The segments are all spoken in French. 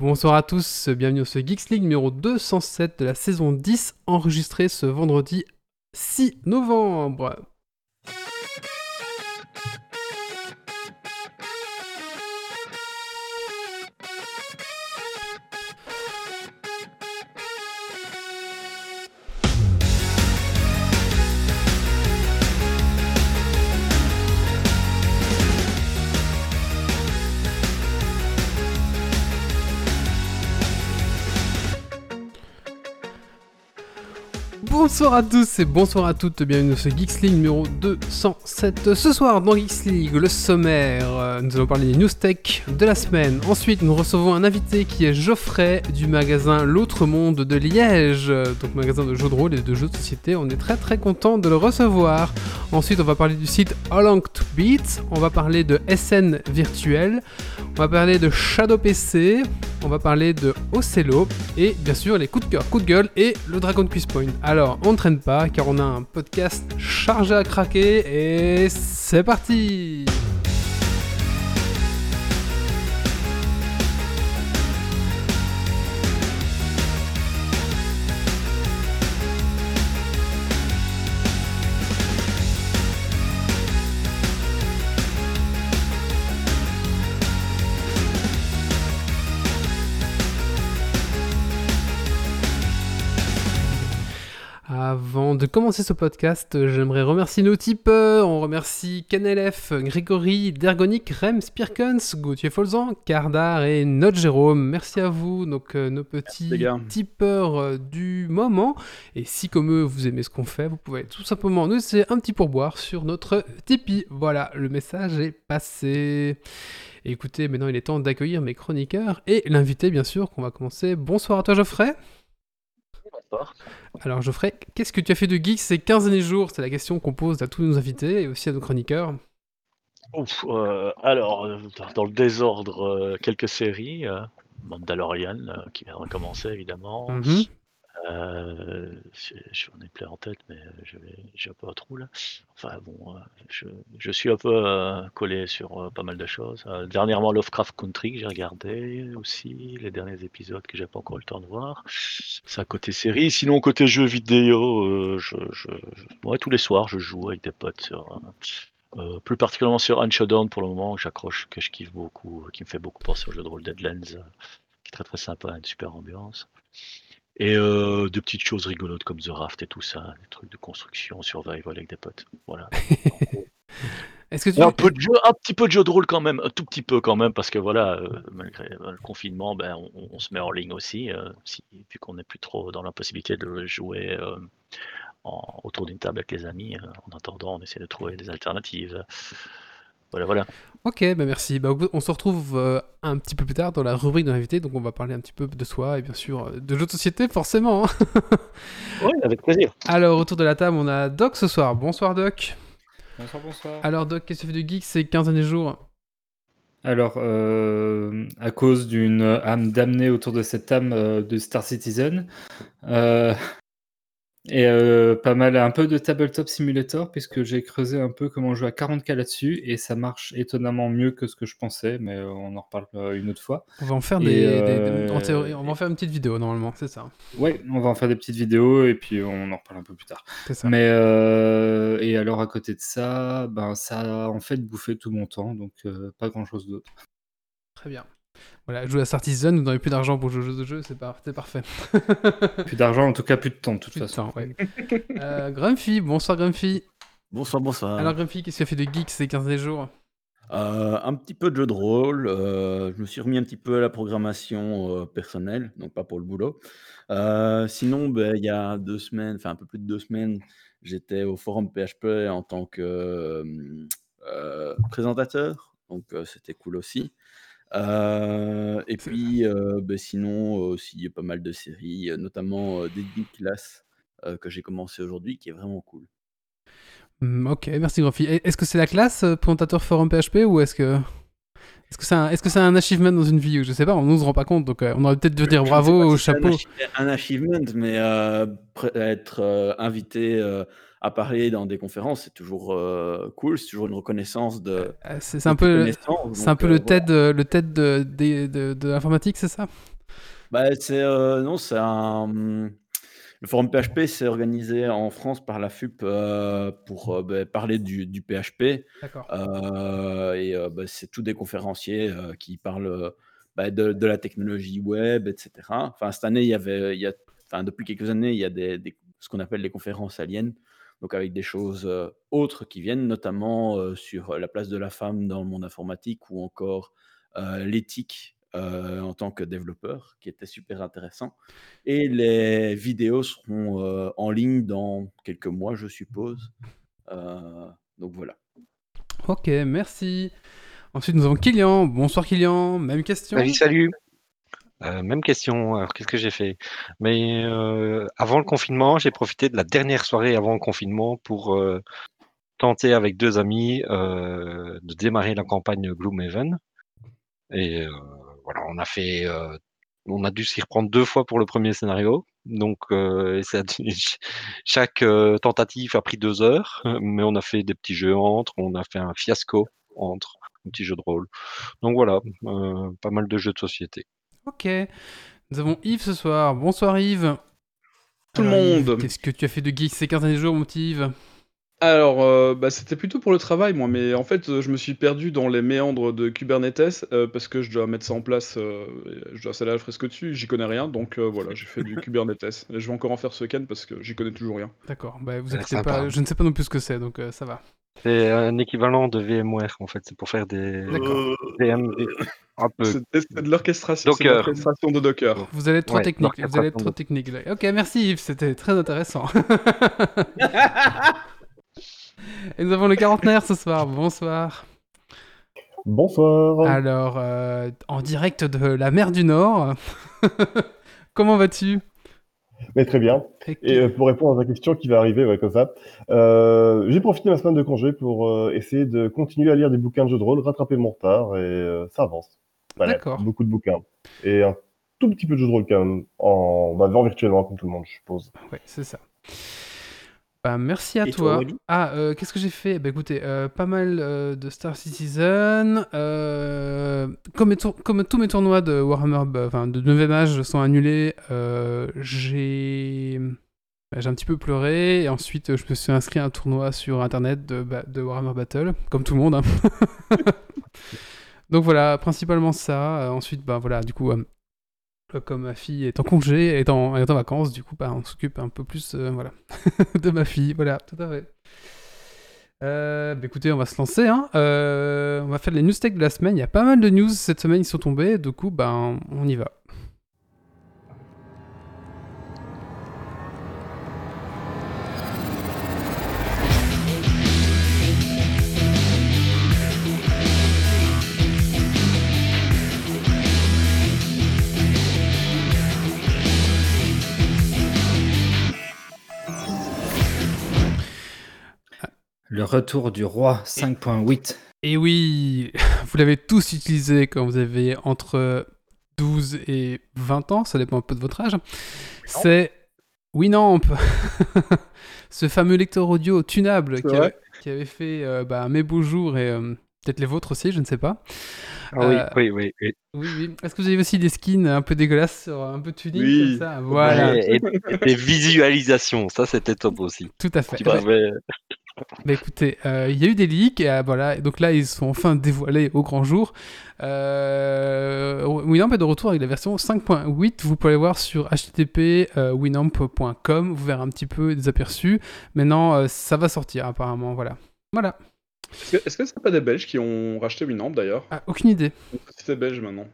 bonsoir à tous, bienvenue au ce Geeks League numéro 207 de la saison 10, enregistré ce vendredi 6 novembre. Bonsoir à tous et bonsoir à toutes, bienvenue dans ce Geeks League numéro 207. Ce soir dans Geeks League, le sommaire, euh, nous allons parler des news tech de la semaine. Ensuite, nous recevons un invité qui est Geoffrey du magasin L'autre monde de Liège, donc magasin de jeux de rôle et de jeux de société. On est très très content de le recevoir. Ensuite, on va parler du site Along to Beat, on va parler de SN virtuel, on va parler de Shadow PC, on va parler de Ocello et bien sûr les coups de cœur, coups de gueule et le Dragon Quiz Point. Alors, ne traîne pas car on a un podcast chargé à craquer et c'est parti Avant de commencer ce podcast, j'aimerais remercier nos tipeurs. On remercie KNLF, Grégory, Dergonic, Rem, Spirkens, Gauthier Folzan, Cardar et Notre Jérôme. Merci à vous, donc euh, nos petits tipeurs euh, du moment. Et si comme eux, vous aimez ce qu'on fait, vous pouvez tout simplement nous laisser un petit pourboire sur notre Tipeee. Voilà, le message est passé. écoutez, maintenant il est temps d'accueillir mes chroniqueurs et l'invité bien sûr qu'on va commencer. Bonsoir à toi Geoffrey. Alors Geoffrey, qu'est-ce que tu as fait de geek ces 15 derniers jours? C'est la question qu'on pose à tous nos invités et aussi à nos chroniqueurs. Euh, alors, euh, dans le désordre, euh, quelques séries. Mandalorian, qui vient de recommencer évidemment. Mhm. Euh, en tête, mais j'ai peu à trou là. Enfin bon, euh, je, je suis un peu euh, collé sur euh, pas mal de choses. dernièrement, Lovecraft Country que j'ai regardé aussi, les derniers épisodes que j'ai pas encore eu le temps de voir. À côté série. Sinon, côté jeux vidéo, je, je, tous les soirs, je joue avec des potes sur. plus particulièrement sur Unshadowed pour le moment, j'accroche, que je kiffe beaucoup, qui me fait beaucoup penser au jeu de rôle Deadlands, qui est très très sympa, une super ambiance. Et euh, de petites choses rigolotes comme The Raft et tout ça, des trucs de construction, survival avec des potes. Voilà. Est-ce que tu... un, peu de jeu, un petit peu de jeu de rôle quand même, un tout petit peu quand même, parce que voilà, euh, malgré le confinement, ben, on, se met en ligne aussi, euh, si, vu qu'on n'est plus trop dans l'impossibilité de jouer en, autour d'une table avec les amis. en attendant, on essaie de trouver des alternatives. Voilà, voilà. Ok, bah merci. Bah, on se retrouve euh, un petit peu plus tard dans la rubrique de l'invité, donc on va parler un petit peu de soi et bien sûr euh, de jeux de société, forcément. Hein. oui, avec plaisir. Alors, autour de la table, on a Doc ce soir. Bonsoir, Doc. Bonsoir, bonsoir. Alors, Doc, qu'est-ce que tu fais de geek ces 15 derniers jours? Alors, euh, à cause d'une âme damnée autour de cette âme de Star Citizen, et euh, pas mal, un peu de Tabletop Simulator, puisque j'ai creusé un peu comment jouer à 40K là-dessus, et ça marche étonnamment mieux que ce que je pensais, mais euh, on en reparle une autre fois. On va en faire des, euh, en théorie, on va en faire une petite vidéo normalement, c'est ça. Oui, on va en faire des petites vidéos, et puis on en reparle un peu plus tard. Ça. Mais et alors à côté de ça, ben ça a en fait bouffé tout mon temps, donc pas grand-chose d'autre. Très bien. Voilà, jouer à Star Citizen, vous n'aurez plus d'argent pour jouer aux jeux de jeu, c'est parfait. plus d'argent, en tout cas plus de temps, de toute façon. ouais. euh, Grumpy, bonsoir Grumpy. Bonsoir, bonsoir. Alors Grumpy, qu'est-ce que tu as fait de geek ces 15 derniers jours? Euh, un petit peu de jeu de rôle. Euh, je me suis remis un petit peu à la programmation euh, personnelle, donc pas pour le boulot. sinon, ben, il y a deux semaines, enfin un peu plus de deux semaines, j'étais au forum PHP en tant que présentateur, donc c'était cool aussi. Euh, et puis, euh, bah, sinon, aussi, il y a pas mal de séries, notamment, Dead Class, que j'ai commencé aujourd'hui, qui est vraiment cool. Mmh, OK, merci Grumpy. est-ce que c'est la classe, présentateur forum PHP ou est-ce que est-ce que c'est un est-ce que c'est un achievement dans une vie? Je sais pas, on nous rend pas compte, donc on aurait peut-être dû dire bravo au chapeau. un achievement, mais être, invité, à parler dans des conférences, c'est toujours cool, c'est toujours une reconnaissance de. c'est un peu, c'est un peu le TED, le TED de, de, de, l'informatique, c'est ça? Bah, c'est non, c'est un. Le forum PHP s'est organisé en France par la FUP euh, pour euh, bah, parler du, PHP. Euh, et bah, c'est tous des conférenciers qui parlent bah, de, la technologie web, etc. Enfin, cette année, il y avait, il y a, enfin, depuis quelques années, il y a des, ce qu'on appelle les conférences aliens, donc avec des choses autres qui viennent, notamment sur la place de la femme dans le monde informatique ou encore l'éthique euh, en tant que développeur, qui était super intéressant. Et les vidéos seront euh, en ligne dans quelques mois, je suppose. Euh, donc voilà. Ok, merci. Ensuite, nous avons Kylian. Bonsoir Kylian, même question. Salut, salut. Même question. Alors, qu'est-ce que j'ai fait? Mais avant le confinement, j'ai profité de la dernière soirée avant le confinement pour tenter avec deux amis de démarrer la campagne Gloomhaven. Et on a fait, euh, on a dû s'y reprendre deux fois pour le premier scénario. Donc, euh, chaque euh, tentative a pris deux heures, mais on a fait des petits jeux entre, on a fait un fiasco entre, un petit jeu de rôle. Donc voilà, pas mal de jeux de société. Ok. Nous avons Yves ce soir. Bonsoir Yves. Tout le monde. Qu'est-ce que tu as fait de geek ces 15 derniers jours, mon petit Yves? Alors, euh, bah, c'était plutôt pour le travail, moi, mais en fait, euh, je me suis perdu dans les méandres de Kubernetes euh, parce que je dois mettre ça en place, je dois installer fresque dessus, j'y connais rien, donc voilà, j'ai fait du Kubernetes. Et je vais encore en faire ce week-end parce que j'y connais toujours rien. D'accord, bah, vous inquiétez pas, je ne sais pas non plus ce que c'est, donc ça va. C'est un équivalent de VMware, en fait, c'est pour faire des VM. Un peu. C'est de l'orchestration, de Docker. Vous allez être trop technique, vous allez être trop technique. Ok, merci Yves, c'était très intéressant. Et nous avons le quarantenaire ce soir. Bonsoir. Bonsoir. Alors, euh, en direct de la mer du Nord, comment vas-tu? Mais très bien. Et euh, pour répondre à ta question qui va arriver, ouais, comme ça, euh, j'ai profité de ma semaine de congé pour essayer de continuer à lire des bouquins de jeux de rôle, rattraper mon retard, et ça avance. D'accord. Beaucoup de bouquins. Et un tout petit peu de jeux de rôle quand même, en, bah, virtuellement comme tout le monde, je suppose. Oui, c'est ça. Bah, merci à toi. ah, euh, qu'est-ce que j'ai fait? Bah écoutez, euh, pas mal euh, de Star Citizen. comme, comme, tous mes tournois de Warhammer, bah, enfin de 9 âge sont annulés, j'ai bah, j'ai un petit peu pleuré. Et ensuite, je me suis inscrit à un tournoi sur internet de, de Warhammer Battle, comme tout le monde. Hein. Donc voilà, principalement ça. ensuite, bah voilà, du coup, comme ma fille est en congé, est en, est en vacances, du coup, bah, on s'occupe un peu plus euh, voilà, de ma fille. Voilà, tout à fait. Euh, bah, écoutez, on va se lancer. Hein. Euh, on va faire les news tech de la semaine. Il y a pas mal de news cette semaine, ils sont tombés. Du coup, bah, on y va. Le retour du roi 5.8. Et oui, vous l'avez tous utilisé quand vous avez entre 12 et 20 ans, ça dépend un peu de votre âge. C'est Winamp, ce fameux lecteur audio tunable qui, avait, fait euh, bah, mes beaux jours et euh, peut-être les vôtres aussi, je ne sais pas. Ah oui, euh, oui, oui, oui, oui, Est-ce que vous avez aussi des skins un peu dégueulasses sur un peu tuning oui. comme ça? Voilà. Et, des visualisations, ça c'était top aussi. Tout à fait. Bah écoutez, euh, il y a eu des leaks, et euh, voilà, donc là ils sont enfin dévoilés au grand jour. Euh, Winamp est de retour avec la version 5.8, vous pouvez aller voir sur http euh, winamp.com, vous verrez un petit peu des aperçus. Maintenant, ça va sortir apparemment, voilà. Voilà. Est-ce que c'est pas des Belges qui ont racheté Winamp d'ailleurs? Ah, Aucune idée. C'est belge maintenant.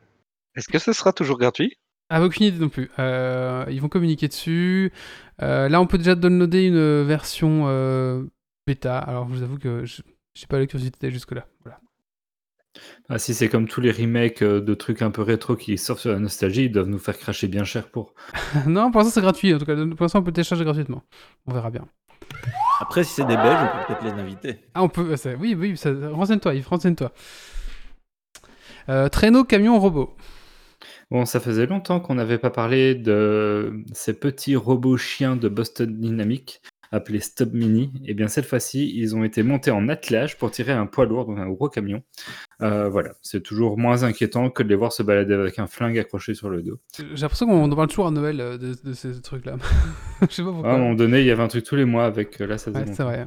Est-ce que ce sera toujours gratuit? Ah, aucune idée non plus. ils vont communiquer dessus. là, on peut déjà downloader une version bêta. Alors, je vous avoue que je n'ai pas la curiosité jusque-là. Voilà. Ah, si c'est comme tous les remakes euh, de trucs un peu rétro qui sortent sur la nostalgie, ils doivent nous faire cracher bien cher pour. non, pour l'instant c'est gratuit. En tout cas, pour l'instant on peut télécharger gratuitement. On verra bien. Après, si c'est des Belges, on peut peut-être les inviter. Ah, on peut. oui, oui, renseigne-toi, Yves, renseigne-toi. Euh, traîneau, camion, robot. Bon, ça faisait longtemps qu'on n'avait pas parlé de ces petits robots chiens de Boston Dynamics. Appelé Stop Mini. Et eh bien cette fois-ci, ils ont été montés en attelage pour tirer un poids lourd, dans un gros camion. Euh, voilà, c'est toujours moins inquiétant que de les voir se balader avec un flingue accroché sur le dos. J'ai l'impression qu'on en parle toujours à Noël euh, de, ces trucs-là. Je sais pas pourquoi. À un moment donné, il y avait un truc tous les mois avec là, ça ouais, c'est vrai.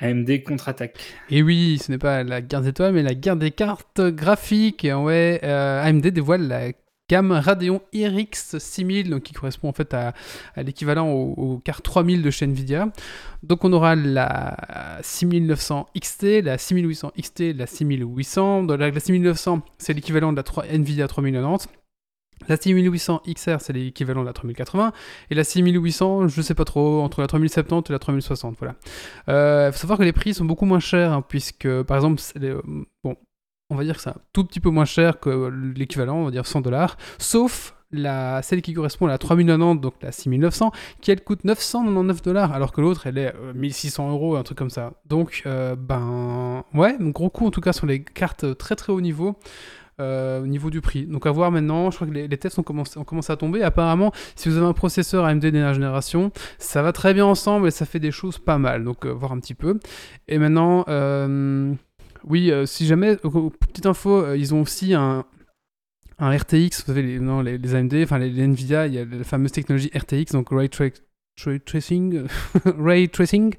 AMD contre-attaque. Et oui, ce n'est pas la guerre des étoiles, mais la guerre des cartes graphiques. Ouais, euh, AMD dévoile la gamme Radeon RX 6000, donc qui correspond en fait à, l'équivalent aux, cartes 3000 de chez Nvidia. Donc on aura la 6900 XT, la 6800 XT, la 6800. Donc la, 6900, c'est l'équivalent de la 3, Nvidia 3090. La 6800 XR, c'est l'équivalent de la 3080. Et la 6800, je sais pas trop, entre la 3070 et la 3060. Voilà. Il euh, faut savoir que les prix sont beaucoup moins chers, hein, puisque par exemple, euh, bon, on va dire que c'est un tout petit peu moins cher que l'équivalent, on va dire 100 dollars. Sauf la, celle qui correspond à la 3090, donc la 6900, qui elle coûte 999 dollars, alors que l'autre elle est 1600 euh, euros, un truc comme ça. Donc, ben, ouais, gros coup en tout cas sur les cartes très très haut niveau. Euh, au niveau du prix. Donc à voir maintenant, je crois que les, tests ont commencé, à tomber. Apparemment, si vous avez un processeur AMD dernière génération, ça va très bien ensemble et ça fait des choses pas mal. Donc euh, voir un petit peu. Et maintenant, euh, oui, si jamais, petite info, ils ont aussi un, un RTX, vous savez, les, AMD, enfin les, Nvidia, il y a la fameuse technologie RTX, donc Ray, tracing, ray tracing.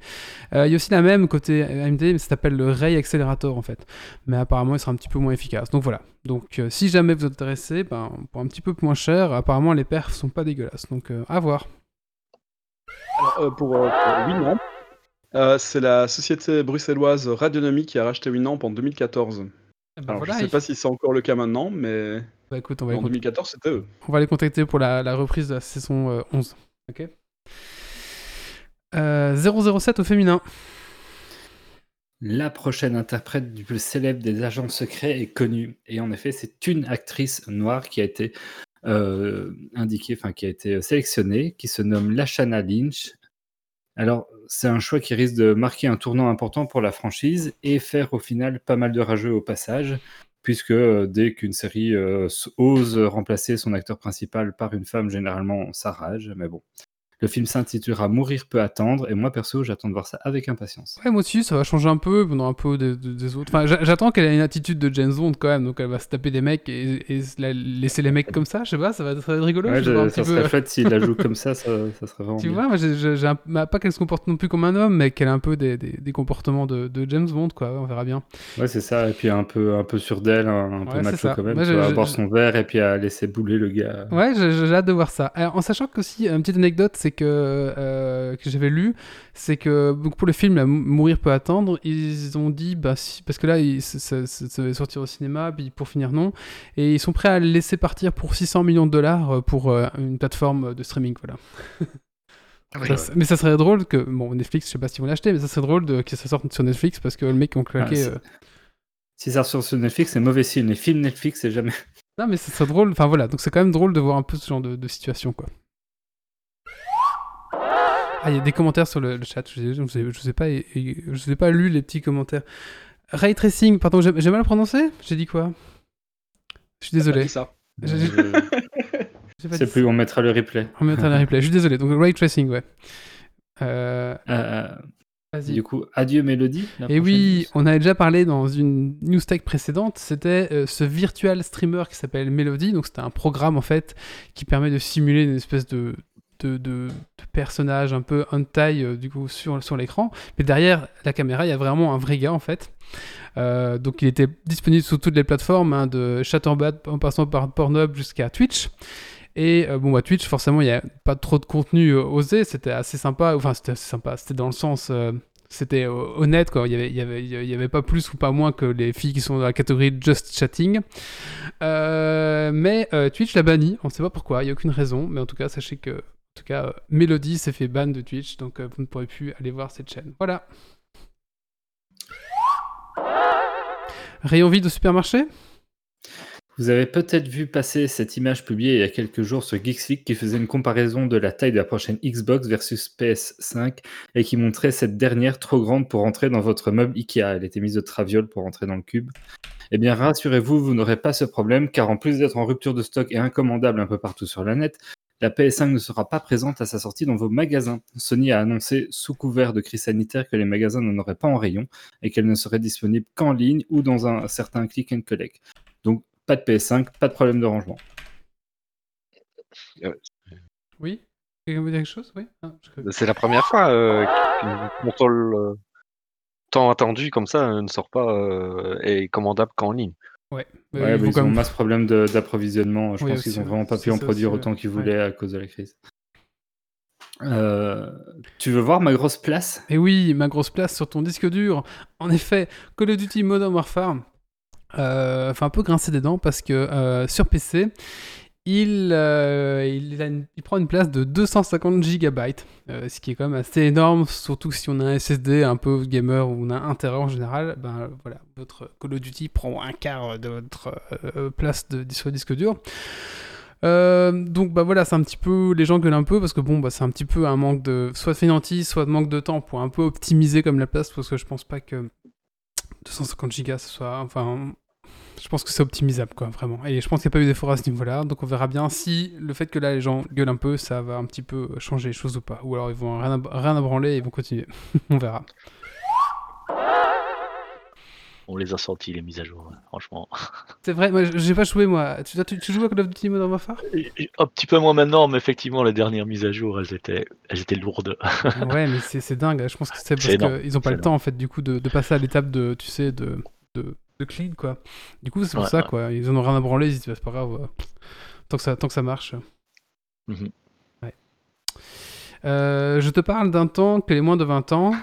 Euh, il y a aussi la même côté AMD, mais ça s'appelle le Ray Accelerator en fait. Mais apparemment, il sera un petit peu moins efficace. Donc voilà. Donc euh, si jamais vous êtes intéressé, ben, pour un petit peu moins cher, apparemment les perfs sont pas dégueulasses. Donc euh, à voir. Alors, pour, Winamp, c'est la société bruxelloise Radionomy qui a racheté Winamp en 2014. Eh ben Alors je sais pas si c'est encore le cas maintenant, mais bah, écoute, on va en 2014 c'était eux. On va les contacter pour la, la reprise de la saison 11. Ok 007 euh, au féminin. La prochaine interprète du plus célèbre des agents secrets est connue. Et en effet, c'est une actrice noire qui a été euh, indiquée, enfin qui a été sélectionnée, qui se nomme Lashana Lynch. Alors, c'est un choix qui risque de marquer un tournant important pour la franchise et faire au final pas mal de rageux au passage, puisque euh, dès qu'une série ose remplacer son acteur principal par une femme, généralement ça rage, mais bon, le film s'intitulera Mourir peut attendre, et moi perso, j'attends de voir ça avec impatience. Ouais, moi aussi, ça va changer un peu, pendant un peu des, autres. Enfin, j'attends qu'elle ait une attitude de James Bond quand même, donc elle va se taper des mecs et, laisser les mecs comme ça, je sais pas, ça va, être rigolo. Ouais, ça serait fait s'il la joue comme ça, ça, serait vraiment. Tu vois, moi, j'ai pas qu'elle se comporte non plus comme un homme, mais qu'elle a un peu des, comportements de, James Bond, quoi, on verra bien. Ouais, c'est ça, et puis un peu, un peu sûr d'elle, un, peu macho quand même, tu vas boire son verre et puis à laisser bouler le gars. Ouais, j'ai hâte de voir ça. en sachant qu'aussi, une petite anecdote, c'est que euh, que j'avais lu, c'est que pour le film Mourir peut attendre, ils ont dit, bah, parce que là, ça, va sortir au cinéma, puis pour finir, non, et ils sont prêts à le laisser partir pour 600 millions de dollars euh, pour euh, une plateforme de streaming, voilà. Ah mais ça serait drôle que, bon, Netflix, je sais pas si vont l'acheter, mais ça serait drôle de, que ça sorte sur Netflix parce que le mec ont claqué. Si ça sort sur Netflix, c'est mauvais signe. Les films Netflix, c'est jamais. Non, mais ça serait drôle. Enfin voilà, donc c'est quand même drôle de voir un peu ce genre de, de situation, quoi. Ah, il y a des commentaires sur le, chat. Je ne sais, pas, je sais pas lu les petits commentaires. Ray tracing, pardon, j'ai mal prononcé J'ai dit quoi? Je suis désolé. ça? C'est plus, on mettra le replay. On mettra le replay. Je suis désolé. Donc ray tracing, ouais. Euh... euh du coup, adieu Mélodie. Et oui, on avait déjà parlé dans une news tech précédente. C'était euh, ce virtual streamer qui s'appelle Melody. Donc c'était un programme en fait qui permet de simuler une espèce de, de, personnages un peu en taille euh, du coup sur, sur l'écran. Mais derrière la caméra, il y a vraiment un vrai gars en fait. Euh, donc il était disponible sur toutes les plateformes, hein, de Chatterbad en passant par Pornhub jusqu'à Twitch. Et euh, bon, bah, Twitch, forcément, il n'y a pas trop de contenu osé. C'était assez sympa. Enfin, c'était assez sympa. C'était dans le sens. c'était honnête, quoi. Il n'y avait, y avait, y avait pas plus ou pas moins que les filles qui sont dans la catégorie Just Chatting. mais Twitch l'a banni. On ne sait pas pourquoi. Il n'y a aucune raison. Mais en tout cas, sachez que en tout cas, euh, Mélodie s'est fait ban de Twitch, donc euh, vous ne pourrez plus aller voir cette chaîne. Voilà. Rayon vide au supermarché? Vous avez peut-être vu passer cette image publiée il y a quelques jours sur Geeks qui faisait une comparaison de la taille de la prochaine Xbox versus PS5 et qui montrait cette dernière trop grande pour entrer dans votre meuble Ikea. Elle était mise de traviole pour entrer dans le cube. Eh bien, rassurez-vous, vous, vous n'aurez pas ce problème car en plus d'être en rupture de stock et incommandable un peu partout sur la net, la PS5 ne sera pas présente à sa sortie dans vos magasins. Sony a annoncé sous couvert de crise sanitaire que les magasins n'en auraient pas en rayon et qu'elle ne serait disponible qu'en ligne ou dans un certain click and collect. Donc pas de PS5, pas de problème de rangement. Oui Quelqu'un veut dire quelque chose? Oui ah, C'est la première fois euh, qu'une console euh, tant attendue comme ça ne sort pas euh, et commandable qu'en ligne. Ouais, ouais ils, ont un masse problème d'approvisionnement. Je pense qu'ils n'ont vraiment pas pu en produire autant qu'ils voulaient à cause de la crise. tu veux voir ma grosse place? Et eh oui, ma grosse place sur ton disque dur. En effet, Call of Duty Modern Warfare euh, fait un peu grincer des dents parce que sur PC, il, euh, il, prend une place de 250 GB, euh, ce qui est quand même assez énorme, surtout si on a un SSD un peu gamer ou on a intérêt en général. Ben voilà, votre Call of Duty prend un quart de votre euh, place de, sur le disque dur. donc bah voilà, c'est un petit peu les gens gueulent un peu parce que bon bah c'est un petit peu un manque de soit de finances, soit de manque de temps pour un peu optimiser comme la place parce que je pense pas que 250 Go ce soit enfin je pense que c'est optimisable, quoi, vraiment. Et je pense qu'il n'y a pas eu d'effort à ce niveau-là. Donc on verra bien si le fait que là les gens gueulent un peu, ça va un petit peu changer les choses ou pas. Ou alors ils vont rien à, rien à branler et ils vont continuer. on verra. On les a sentis, les mises à jour, franchement. C'est vrai, moi j'ai pas joué moi. Tu, tu, joues à Call of Duty Modern Warfare? Un petit peu moins maintenant, mais effectivement, les dernières mises à jour, elles étaient, elles étaient lourdes. ouais, mais c'est dingue. Je pense que c'est parce qu'ils n'ont pas le temps, en fait, du coup, de, de passer à l'étape de, tu sais, de, de de clean, quoi. Du coup, c'est pour ça, quoi. Ils en ont rien à branler, ils disent, bah, c'est pas grave, euh, tant, que ça, tant que ça marche. Mhm. Ouais. Euh, je te parle d'un temps que les moins de 20 ans?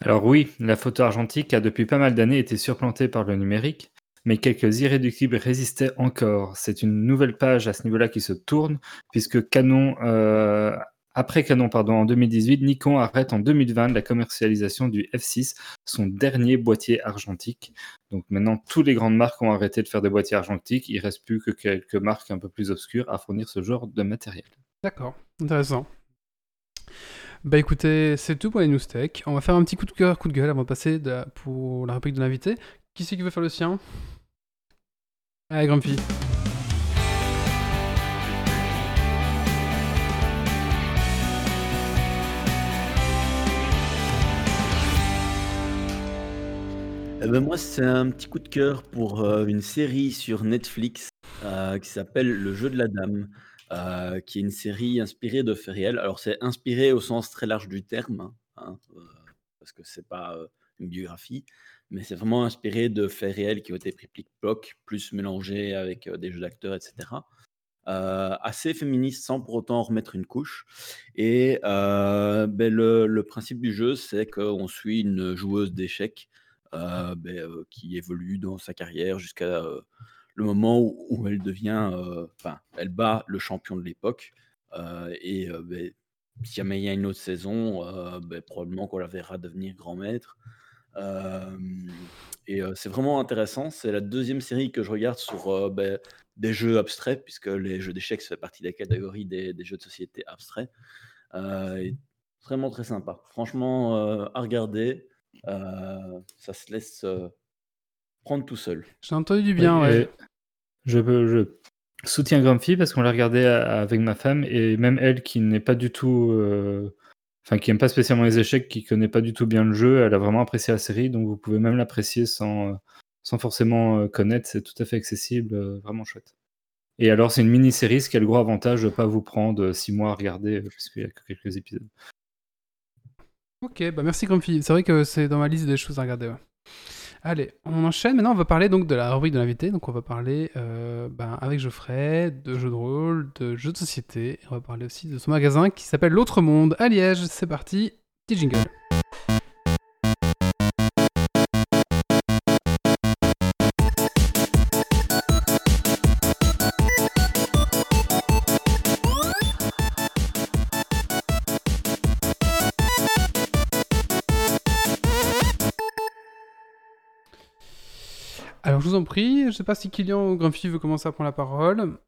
Alors oui, la photo argentique a depuis pas mal d'années été surplantée par le numérique, mais quelques irréductibles résistaient encore. C'est une nouvelle page à ce niveau-là qui se tourne, puisque Canon euh, après Canon pardon, en 2018, Nikon arrête en 2020 la commercialisation du F6, son dernier boîtier argentique. Donc maintenant, toutes les grandes marques ont arrêté de faire des boîtiers argentiques. Il ne reste plus que quelques marques un peu plus obscures à fournir ce genre de matériel. D'accord, intéressant. Bah écoutez, c'est tout pour les news tech. On va faire un petit coup de cœur, coup de gueule avant de passer pour la réplique de l'invité. Qui c'est qui veut faire le sien? Allez, Grumpy. Eh ben moi, c'est un petit coup de cœur pour euh, une série sur Netflix euh, qui s'appelle Le jeu de la dame, euh, qui est une série inspirée de faits réels. Alors, c'est inspiré au sens très large du terme, hein, parce que c'est pas une biographie, mais c'est vraiment inspiré de faits réels qui ont été pris plic-ploc, plus mélangés avec des jeux d'acteurs, etc. assez féministe sans pour autant remettre une couche. Et ben, le principe du jeu, c'est qu'on suit une joueuse d'échecs euh, ben, euh, qui évolue dans sa carrière jusqu'à euh, le moment où, elle devient, enfin, elle bat le champion de l'époque. et ben, si jamais il y a une autre saison, ben, probablement qu'on la verra devenir grand maître. et c'est vraiment intéressant. C'est la deuxième série que je regarde sur des jeux abstraits, puisque les jeux d'échecs fait partie de la catégorie des, jeux de société abstraits. vraiment très sympa. Franchement, à regarder. Euh, ça se laisse euh, prendre tout seul. J'ai entendu du bien, ouais. Je, je soutiens Grumpy parce qu'on l'a regardé avec ma femme et même elle qui n'est pas du tout. Euh, enfin, qui aime pas spécialement les échecs, qui connaît pas du tout bien le jeu, elle a vraiment apprécié la série, donc vous pouvez même l'apprécier sans, sans forcément connaître, c'est tout à fait accessible, vraiment chouette. Et alors, c'est une mini-série, ce qui a le gros avantage de ne pas vous prendre six mois à regarder, puisqu'il n'y a que quelques épisodes. Ok, bah merci Grumpy. C'est vrai que c'est dans ma liste des choses à regarder. Allez, on enchaîne. Maintenant, on va parler donc de la rubrique de l'invité. Donc, on va parler euh, ben, avec Geoffrey de jeux de rôle, de jeux de société. On va parler aussi de son magasin qui s'appelle L'autre monde à Liège. C'est parti, petit jingle. Alors je vous en prie, je sais pas si Kylian ou Grumpy veut commencer à prendre la parole.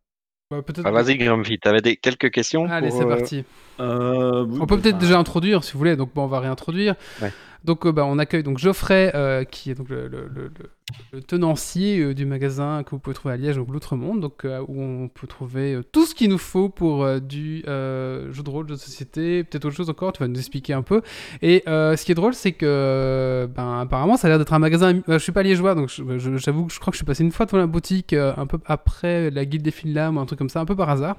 Bah, peut-être... Ah, vas-y Grumpy, t'avais des... quelques questions Allez, c'est euh, parti. Euh, on peut peut-être bah. déjà introduire si vous voulez, donc bon, on va réintroduire. Donc bah, on accueille donc Geoffrey qui est donc le, tenancier du magasin que vous pouvez trouver à Liège, donc l'Outre-Monde, donc où on peut trouver tout ce qu'il nous faut pour du jeu de rôle, jeu de société, peut-être autre chose encore. Tu vas nous expliquer un peu. Et ce qui est drôle, c'est que ben, apparemment ça a l'air d'être un magasin. je suis pas liégeois, donc j'avoue que je crois que je suis passé une fois devant la boutique un peu après la guilde des ou un truc comme ça, un peu par hasard.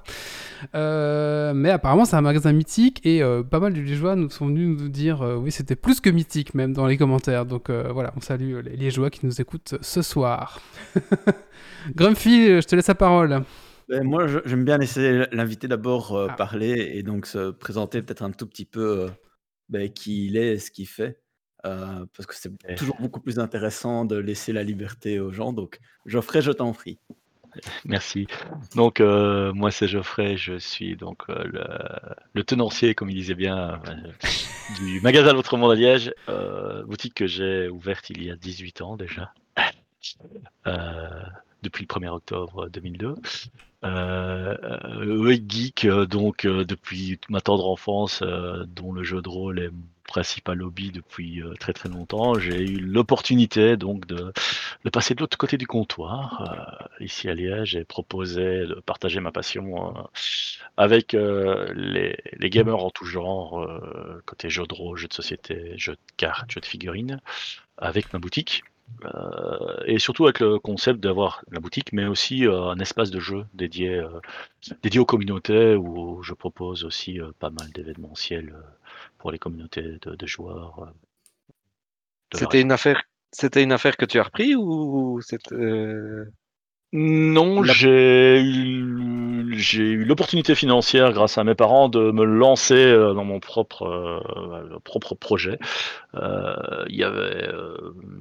mais apparemment c'est un magasin mythique et pas mal de liégeois nous sont venus nous dire oui c'était plus que mythique même dans les commentaires. Donc voilà, on salue les liégeois qui nous écoutent ce soir. Grumpy, je te laisse la parole. Ben, moi, j'aime bien laisser l'invité d'abord ah. parler et donc se présenter peut-être un tout petit peu ben, qui il est et ce qu'il fait. parce que c'est toujours beaucoup plus intéressant de laisser la liberté aux gens. Donc, Geoffrey, je t'en prie. Merci. Donc, euh, moi, c'est Geoffrey. Je suis donc euh, le, tenancier, comme il disait bien, euh, du magasin L'Autre Monde à Liège, boutique que j'ai ouverte il y a 18 ans déjà, depuis le 1er octobre 2002. Euh, geek, donc depuis ma tendre enfance, dont le jeu de rôle est principal hobby depuis euh, très très longtemps. J'ai eu l'opportunité donc de, passer de l'autre côté du comptoir, euh, ici à Liège, et proposer de partager ma passion euh, avec les, gamers en tout genre, côté jeux de rôle, jeux de société, jeux de cartes, jeux de figurines, avec ma boutique. Et surtout avec le concept d'avoir la boutique, mais aussi un espace de jeu dédié, dédié aux communautés où je propose aussi pas mal d'événementiels pour les communautés de, joueurs. Euh, c'était une affaire. C'était une affaire que tu as repris ou euh, Non, j'ai eu, j'ai eu l'opportunité financière grâce à mes parents de me lancer euh, dans mon propre, propre projet. il y avait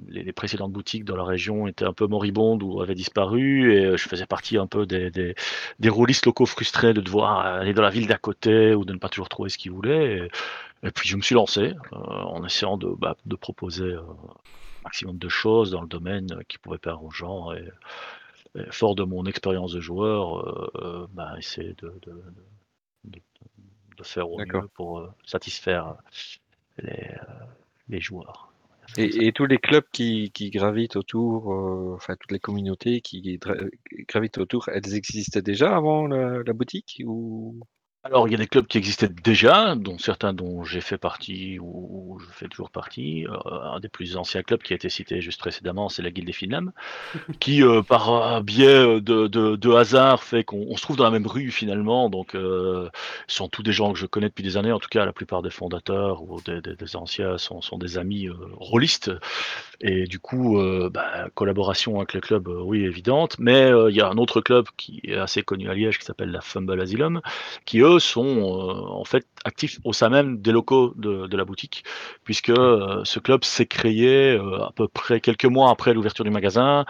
les, précédentes boutiques dans la région étaient un peu moribondes ou avaient disparu et je faisais partie un peu des, des, des rôlistes locaux frustrés de devoir aller dans la ville d'à côté ou de ne pas toujours trouver ce qu'ils voulaient. Et puis je me suis lancé euh, en essayant de, bah, de proposer un maximum de choses dans le domaine qui pouvaient plaire aux gens. Et, fort de mon expérience de joueur, euh, bah, essayer de, de, de, de, faire au mieux pour euh, satisfaire les, les joueurs. Et, et, tous les clubs qui, qui gravitent autour, enfin toutes les communautés qui gravitent autour, elles existaient déjà avant la, la boutique ou alors, il y a des clubs qui existaient déjà, dont certains dont j'ai fait partie ou, je fais toujours partie. Euh, un des plus anciens clubs qui a été cité juste précédemment, c'est la Guilde des Finlam, qui, euh, par biais de, de, hasard, fait qu'on se trouve dans la même rue finalement. Donc, euh, ce sont tous des gens que je connais depuis des années. En tout cas, la plupart des fondateurs ou des, des, anciens sont, sont, des amis rôlistes. Et du coup, bah, collaboration avec le club, oui, évidente. Mais il y a un autre club qui est assez connu à Liège qui s'appelle la Fumble Asylum, qui eux sont euh, en fait actifs au sein même des locaux de, la boutique, puisque euh, ce club s'est créé euh, à peu près quelques mois après l'ouverture du magasin,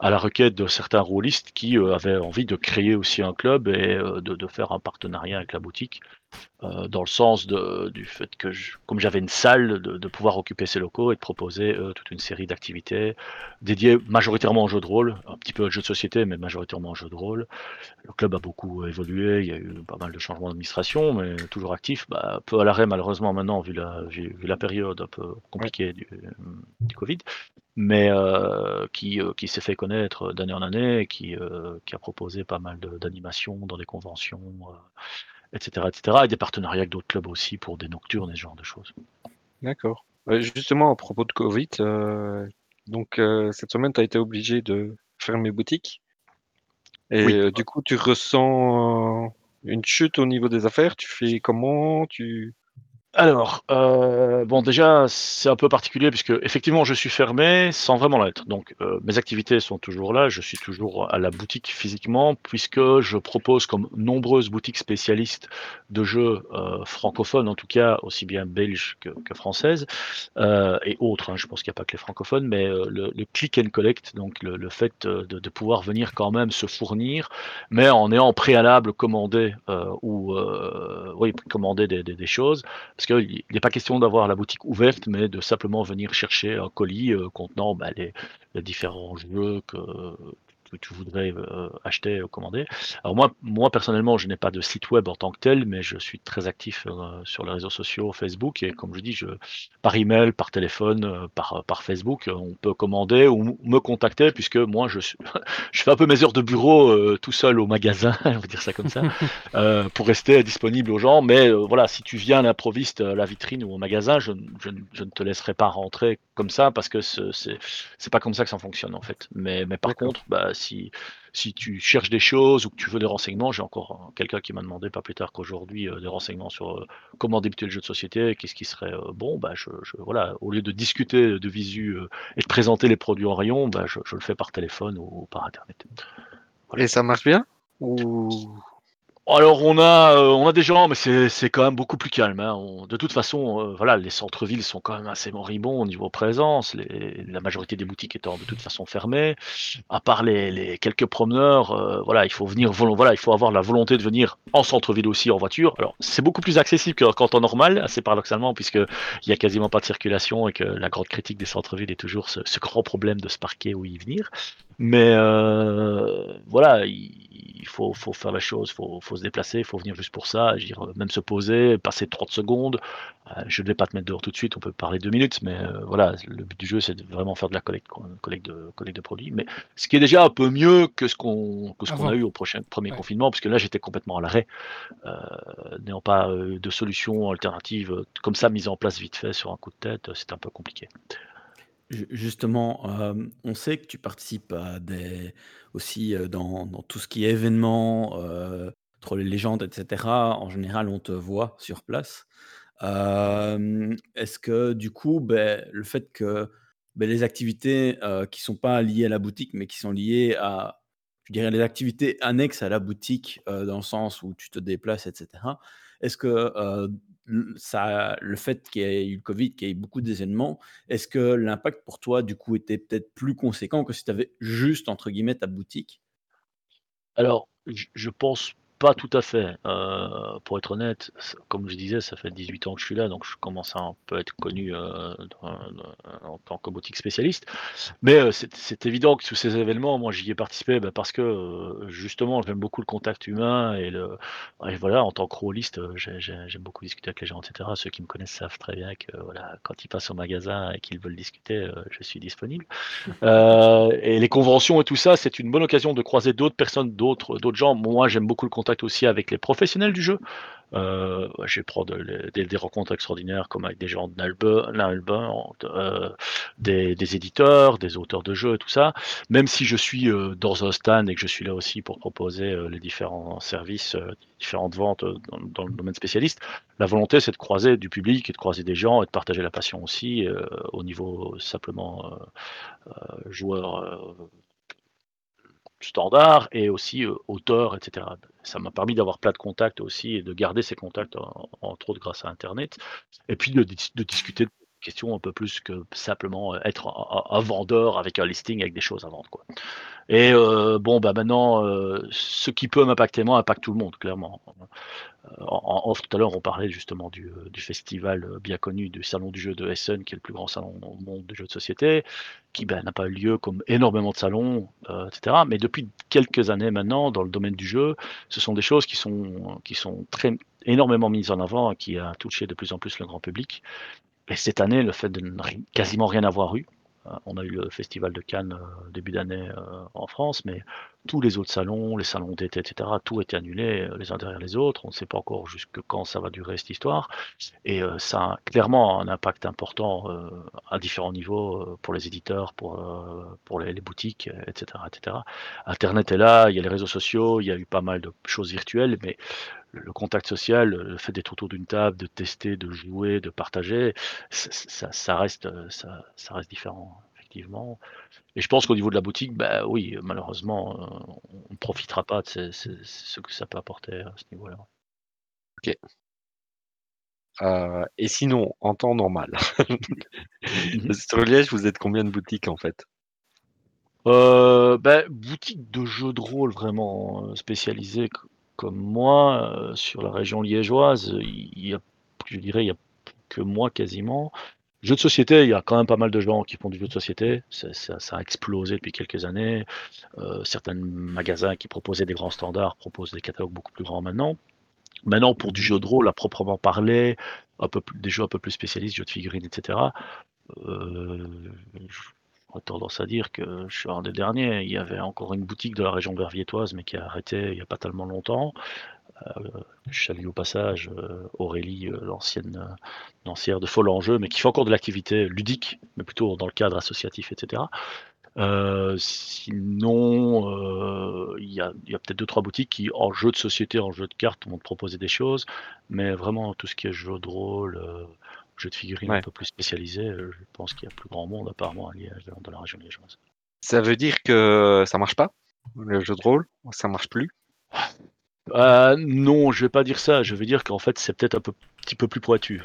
à la requête de certains rôlistes qui avaient envie de créer aussi un club et de, faire un partenariat avec la boutique. Euh, dans le sens de, du fait que, comme j'avais une salle, de, pouvoir occuper ces locaux et de proposer euh, toute une série d'activités dédiées majoritairement aux jeux de rôle, un petit peu aux jeux de société, mais majoritairement aux jeux de rôle. Le club a beaucoup évolué, il y a eu pas mal de changements d'administration, mais toujours actif, bah, un peu à l'arrêt malheureusement maintenant, vu la, vu, la période un peu compliquée du, du Covid mais euh, qui, qui s'est fait connaître d'année en année et qui, qui a proposé pas mal d'animations dans des conventions etc., etc. Et des partenariats avec d'autres clubs aussi pour des nocturnes et ce genre de choses. D'accord. Euh, justement, à propos de Covid, euh, donc euh, cette semaine, tu as été obligé de fermer boutique. Et du coup, tu ressens une chute au niveau des affaires? Tu fais comment? Tu... Alors, euh, bon, déjà, c'est un peu particulier puisque effectivement, je suis fermé sans vraiment l'être. Donc, euh, mes activités sont toujours là. Je suis toujours à la boutique physiquement puisque je propose comme nombreuses boutiques spécialistes de jeux euh, francophones, en tout cas aussi bien belges que, que françaises euh, et autres. Hein, je pense qu'il n'y a pas que les francophones, mais le, le, click and collect, donc le, fait de, pouvoir venir quand même se fournir, mais en ayant préalable commandé ou oui commandé des choses parce qu'il n'est pas question d'avoir la boutique ouverte, mais de simplement venir chercher un colis euh, contenant bah, les, différents jeux que, que tu voudrais acheter ou commander. Alors moi, moi personnellement, je n'ai pas de site web en tant que tel, mais je suis très actif sur les réseaux sociaux, Facebook, et comme je dis, je, par email, par téléphone, par, par Facebook, on peut commander ou me contacter, puisque moi, je, suis, je fais un peu mes heures de bureau tout seul au magasin, on va dire ça comme ça, pour rester disponible aux gens. Mais voilà, si tu viens à l'improviste à la vitrine ou au magasin, je, je, je ne te laisserai pas rentrer comme ça parce que c'est pas comme ça que ça fonctionne en fait. Mais, mais par contre, bah, si, tu cherches des choses ou que tu veux des renseignements, j'ai encore euh, quelqu'un qui m'a demandé pas plus tard qu'aujourd'hui euh, des renseignements sur euh, comment débuter le jeu de société, qu'est-ce qui serait bon. Bah, voilà, au lieu de discuter de visu et de présenter les produits en rayon, bah, je, le fais par téléphone ou, par internet. Et ça marche bien? Alors on a, euh, on a des gens, mais c'est quand même beaucoup plus calme, hein. de toute façon, euh, voilà, les centres-villes sont quand même assez moribonds au niveau présence, la majorité des boutiques étant de toute façon fermées. À part les quelques promeneurs, euh, voilà, il faut venir voilà, il faut avoir la volonté de venir en centre-ville aussi en voiture. Alors c'est beaucoup plus accessible qu'en temps normal, assez paradoxalement puisqu'il y a quasiment pas de circulation et que la grande critique des centres-villes est toujours ce ce grand problème de se parquer ou y venir. Mais voilà, il faut, faut, faire la chose, il faut, faut, se déplacer, il faut venir juste pour ça, dire, même se poser, passer 30 secondes. Euh, je ne vais pas te mettre dehors tout de suite, on peut parler deux minutes, mais euh, voilà, le but du jeu, c'est de vraiment faire de la collecte, collecte, de, collecte de produits. Mais ce qui est déjà un peu mieux que ce qu'on a eu au prochain, premier confinement, parce que là, j'étais complètement à l'arrêt, euh, n'ayant pas de solution alternative comme ça mise en place vite fait sur un coup de tête, c'est un peu compliqué. Justement, on sait que tu participes à des aussi, dans dans tout ce qui est événements, entre les légendes etc. En général, on te voit sur place. est-ce que du coup, ben, le fait que, beh, les activités, qui sont pas liées à la boutique, mais qui sont liées à, je dirais, les activités annexes à la boutique, dans le sens où tu te déplaces etc. Est-ce que, ça, le fait qu'il y ait eu le Covid, qu'il y ait eu beaucoup d'événements, est-ce que l'impact pour toi, du coup, était peut-être plus conséquent que si tu avais juste, entre guillemets, ta boutique? Alors, je pense pas tout à fait. Euh, pour être honnête, comme je disais, ça fait 18 ans que je suis là, donc je commence à un peu être connu euh, en tant que boutique spécialiste. Mais euh, c'est évident que tous ces événements, moi j'y ai participé bah, parce que justement j'aime beaucoup le contact humain et, le, voilà, en tant que rôliste, j'aime beaucoup discuter avec les gens, etc. Ceux qui me connaissent savent très bien que voilà, quand ils passent au magasin et qu'ils veulent discuter, je suis disponible. et les conventions et tout ça, c'est une bonne occasion de croiser d'autres personnes, d'autres gens. Moi j'aime beaucoup le contact aussi avec les professionnels du jeu. Euh, je prendre des, rencontres extraordinaires comme avec des gens de Nalbin, euh, des, éditeurs, des auteurs de jeux, tout ça. Même si je suis euh, dans un stand et que je suis là aussi pour proposer les différents services, différentes ventes dans, le domaine spécialiste, la volonté c'est de croiser du public et de croiser des gens et de partager la passion aussi au niveau simplement joueur standard et aussi auteur, etc. Ça m'a permis d'avoir plein de contacts aussi et de garder ces contacts, entre autres grâce à Internet. Et puis de, discuter de questions un peu plus que simplement être un, vendeur avec un listing avec des choses à vendre. Quoi. Et bon, bah maintenant, ce qui peut m'impacter moi impacte tout le monde, clairement. En, tout à l'heure, on parlait justement du, euh, festival euh, bien connu du Salon du jeu de Essen, qui est le plus grand salon au monde de jeux de société, qui ben, n'a pas eu lieu comme énormément de salons, euh, etc. Mais depuis quelques années maintenant, dans le domaine du jeu, ce sont des choses qui sont, qui sont très, énormément mises en avant et qui a touché de plus en plus le grand public. Et cette année, le fait de quasiment rien avoir eu, on a eu le festival de Cannes début d'année en France, mais tous les autres salons, les salons d'été, etc., tout était annulé les uns derrière les autres. On ne sait pas encore jusque quand ça va durer cette histoire. Et ça a clairement un impact important à différents niveaux pour les éditeurs, pour, les, boutiques, etc., etc. Internet est là, il y a les réseaux sociaux, il y a eu pas mal de choses virtuelles, mais le contact social, le fait d'être autour d'une table, de tester, de jouer, de partager, ça, reste différent, effectivement. Et je pense qu'au niveau de la boutique, bah oui, malheureusement, euh, on ne profitera pas de ce, que ça peut apporter à ce niveau-là. Ok. Euh, et sinon, en temps normal, mhm. sur Liège, vous êtes combien de boutiques en fait? Euh, bah, boutique de jeux de rôle vraiment spécialisée comme moi, sur la région liégeoise, il y a, je dirais, il y a que moi quasiment. Jeux de société, il y a quand même pas mal de gens qui font du jeu de société. Ça, a explosé depuis quelques années. Euh, certains magasins qui proposaient des grands standards proposent des catalogues beaucoup plus grands maintenant. Maintenant, pour du jeu de rôle à proprement parler, des jeux un peu plus spécialistes, jeux de figurines, etc., euh, j'aurais tendance à dire que je suis un des derniers. Il y avait encore une boutique de la région verviétoise, mais qui a arrêté il n'y a pas tellement longtemps. Euh, je salue au passage euh, Aurélie, euh, l'ancienne lancière de Fol Enjeu, mais qui fait encore de l'activité ludique, mais plutôt dans le cadre associatif, etc. sinon, il y a, peut-être deux trois boutiques qui, en jeu de société, en jeu de cartes, vont te proposer des choses, mais vraiment tout ce qui est jeu de rôle, jeu de figurines un peu plus spécialisé, je pense qu'il y a plus grand monde apparemment à Liège, dans la région liégeoise. Ça veut dire que ça marche pas, le jeu de rôle, ça marche plus? Euh, non, je vais pas dire ça. Je vais dire qu'en fait, c'est peut-être un petit peu plus pointu.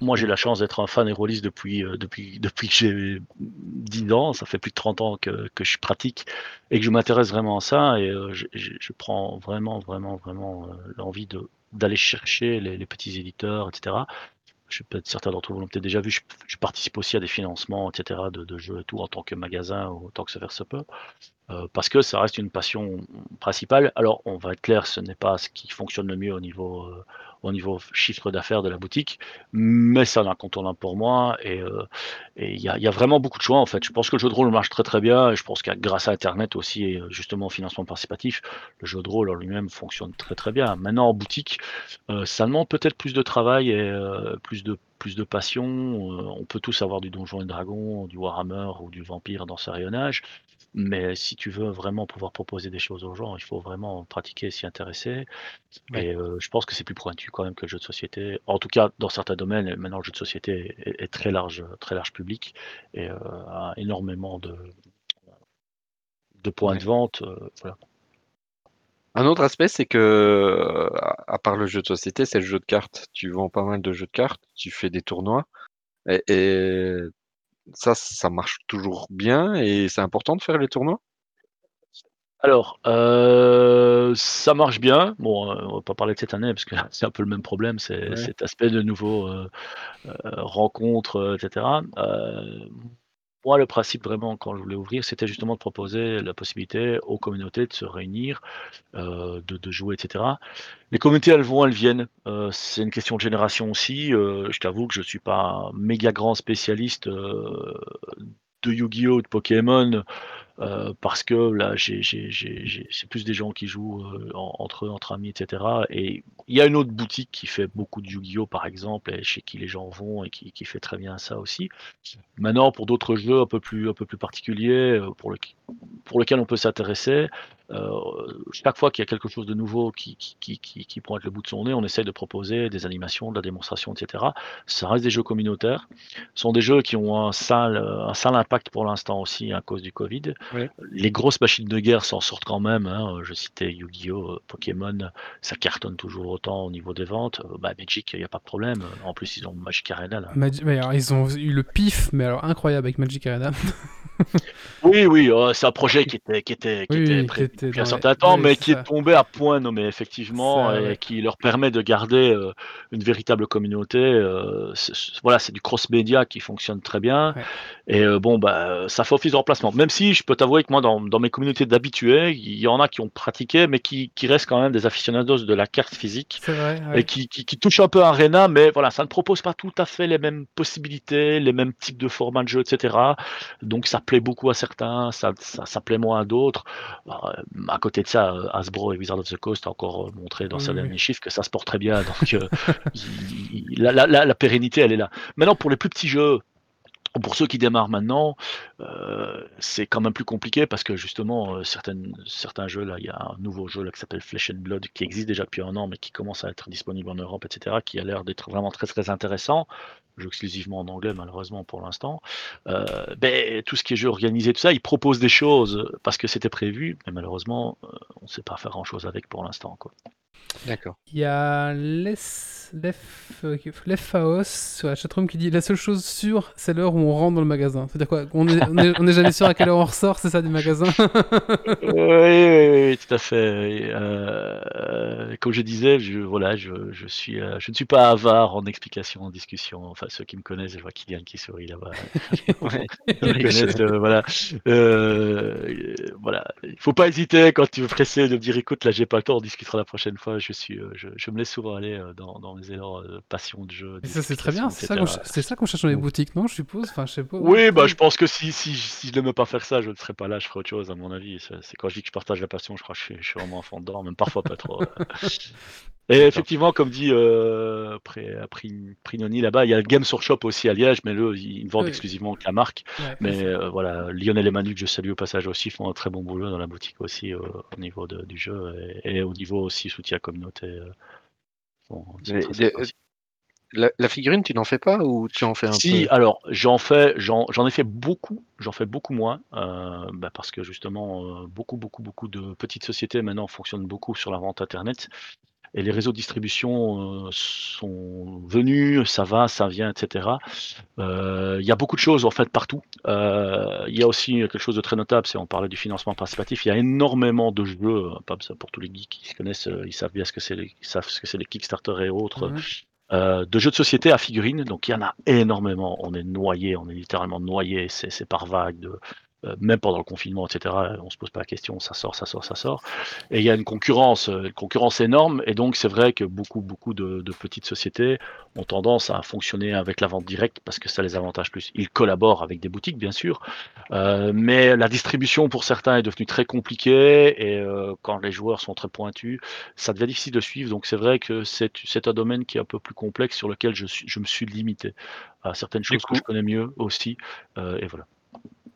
Moi, j'ai la chance d'être un fan héroïste depuis, euh, depuis, depuis que j'ai 10 ans. Ça fait plus de 30 ans que, que je pratique et que je m'intéresse vraiment à ça. Et euh, je, je, prends vraiment, vraiment, vraiment l'envie d'aller chercher les, petits éditeurs, etc. Je peut-être certains d'entre vous l'ont peut-être déjà vu. Je, participe aussi à des financements, etc. De, jeux et tout en tant que magasin ou en tant que se faire se peut. Parce que ça reste une passion principale. Alors, on va être clair, ce n'est pas ce qui fonctionne le mieux au niveau, euh, au niveau chiffre d'affaires de la boutique, mais c'est un incontournable pour moi. Et euh, il y, a vraiment beaucoup de choix, en fait. Je pense que le jeu de rôle marche très très bien, je pense que grâce à Internet aussi, et justement au financement participatif, le jeu de rôle en lui-même fonctionne très très bien. Maintenant, en boutique, ça demande peut-être plus de travail et plus de plus de passion. on peut tous avoir du Donjon et Dragon, du Warhammer ou du Vampire dans ce rayonnage. Mais si tu veux vraiment pouvoir proposer des choses aux gens, il faut vraiment pratiquer, s'y intéresser. Et je pense que c'est plus pointu quand même que le jeu de société. En tout cas, dans certains domaines, maintenant le jeu de société est, très large, très large public et a énormément de, de points de vente. Un autre aspect, c'est que, à part le jeu de société, c'est le jeu de cartes. Tu vends pas mal de jeux de cartes, tu fais des tournois, et ça, ça marche toujours bien et c'est important de faire les tournois? Alors, euh, ça marche bien. Bon, euh, on va pas parler de cette année parce que c'est un peu le même problème, c'est cet aspect de nouveaux, euh, rencontres, etc. moi, le principe vraiment quand je voulais ouvrir, c'était justement de proposer la possibilité aux communautés de se réunir, de de jouer etc. Les communautés, elles vont, elles viennent. Euh, c'est une question de génération aussi. Euh, je t'avoue que je suis pas un méga grand spécialiste euh, de Yu-Gi-Oh, de Pokémon, parce que là, c'est plus des gens qui jouent entre eux, entre amis, etc. Et il y a une autre boutique qui fait beaucoup de Yu-Gi-Oh, par exemple, et chez qui les gens vont et qui, fait très bien ça aussi. Maintenant, pour d'autres jeux un peu plus, un peu plus particuliers, pour, le, pour lesquels on peut s'intéresser, euh, chaque fois qu'il y a quelque chose de nouveau qui, qui, qui, qui, pointe le bout de son nez, on essaye de proposer des animations, de la démonstration, etc. Ça reste des jeux communautaires. Ce sont des jeux qui ont un sale, un sale impact pour l'instant aussi à cause du Covid. Les grosses machines de guerre s'en sortent quand même. Hein. Je citais Yu-Gi-Oh, euh, Pokémon, ça cartonne toujours autant au niveau des ventes. Euh, bah, Magic, il n'y a pas de problème. En plus, ils ont Magic Arena. Là. ils ont eu le pif, mais alors incroyable avec Magic Arena. oui, oui, c'est un projet qui était, qui était, qui était depuis un certain temps, mais qui est tombé à point nommé effectivement et qui leur permet de garder euh, une véritable communauté. Euh, voilà, c'est du cross-média qui fonctionne très bien. Et euh, bon, bah, ça fait office de remplacement. Même si je peux t'avouer que moi, dans, dans mes communautés d'habitués, il y en a qui ont pratiqué, mais qui, qui restent quand même des aficionados de la carte physique et qui, qui, qui, touchent un peu à Arena, mais voilà, ça ne propose pas tout à fait les mêmes possibilités, les mêmes types de formats de jeu, etc. Donc ça plaît beaucoup à certains, ça, ça, ça plaît moins à d'autres. Bah, à côté de ça, euh, Hasbro et Wizard of the Coast ont encore euh, montré dans oui, derniers chiffres que ça se porte très bien. Donc euh, la, la, la, pérennité, elle est là. Maintenant, pour les plus petits jeux, pour ceux qui démarrent maintenant, euh, c'est quand même plus compliqué parce que justement, certaines, certains jeux, là, il y a un nouveau jeu là, qui s'appelle Flesh and Blood qui existe déjà depuis un an mais qui commence à être disponible en Europe, etc., qui a l'air d'être vraiment très très intéressant jeu exclusivement en anglais malheureusement pour l'instant. Euh, ben, tout ce qui est jeu organisé, tout ça, ils proposent des choses parce que c'était prévu, mais malheureusement, euh, on ne sait pas faire grand-chose avec pour l'instant. D'accord. Il y a Les... Lef... Sur la chatroom qui dit la seule chose sûre, c'est l'heure où on rentre dans le magasin. C'est-à-dire quoi On n'est est, jamais sûr à quelle heure on ressort, c'est ça, du magasin? Oui, oui, oui. oui, tout à fait. Euh, comme je disais, je, voilà, je, je suis, euh, je ne suis pas avare en explications, en discussion. Enfin, ceux qui me connaissent, je vois Kylian qui sourit là-bas. Ouais, ils me connaissent, euh, voilà. Euh, voilà. Il faut pas hésiter quand tu veux presser de me dire, écoute, là, j'ai pas le temps, on discutera la prochaine fois. Je suis, euh, je, je me laisse souvent aller euh, dans, dans mes élans de passion de jeu. Et ça, c'est très bien. C'est ça qu'on ch- qu'on cherche dans les boutiques, non Je suppose? Enfin, je sais pas. Oui, bah, je pense que si, si, si je n'aimais pas faire ça, je ne serais pas là, je ferais autre chose, à mon avis. C'est c'est quand je dis que je partage la passion, je crois que je suis, je suis vraiment un fond dedans, même parfois pas trop. Et effectivement, comme dit euh, Prignoni là-bas, il y a le Games Workshop aussi à Liège, mais eux, ils ne vendent Oui. exclusivement que la marque. Ouais, Mais euh, voilà, Lionel et Manu, que je salue au passage aussi, font un très bon boulot dans la boutique aussi euh, au niveau de- du jeu et, et au niveau aussi soutien communauté. euh, Mais. La, la figurine, tu n'en fais pas ou tu en fais un Si, peu? alors j'en fais, j'en j'en ai fait beaucoup, j'en fais beaucoup moins, euh, bah, parce que justement euh, beaucoup, beaucoup, beaucoup de petites sociétés maintenant fonctionnent beaucoup sur la vente internet et les réseaux de distribution euh, sont venus, ça va, ça vient, etc. Euh, Il y a beaucoup de choses en fait partout. Euh, Il y a aussi quelque chose de très notable, c'est on parlait du financement participatif. Il y a énormément de jeux, ça pour tous les geeks qui se connaissent, euh, ils savent bien ce que c'est, les- ils savent ce que c'est les Kickstarter et autres. Euh, de jeux de société à figurines, donc il y en a énormément. On est noyé, on est littéralement noyé. C'est c'est par vague. De, même pendant le confinement, etc. On se pose pas la question. Ça sort, ça sort, ça sort. Et il y a une concurrence, euh, une concurrence énorme. Et donc c'est vrai que beaucoup, beaucoup de, de petites sociétés ont tendance à fonctionner avec la vente directe parce que ça les avantage plus. Ils collaborent avec des boutiques, bien sûr, euh, mais la distribution pour certains est devenue très compliquée. Et euh, quand les joueurs sont très pointus, ça devient difficile de suivre. Donc c'est vrai que c'est un domaine qui est un peu plus complexe sur lequel je, me suis limité à certaines choses que je connais mieux aussi. Euh, et voilà.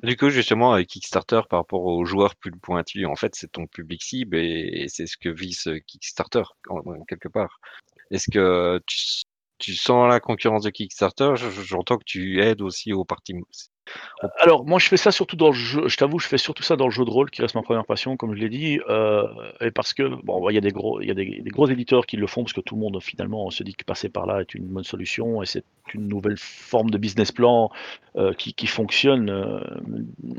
Du coup, justement, avec Kickstarter, par rapport aux joueurs plus pointus, en fait, c'est ton public cible et, c'est ce que vise euh, Kickstarter, en- quelque part. Est-ce que tu, tu sens la concurrence de Kickstarter? Je- je- J'entends que tu aides aussi aux parties. Alors, moi, je fais ça surtout dans le jeu. Je t'avoue, je fais surtout ça dans le jeu de rôle, qui reste ma première passion, comme je l'ai dit. euh, et parce que, bon, il y a des gros, éditeurs qui le font, parce que tout le monde, finalement, se dit que passer par là est une bonne solution, et c'est une nouvelle forme de business plan euh, qui, qui fonctionne. Euh,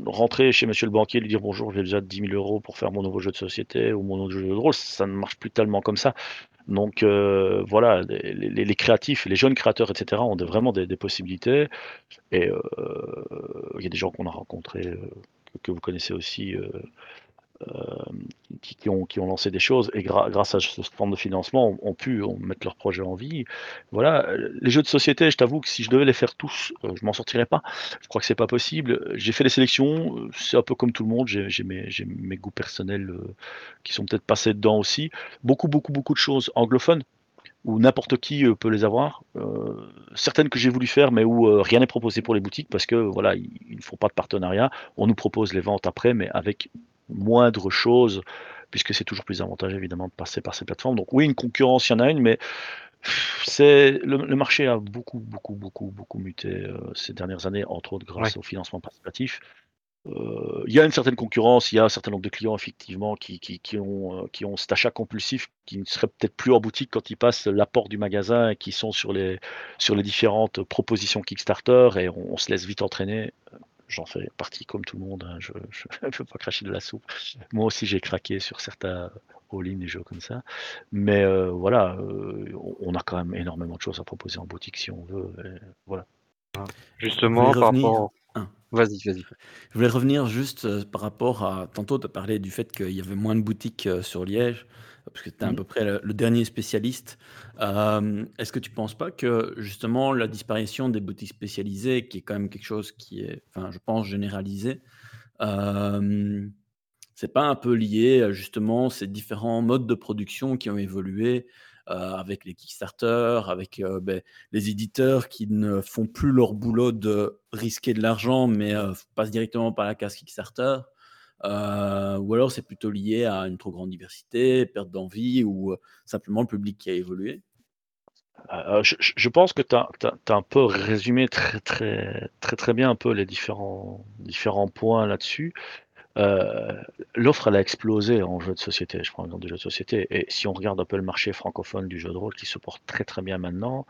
rentrer chez monsieur le banquier, lui dire bonjour, j'ai déjà 10 000 euros pour faire mon nouveau jeu de société ou mon nouveau jeu de rôle, ça ne marche plus tellement comme ça. Donc euh, voilà, les, créatifs, les jeunes créateurs, etc., ont des- vraiment des, possibilités. Et euh, il y a des gens qu'on a rencontrés, euh, que, vous connaissez aussi, qui, qui ont, lancé des choses et grâce à ce forme de financement ont, pu mettre leur projet en vie. Voilà, euh, les jeux de société, je t'avoue que si je devais les faire tous, euh, je m'en sortirais pas. Je crois que c'est pas possible. J'ai fait les sélections, euh, c'est un peu comme tout le monde. J'ai mes, goûts personnels euh, qui sont peut-être passés dedans aussi. Beaucoup, beaucoup, beaucoup de choses anglophones où n'importe qui euh, peut les avoir. Euh, certaines que j'ai voulu faire, mais où euh, rien n'est proposé pour les boutiques parce que voilà, ils ne font pas de partenariat. On nous propose les ventes après, mais avec moindre chose, puisque c'est toujours plus avantageux évidemment de passer par ces plateformes. Donc oui, une concurrence, il y en a une, mais c'est le, le marché a beaucoup, beaucoup, beaucoup, beaucoup muté euh, ces dernières années, entre autres grâce au financement participatif. Euh, il y a une certaine concurrence, il y a un certain nombre de clients effectivement qui, qui, qui ont, euh, qui ont cet achat compulsif qui ne serait peut-être plus en boutique quand ils passent l'apport du magasin et qui sont sur les, sur les différentes propositions Kickstarter et on, on se laisse vite entraîner. J'en fais partie comme tout le monde, hein, je ne veux pas cracher de la soupe. Moi aussi j'ai craqué sur certains all-in des jeux comme ça. Mais euh, voilà, euh, on- a quand même énormément de choses à proposer en boutique si on veut. et voilà. Justement, par revenir rapport. Ah. Vas-y, vas-y. Je voulais revenir juste euh, par rapport à. Tantôt, tu as parlé du fait qu'il y avait moins de boutiques sur Liège, parce que tu es à Mhm. peu près le, le dernier spécialiste. Euh, Est-ce que tu ne penses pas que justement la disparition des boutiques spécialisées, qui est quand même quelque chose qui est, enfin, je pense, généralisé, euh, c'est pas un peu lié à justement ces différents modes de production qui ont évolué euh, avec les Kickstarter, avec euh, ben, les éditeurs qui ne font plus leur boulot de risquer de l'argent, mais passent directement par la case Kickstarter? Euh, ou alors c'est plutôt lié à une trop grande diversité, perte d'envie, ou euh, simplement le public qui a évolué. Euh, je, pense que tu as, un peu résumé très très très très bien un peu les différents différents points là-dessus. L'offre elle a explosé en jeu de société. Je prends l'exemple du jeu de société. Et si on regarde un peu le marché francophone du jeu de rôle qui se porte très très bien maintenant,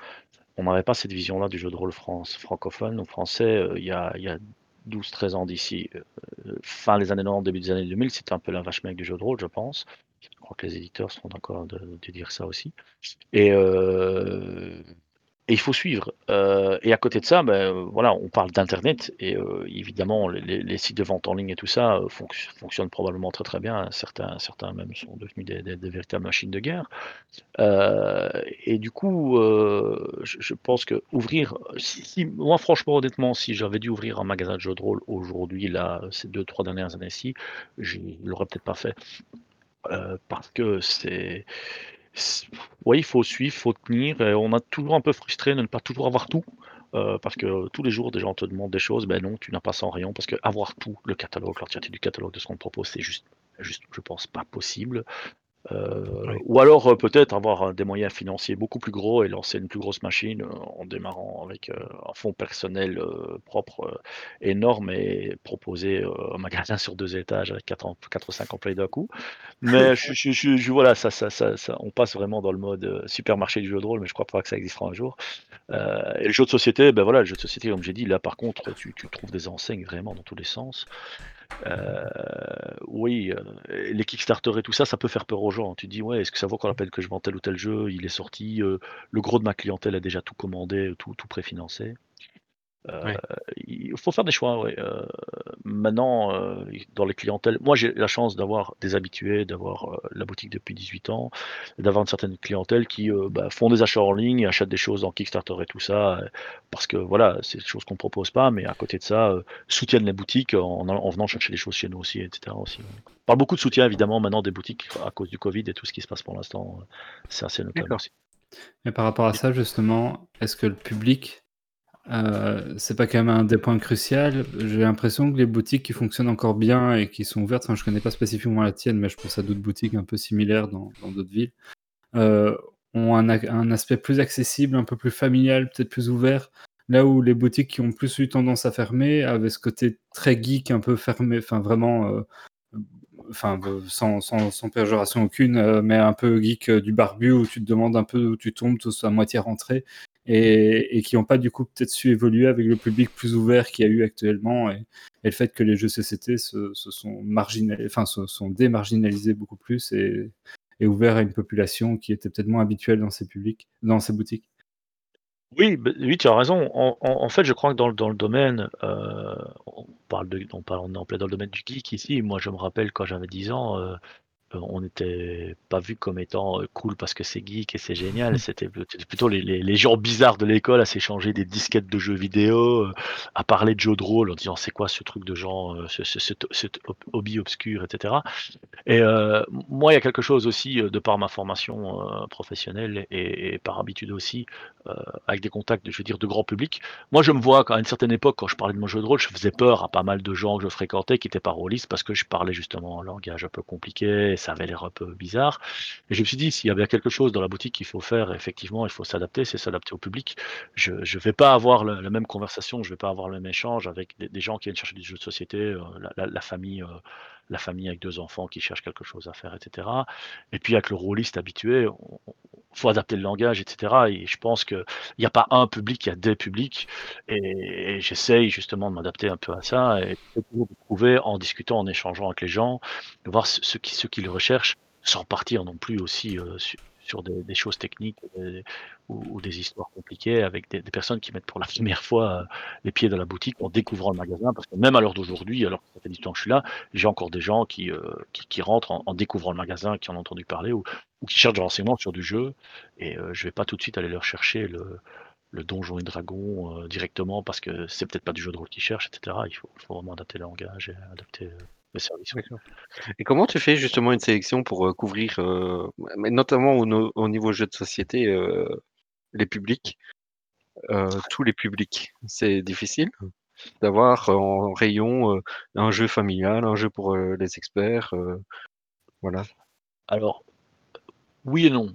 on n'avait pas cette vision-là du jeu de rôle France francophone ou français il y a 12-13 ans d'ici, fin des années 90, début des années 2000, c'était un peu la vache maigre du jeu de rôle, je pense. Je crois que les éditeurs seront d'accord de, de, dire ça aussi. Et il faut suivre. Euh, et à côté de ça, ben, voilà, on parle d'internet et euh, évidemment les, sites de vente en ligne et tout ça euh, fonctionnent probablement très très bien. Certains, certains même sont devenus des, véritables machines de guerre. et du coup, je, pense que ouvrir, si, moi franchement honnêtement, si j'avais dû ouvrir un magasin de jeux de rôle aujourd'hui, là, ces deux trois dernières années-ci, je l'aurais peut-être pas fait parce que c'est oui, il faut suivre, il faut tenir. Et on a toujours un peu frustré de ne pas toujours avoir tout. Euh, parce que tous les jours, des gens te demandent des choses. Ben non, tu n'as pas 100 rayon. Parce que avoir tout, le catalogue, l'entièreté du catalogue de ce qu'on propose, c'est juste, juste, je pense, pas possible. Euh, ou alors euh, peut-être avoir des moyens financiers beaucoup plus gros et lancer une plus grosse machine en démarrant avec un fonds personnel propre énorme et proposer un magasin sur deux étages avec 4, ou 5 employés d'un coup. Mais je, je, voilà, ça, ça, ça, on passe vraiment dans le mode supermarché du jeu de rôle, mais je crois pas que ça existera un jour. et le jeu de société, ben voilà, le jeu de société, comme j'ai dit, là par contre, tu, tu trouves des enseignes vraiment dans tous les sens. Euh, oui, euh, les Kickstarter et tout ça, ça peut faire peur aux gens. Tu dis: «Ouais, est-ce que ça vaut la peine que je vende tel ou tel jeu? Il est sorti, euh, le gros de ma clientèle a déjà tout commandé, tout préfinancé». Euh, il faut faire des choix, ouais. Euh, maintenant, euh, dans les clientèles, moi j'ai la chance d'avoir des habitués, d'avoir la boutique depuis 18 ans, d'avoir une certaine clientèle qui bah, font des achats en ligne, achètent des choses en Kickstarter et tout ça, parce que voilà, c'est des choses qu'on propose pas, mais à côté de ça, soutiennent les boutiques en, venant chercher des choses chez nous aussi, etc. Aussi. On parle beaucoup de soutien évidemment maintenant des boutiques à cause du Covid et tout ce qui se passe pour l'instant, c'est assez notable aussi. Et par rapport à ça, justement, est-ce que le public euh, c'est pas quand même un des points cruciaux. J'ai l'impression que les boutiques qui fonctionnent encore bien et qui sont ouvertes, enfin, je connais pas spécifiquement la tienne, mais je pense à d'autres boutiques un peu similaires dans d'autres villes, euh, ont un, aspect plus accessible, un peu plus familial, peut-être plus ouvert. Là où les boutiques qui ont plus eu tendance à fermer avaient ce côté très geek, un peu fermé, enfin vraiment, euh, sans, sans, péjoration aucune, mais un peu geek du barbu où tu te demandes un peu où tu tombes, tous à moitié rentré et, qui n'ont pas du coup peut-être su évoluer avec le public plus ouvert qu'il y a eu actuellement et, le fait que les jeux CCT se, sont enfin se sont démarginalisés beaucoup plus et, et ouverts à une population qui était peut-être moins habituelle dans ces publics, dans ces boutiques. Oui, bah, tu as raison. En, fait, je crois que dans, le- domaine, euh, on parle on est en plein dans le domaine du geek ici. Moi, je me rappelle quand j'avais 10 ans, euh, on n'était pas vu comme étant euh, cool parce que c'est geek et c'est génial. C'était plutôt les, les, gens bizarres de l'école à s'échanger des disquettes de jeux vidéo, euh, à parler de jeux de rôle en disant c'est quoi ce truc de gens, ce, cet hobby obscur, etc. Et moi, il y a quelque chose aussi de par ma formation professionnelle et, par habitude aussi, avec des contacts, je veux dire, de grand public. Moi, je me vois à une certaine époque, quand je parlais de mon jeu de rôle, je faisais peur à pas mal de gens que je fréquentais qui étaient pas rôlistes parce que je parlais justement un langage un peu compliqué ça avait l'air un peu bizarre. Et je me suis dit, s'il y a bien quelque chose dans la boutique qu'il faut faire, effectivement, il faut s'adapter, c'est s'adapter au public. Je ne vais pas avoir la même conversation, je ne vais pas avoir le même échange avec des, gens qui viennent chercher des jeux de société, euh, la, famille. La famille avec deux enfants qui cherchent quelque chose à faire, etc. Et puis avec le rôliste habitué, il faut adapter le langage, etc. Et je pense qu'il n'y a pas un public, il y a des publics. Et, j'essaye justement de m'adapter un peu à ça et de trouver en discutant, en échangeant avec les gens, voir ce, qui, ce qu'ils recherchent, sans partir non plus aussi euh, sur des, choses techniques euh, ou, des histoires compliquées avec des, personnes qui mettent pour la première fois euh, les pieds dans la boutique en découvrant le magasin. Parce que même à l'heure d'aujourd'hui, alors que ça fait du temps que je suis là, j'ai encore des gens qui, euh, qui, rentrent en, découvrant le magasin, qui en ont entendu parler ou, qui cherchent des renseignements sur du jeu. Et je vais pas tout de suite aller leur chercher le, le donjon et dragon directement parce que c'est peut-être pas du jeu de rôle qu'ils cherchent, etc. Il faut, faut vraiment adapter le langage et adapter service. Et comment tu fais justement une sélection pour euh, couvrir, euh, notamment au, niveau jeu de société, euh, les publics, tous les publics? C'est difficile d'avoir en rayon un jeu familial, un jeu pour les experts, voilà. Alors, oui et non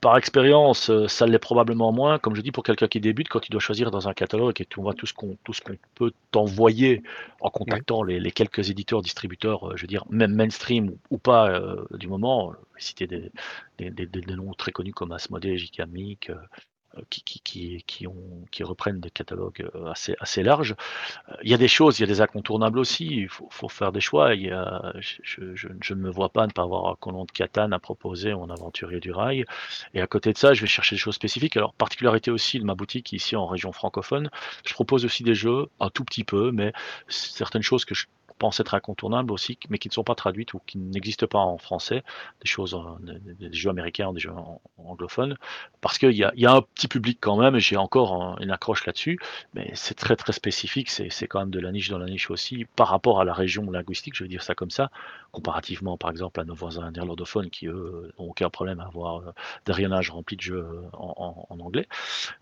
par expérience, euh, ça l'est probablement moins. Comme je dis, pour quelqu'un qui débute, quand il doit choisir dans un catalogue et tu vois tout ce qu'on tout ce qu'on peut t'envoyer en contactant les, quelques éditeurs, distributeurs, euh, je veux dire, même mainstream ou, pas euh, du moment, citer des, des, des, noms très connus comme Asmodée, JK qui, qui, qui, ont, qui reprennent des catalogues assez, assez larges. Il y a des choses, il y a des incontournables aussi. Il faut, faut faire des choix. Il y a, je, je, je, ne me vois pas ne pas avoir un colon de Catane à proposer en aventurier du rail. Et à côté de ça, je vais chercher des choses spécifiques. Alors, particularité aussi de ma boutique ici en région francophone, je propose aussi des jeux, un tout petit peu, mais certaines choses que je pense être incontournables aussi, mais qui ne sont pas traduites ou qui n'existent pas en français, des choses, euh, des, jeux américains, des jeux anglophones, parce qu'il y a, y a, un petit public quand même, et j'ai encore une accroche là-dessus, mais c'est très très spécifique, c'est quand même de la niche dans la niche aussi, par rapport à la région linguistique, je veux dire ça comme ça, comparativement par exemple à nos voisins néerlandophones qui eux n'ont aucun problème à avoir euh, des rayonnages remplis de jeux en, anglais.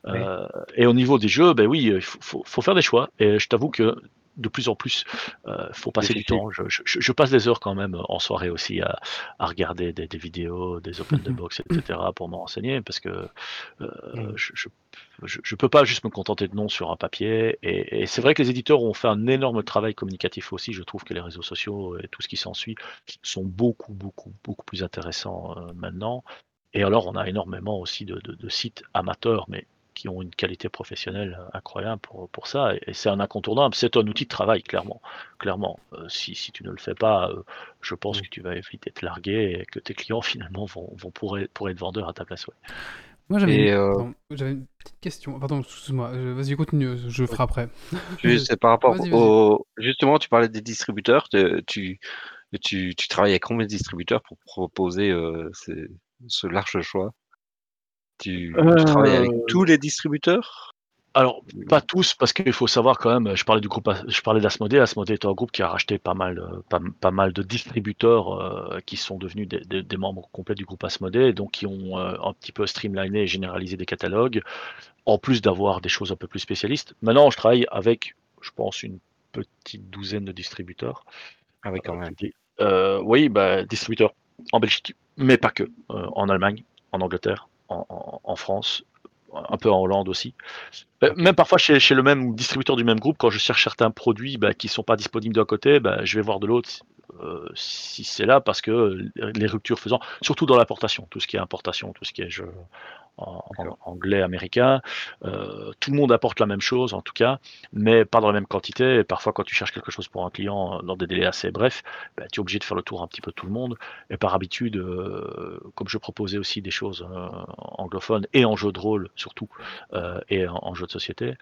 Euh, et au niveau des jeux, ben oui, il faut, faut, faire des choix, et je t'avoue que de plus en plus. Il euh, faut passer du temps. Je, je, passe des heures quand même euh, en soirée aussi à, à regarder des, des, vidéos, des open the box, etc. pour me renseigner parce que euh, mm. je, je peux pas juste me contenter de noms sur un papier. Et, et c'est vrai que les éditeurs ont fait un énorme travail communicatif aussi. Je trouve que les réseaux sociaux et tout ce qui s'ensuit sont beaucoup, beaucoup, beaucoup plus intéressants euh, maintenant. Et alors, on a énormément aussi de, de, de sites amateurs, mais qui ont une qualité professionnelle incroyable pour, pour ça. Et, c'est un incontournable. C'est un outil de travail, clairement. Clairement. Euh, si, si, tu ne le fais pas, euh, je pense que tu vas vite être largué et que tes clients, finalement, vont, vont pour, pour, être vendeurs à ta place. Ouais. Moi, j'avais euh, une, petite question. Pardon, excuse-moi. Vas-y, continue. Je ferai après. C'est par rapport au. Justement, tu parlais des distributeurs. Tu, tu, tu travailles avec combien de distributeurs pour proposer ce large choix? Tu, travailles avec euh. tous les distributeurs? Alors, pas tous, parce qu'il faut savoir quand même, je parlais du groupe, je parlais d'Asmodée. Asmodée est un groupe qui a racheté pas mal, euh, pas, mal de distributeurs euh, qui sont devenus des, membres complets du groupe Asmodée, donc qui ont un petit peu streamliné et généralisé des catalogues, en plus d'avoir des choses un peu plus spécialistes. Maintenant, je travaille avec, je pense, une petite douzaine de distributeurs. Ah oui, quand même. oui, bah, distributeurs en Belgique, mais pas que, en Allemagne, en Angleterre, en, France, un peu en Hollande aussi. Euh, même parfois chez, chez, le même distributeur du même groupe, quand je cherche certains produits bah, qui ne sont pas disponibles d'un côté, bah, je vais voir de l'autre euh, si c'est là parce que les ruptures faisant, surtout dans l'importation, tout ce qui est importation, tout ce qui est jeu en, anglais, américain, euh, tout le monde apporte la même chose en tout cas, mais pas dans la même quantité. Et parfois, quand tu cherches quelque chose pour un client dans des délais assez brefs, bah, tu es obligé de faire le tour un petit peu de tout le monde. Et par habitude, euh, comme je proposais aussi des choses anglophones et en jeu de rôle surtout, et en, jeu de société,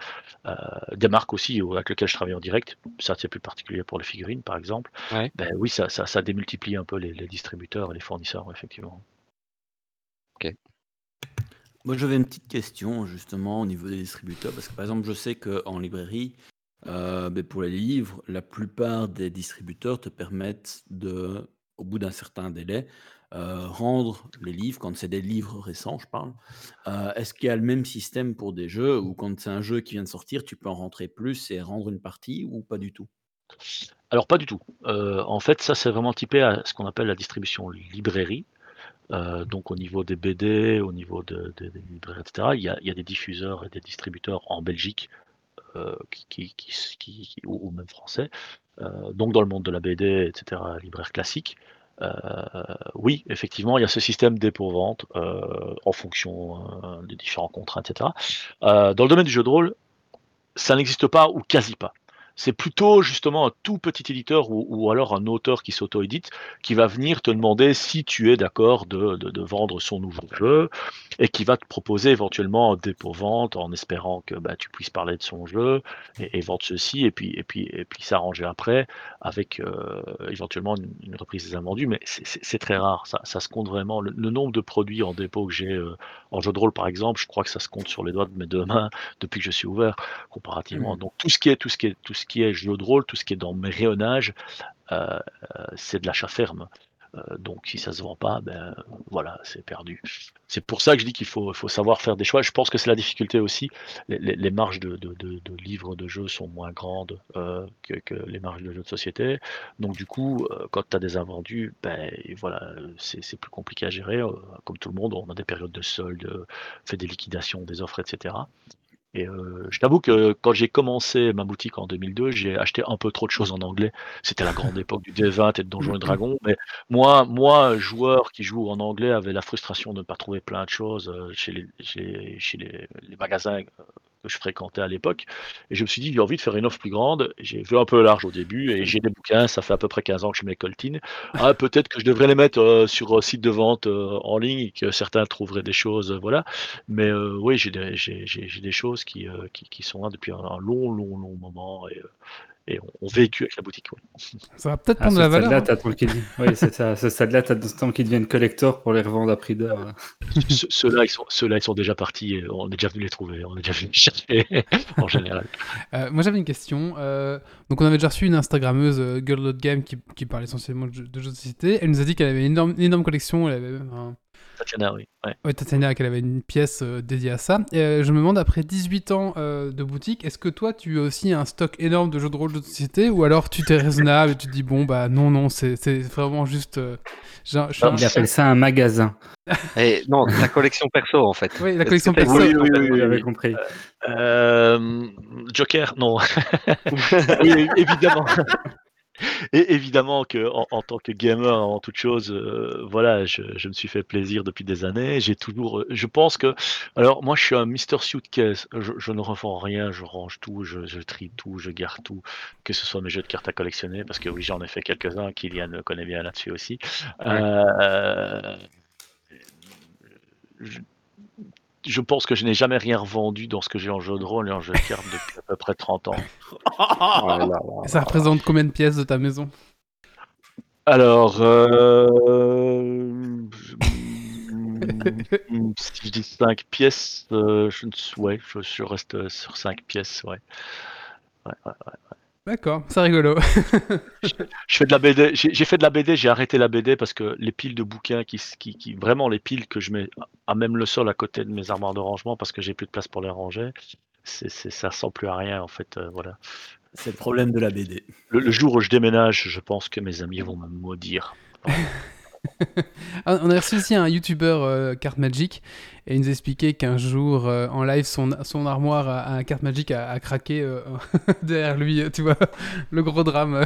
des marques aussi avec lesquelles je travaille en direct, ça c'est plus particulier pour les figurines par exemple, ben, oui, ça, ça, démultiplie un peu les, distributeurs et les fournisseurs, effectivement. Ok. Moi, j'avais une petite question justement au niveau des distributeurs, parce que par exemple, je sais qu'en librairie, euh, ben, pour les livres, la plupart des distributeurs te permettent de, au bout d'un certain délai, euh, rendre les livres, quand c'est des livres récents, je parle. Euh, est-ce qu'il y a le même système pour des jeux, ou quand c'est un jeu qui vient de sortir, tu peux en rentrer plus et rendre une partie, ou pas du tout? Alors pas du tout. Euh, en fait, ça c'est vraiment typé à ce qu'on appelle la distribution librairie. Euh, donc au niveau des BD, au niveau de, des librairies, etc. Il y, a, des diffuseurs et des distributeurs en Belgique euh, ou, même français. donc dans le monde de la BD, etc. Libraire classique. oui, effectivement, il y a ce système dépôt-vente en fonction des différents contrats, etc. dans le domaine du jeu de rôle, ça n'existe pas ou quasi pas c'est plutôt justement un tout petit éditeur ou, alors un auteur qui s'auto-édite qui va venir te demander si tu es d'accord de, de, vendre son nouveau jeu et qui va te proposer éventuellement un dépôt-vente en espérant que bah, tu puisses parler de son jeu et, vendre ceci et puis, et puis, et puis s'arranger après avec euh, éventuellement une, reprise des invendus. Mais c'est très rare, ça, ça, se compte vraiment. Le, nombre de produits en dépôt que j'ai euh, en jeu de rôle par exemple, je crois que ça se compte sur les doigts de mes deux mains depuis que je suis ouvert comparativement. Mmh. Donc tout ce qui est, tout ce qui est, tout ce ce qui est jeu de rôle, tout ce qui est dans mes rayonnages, euh, euh, c'est de l'achat ferme. Euh, donc si ça se vend pas, ben voilà, c'est perdu. C'est pour ça que je dis qu'il faut, savoir faire des choix. Je pense que c'est la difficulté aussi. Les, marges de, livres de jeux sont moins grandes que, les marges de jeux de société. Donc du coup, quand tu as des invendus, ben voilà, c'est plus compliqué à gérer. comme tout le monde, on a des périodes de soldes, fait des liquidations, des offres, etc. Et euh, je t'avoue que quand j'ai commencé ma boutique en 2002, j'ai acheté un peu trop de choses en anglais. C'était la grande époque du D20 et de Donjons et Dragons. Mais moi, moi, joueur qui joue en anglais, avait la frustration de ne pas trouver plein de choses euh, chez les, chez, chez les, les magasins euh, que je fréquentais à l'époque. Et je me suis dit, j'ai envie de faire une offre plus grande. J'ai vu un peu large au début et j'ai des bouquins. Ça fait à peu près 15 ans que je mets Coltine. Ah, peut-être que je devrais les mettre euh, sur un site de vente euh, en ligne que certains trouveraient des choses. euh, voilà. Mais euh, oui, j'ai des, des choses qui, euh, qui, sont là depuis un, un long, long, long moment. Et, euh, et on, on vécu avec la boutique. ouais. Ça va peut-être À prendre de la valeur. stade-là, hein. qu'ils oui, c'est ça. À ce stade-là, t'attends qu'ils deviennent collector pour les revendre à prix d'or. Ce- Ceux-là, ils sont, ceux-là, ils sont déjà partis. et On est déjà venu les trouver. On est déjà venu les chercher en général. Euh, moi j'avais une question. euh, donc on avait déjà reçu une Instagrammeuse euh, Girl Game qui, qui parle essentiellement de jeux, de jeux de société. Elle nous a dit qu'elle avait une énorme, une énorme collection. Elle avait même un- Tatiana, oui. Ouais. Ouais, Tatiana, qu'elle avait une pièce euh, dédiée à ça. Et, euh, je me demande, après 18 ans euh, de boutique, est-ce que toi, tu as aussi un stock énorme de jeux de rôle de société Ou alors tu t'es raisonnable et tu te dis, bon, bah non, non, c'est vraiment juste. euh, je Il appelle ça un magasin. Et non, la collection perso en fait. Oui, la collection perso. Oui, oui, oui, oui, J'avais oui. compris. Euh, Joker, non. Oui, évidemment. Et évidemment que en, en tant que gamer, avant toute chose, euh, voilà, je, je me suis fait plaisir depuis des années. J'ai toujours, euh, je pense que, alors moi, je suis un Mister Suitcase. Je, je ne revends rien, je range tout, je, je trie tout, je garde tout, que ce soit mes jeux de cartes à collectionner, parce que oui, j'en ai fait quelques-uns. Kylian connaît bien là-dessus aussi. Euh, je, pense que je n'ai jamais rien revendu dans ce que j'ai en jeu de rôle et en jeu de cartes depuis à peu près 30 ans. Ça représente combien de pièces de ta maison? Alors, euh, si je dis 5 pièces, euh, je, ne- ouais, je, je reste sur 5 pièces, ouais. Ouais, ouais, ouais. D'accord, c'est rigolo. Je fais de la BD, j'ai fait de la BD, j'ai arrêté la BD parce que les piles de bouquins qui, qui, qui- vraiment les piles que je mets à même le sol à côté de mes armoires de rangement parce que j'ai plus de place pour les ranger, c'est, c'est, ça ressemble plus à rien en fait, euh, voilà. C'est le problème de la BD. Le, le jour où je déménage, je pense que mes amis vont me maudire. Ah, on a reçu aussi un youtubeur euh, carte Magic et il nous expliquait qu'un jour euh, en live son, son armoire à, à carte Magic a, a craqué euh, derrière lui, tu vois, le gros drame.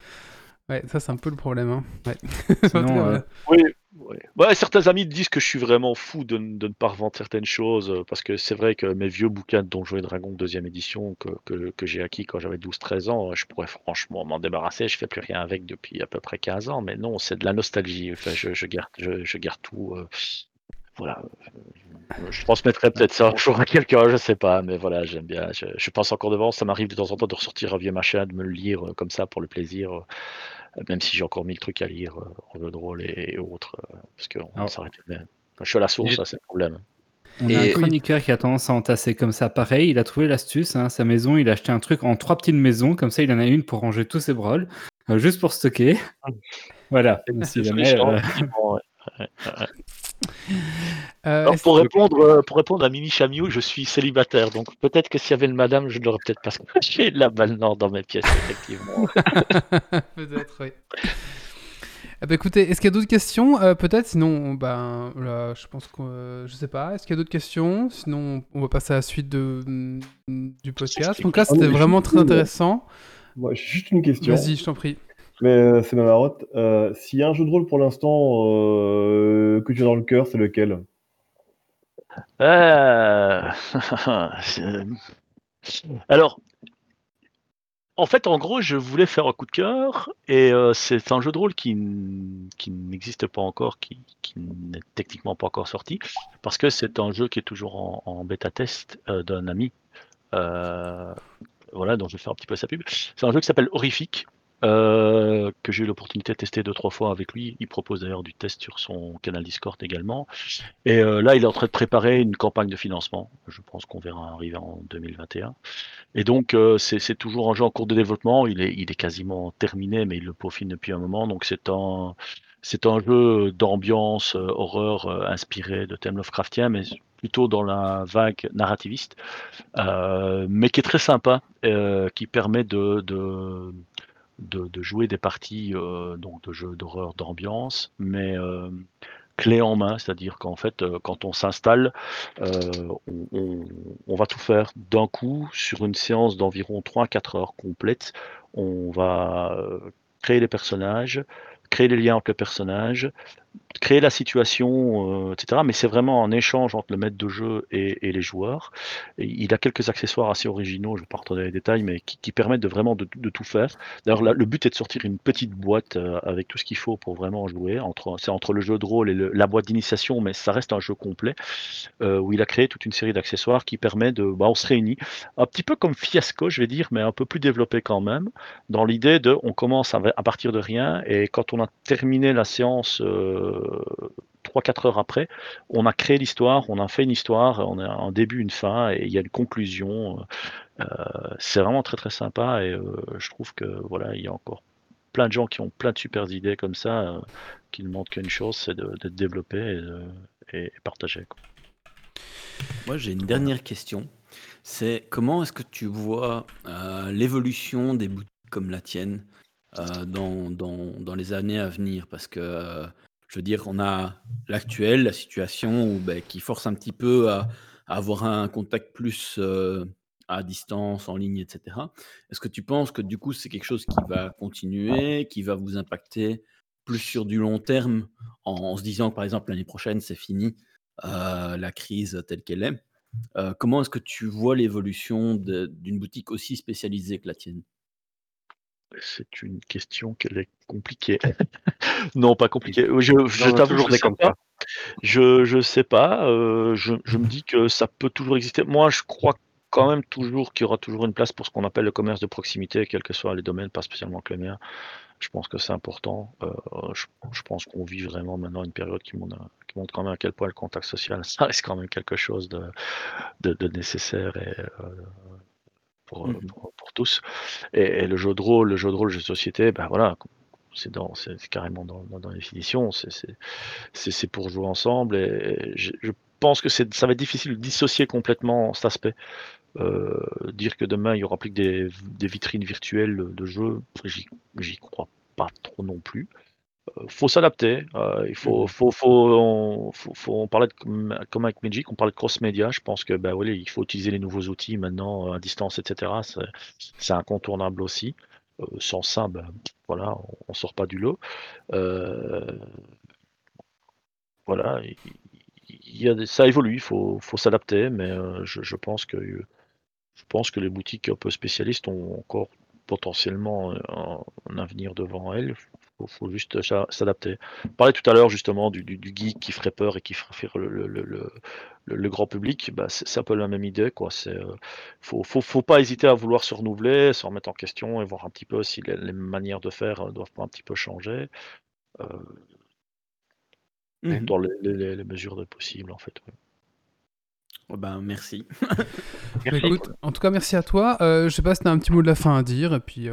ouais, ça c'est un peu le problème. Hein. Ouais. Sinon, euh. Oui, ouais. Ouais, certains amis disent que je suis vraiment fou de, ne de ne pas revendre certaines choses, euh, parce que c'est vrai que mes vieux bouquins de Donjons et Dragons deuxième édition que, que, j'ai acquis quand j'avais 12-13 ans, je pourrais franchement m'en débarrasser, je fais plus rien avec depuis à peu près 15 ans, mais non, c'est de la nostalgie, enfin, je, garde, je, garde tout. euh, voilà, je, transmettrai peut-être ça un jour à quelqu'un, je sais pas, mais voilà, j'aime bien, je, je passe encore devant, ça m'arrive de temps en temps de ressortir un vieux machin, de me le lire euh, comme ça pour le plaisir. Euh, même si j'ai encore mille trucs à lire euh, en jeu de rôle et, et autres, euh, parce qu'on s'arrête bien. Quand je suis à la source, ça c'est le problème. On a Et- un chroniqueur qui a tendance à entasser comme ça. Pareil, il a trouvé l'astuce. hein, sa maison, il a acheté un truc en trois petites maisons. Comme ça, il en a une pour ranger tous ses brols, euh, juste pour stocker. Voilà. Si jamais, euh, effectivement, ouais. Euh, Alors, pour, répondre, euh, pour répondre à Mimi Chamiou, je suis célibataire, donc peut-être que s'il y avait une madame, je ne l'aurais peut-être pas scratché là maintenant dans mes pièces, effectivement. Peut-être, oui. Eh ben, écoutez, est-ce qu'il y a d'autres questions? Euh, Peut-être, sinon, ben, là, je pense que, euh, je sais pas. Est-ce qu'il y a d'autres questions? Sinon, on va passer à la suite de, mm, du podcast. Donc là, c'était vraiment très intéressant. Moi, juste une question, Vas-y, je t'en prie. Mais euh, c'est ma marotte. Euh, S'il y a un jeu de rôle pour l'instant euh, que tu as dans le cœur, c'est lequel? Euh, Alors, en fait, en gros, je voulais faire un coup de cœur, et c'est un jeu de rôle qui, qui n'existe pas encore, qui, n'est techniquement pas encore sorti, parce que c'est un jeu qui est toujours en, bêta-test euh, d'un ami, voilà, dont je vais faire un petit peu sa pub. C'est un jeu qui s'appelle Horrifique, euh, que j'ai eu l'opportunité de tester deux, trois fois avec lui. Il propose d'ailleurs du test sur son canal Discord également. Et euh, là, il est en train de préparer une campagne de financement. Je pense qu'on verra arriver en 2021. Et donc, euh, c'est toujours un jeu en cours de développement. Il est, quasiment terminé, mais il le peaufine depuis un moment. Donc, c'est un, jeu d'ambiance horreur inspiré de thèmes Lovecraftien, mais plutôt dans la vague narrativiste, mais qui est très sympa, qui permet de, de, de jouer des parties euh, donc de jeux d'horreur d'ambiance, mais euh, clé en main, c'est-à-dire qu'en fait, quand on s'installe, on, on, va tout faire d'un coup sur une séance d'environ 3-4 heures complète. On va créer les personnages, créer les liens entre les personnages, créer la situation, euh, etc. Mais c'est vraiment un échange entre le maître de jeu et, les joueurs. il a quelques accessoires assez originaux, je ne vais pas dans les détails, mais qui, permettent de vraiment de, tout faire. D'ailleurs, le but est de sortir une petite boîte euh, avec tout ce qu'il faut pour vraiment jouer. Entre, c'est entre le jeu de rôle et la boîte d'initiation, mais ça reste un jeu complet euh, où il a créé toute une série d'accessoires qui permet de, bah, on se réunit, un petit peu comme Fiasco, je vais dire, mais un peu plus développé quand même, dans l'idée de, on commence à, partir de rien et quand on a terminé la séance 3-4 heures après, on a créé l'histoire, on a fait une histoire, on a un début, une fin, et il y a une conclusion. Euh, c'est vraiment très très sympa, et euh, je trouve que voilà, il y a encore plein de gens qui ont plein de super idées comme ça, euh, qui ne demandent qu'une chose, c'est d'être développé et, et, partager. Moi, j'ai une dernière question. C'est comment est-ce que tu vois l'évolution des boutiques comme la tienne dans, dans, dans, les années à venir? Parce que je veux dire, on a l'actuel, la situation ben, qui force un petit peu à, avoir un contact plus euh, à distance, en ligne, etc. Est-ce que tu penses que du coup, c'est quelque chose qui va continuer, qui va vous impacter plus sur du long terme, en, se disant que par exemple l'année prochaine, c'est fini, euh, la crise telle qu'elle est? Euh, Comment est-ce que tu vois l'évolution d'une boutique aussi spécialisée que la tienne? C'est une question qu'elle est compliquée. non, pas compliquée. Je, je t'avoue, je sais pas. Je, je sais pas. Euh, je, je, me dis que ça peut toujours exister. Moi, je crois quand même toujours qu'il y aura toujours une place pour ce qu'on appelle le commerce de proximité, quels que soient les domaines, pas spécialement que le mien. Je pense que c'est important. Euh, je, je, pense qu'on vit vraiment maintenant une période qui montre, qui montre, quand même à quel point le contact social, ça reste quand même quelque chose de, de, de nécessaire et euh, Mmh. Euh, pour, pour, tous. Et, le jeu de rôle, le jeu de rôle, jeu de société, ben voilà, c'est dans, c'est carrément dans, dans, dans, la définition, c'est pour jouer ensemble. Et, je, pense que ça va être difficile de dissocier complètement cet aspect. Euh, dire que demain il y aura plus que des, des vitrines virtuelles de jeux, j'y crois pas trop non plus faut s'adapter. Euh, il faut, mmh faut, faut, on, faut, on parlait de, comme avec Magic, on parlait de cross-média. Je pense que bah, oui, il faut utiliser les nouveaux outils maintenant à distance, etc. C'est incontournable aussi. Euh, sans ça, ben, voilà, on, ne sort pas du lot. Euh, voilà, il, y a ça évolue, il faut, faut s'adapter, mais je, je, pense que je pense que les boutiques un peu spécialistes ont encore potentiellement un, un avenir devant elles faut, faut juste s'adapter. On parlait tout à l'heure justement du, du, geek qui ferait peur et qui ferait faire le, le, le, le grand public. Bah, c'est un peu la même idée. Il ne euh, faut, faut, faut, pas hésiter à vouloir se renouveler, se remettre en question et voir un petit peu si les, manières de faire euh, doivent pas un petit peu changer. Euh, mmh dans les, les, mesures de possible en fait. Ben, merci. Bah, écoute, en tout cas, merci à toi. Euh, je sais pas si tu as un petit mot de la fin à dire. Et puis,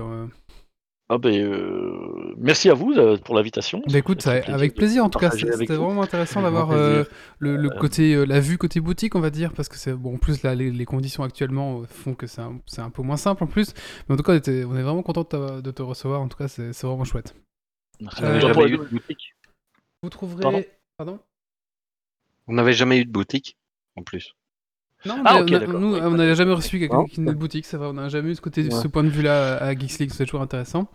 ah ben, euh, merci à vous euh, pour l'invitation. Bah écoute, avec plaisir en tout cas, c'était vraiment intéressant d'avoir euh, le, côté, la vue côté boutique, on va dire, parce que c'est bon. En plus, là, les, conditions actuellement font que c'est un, un, peu moins simple en plus. Mais en tout cas, on, était, on est vraiment content de, te recevoir. En tout cas, c'est vraiment chouette. Merci. jamais eu de boutique. Vous trouverez. Pardon? On n'avait jamais eu de boutique en plus. Non, ah, nous, on n'avait jamais reçu quelqu'un qui une boutique, ça va, on n'a jamais eu ce, côté, ce point de vue-là à Geeks League, c'est toujours intéressant.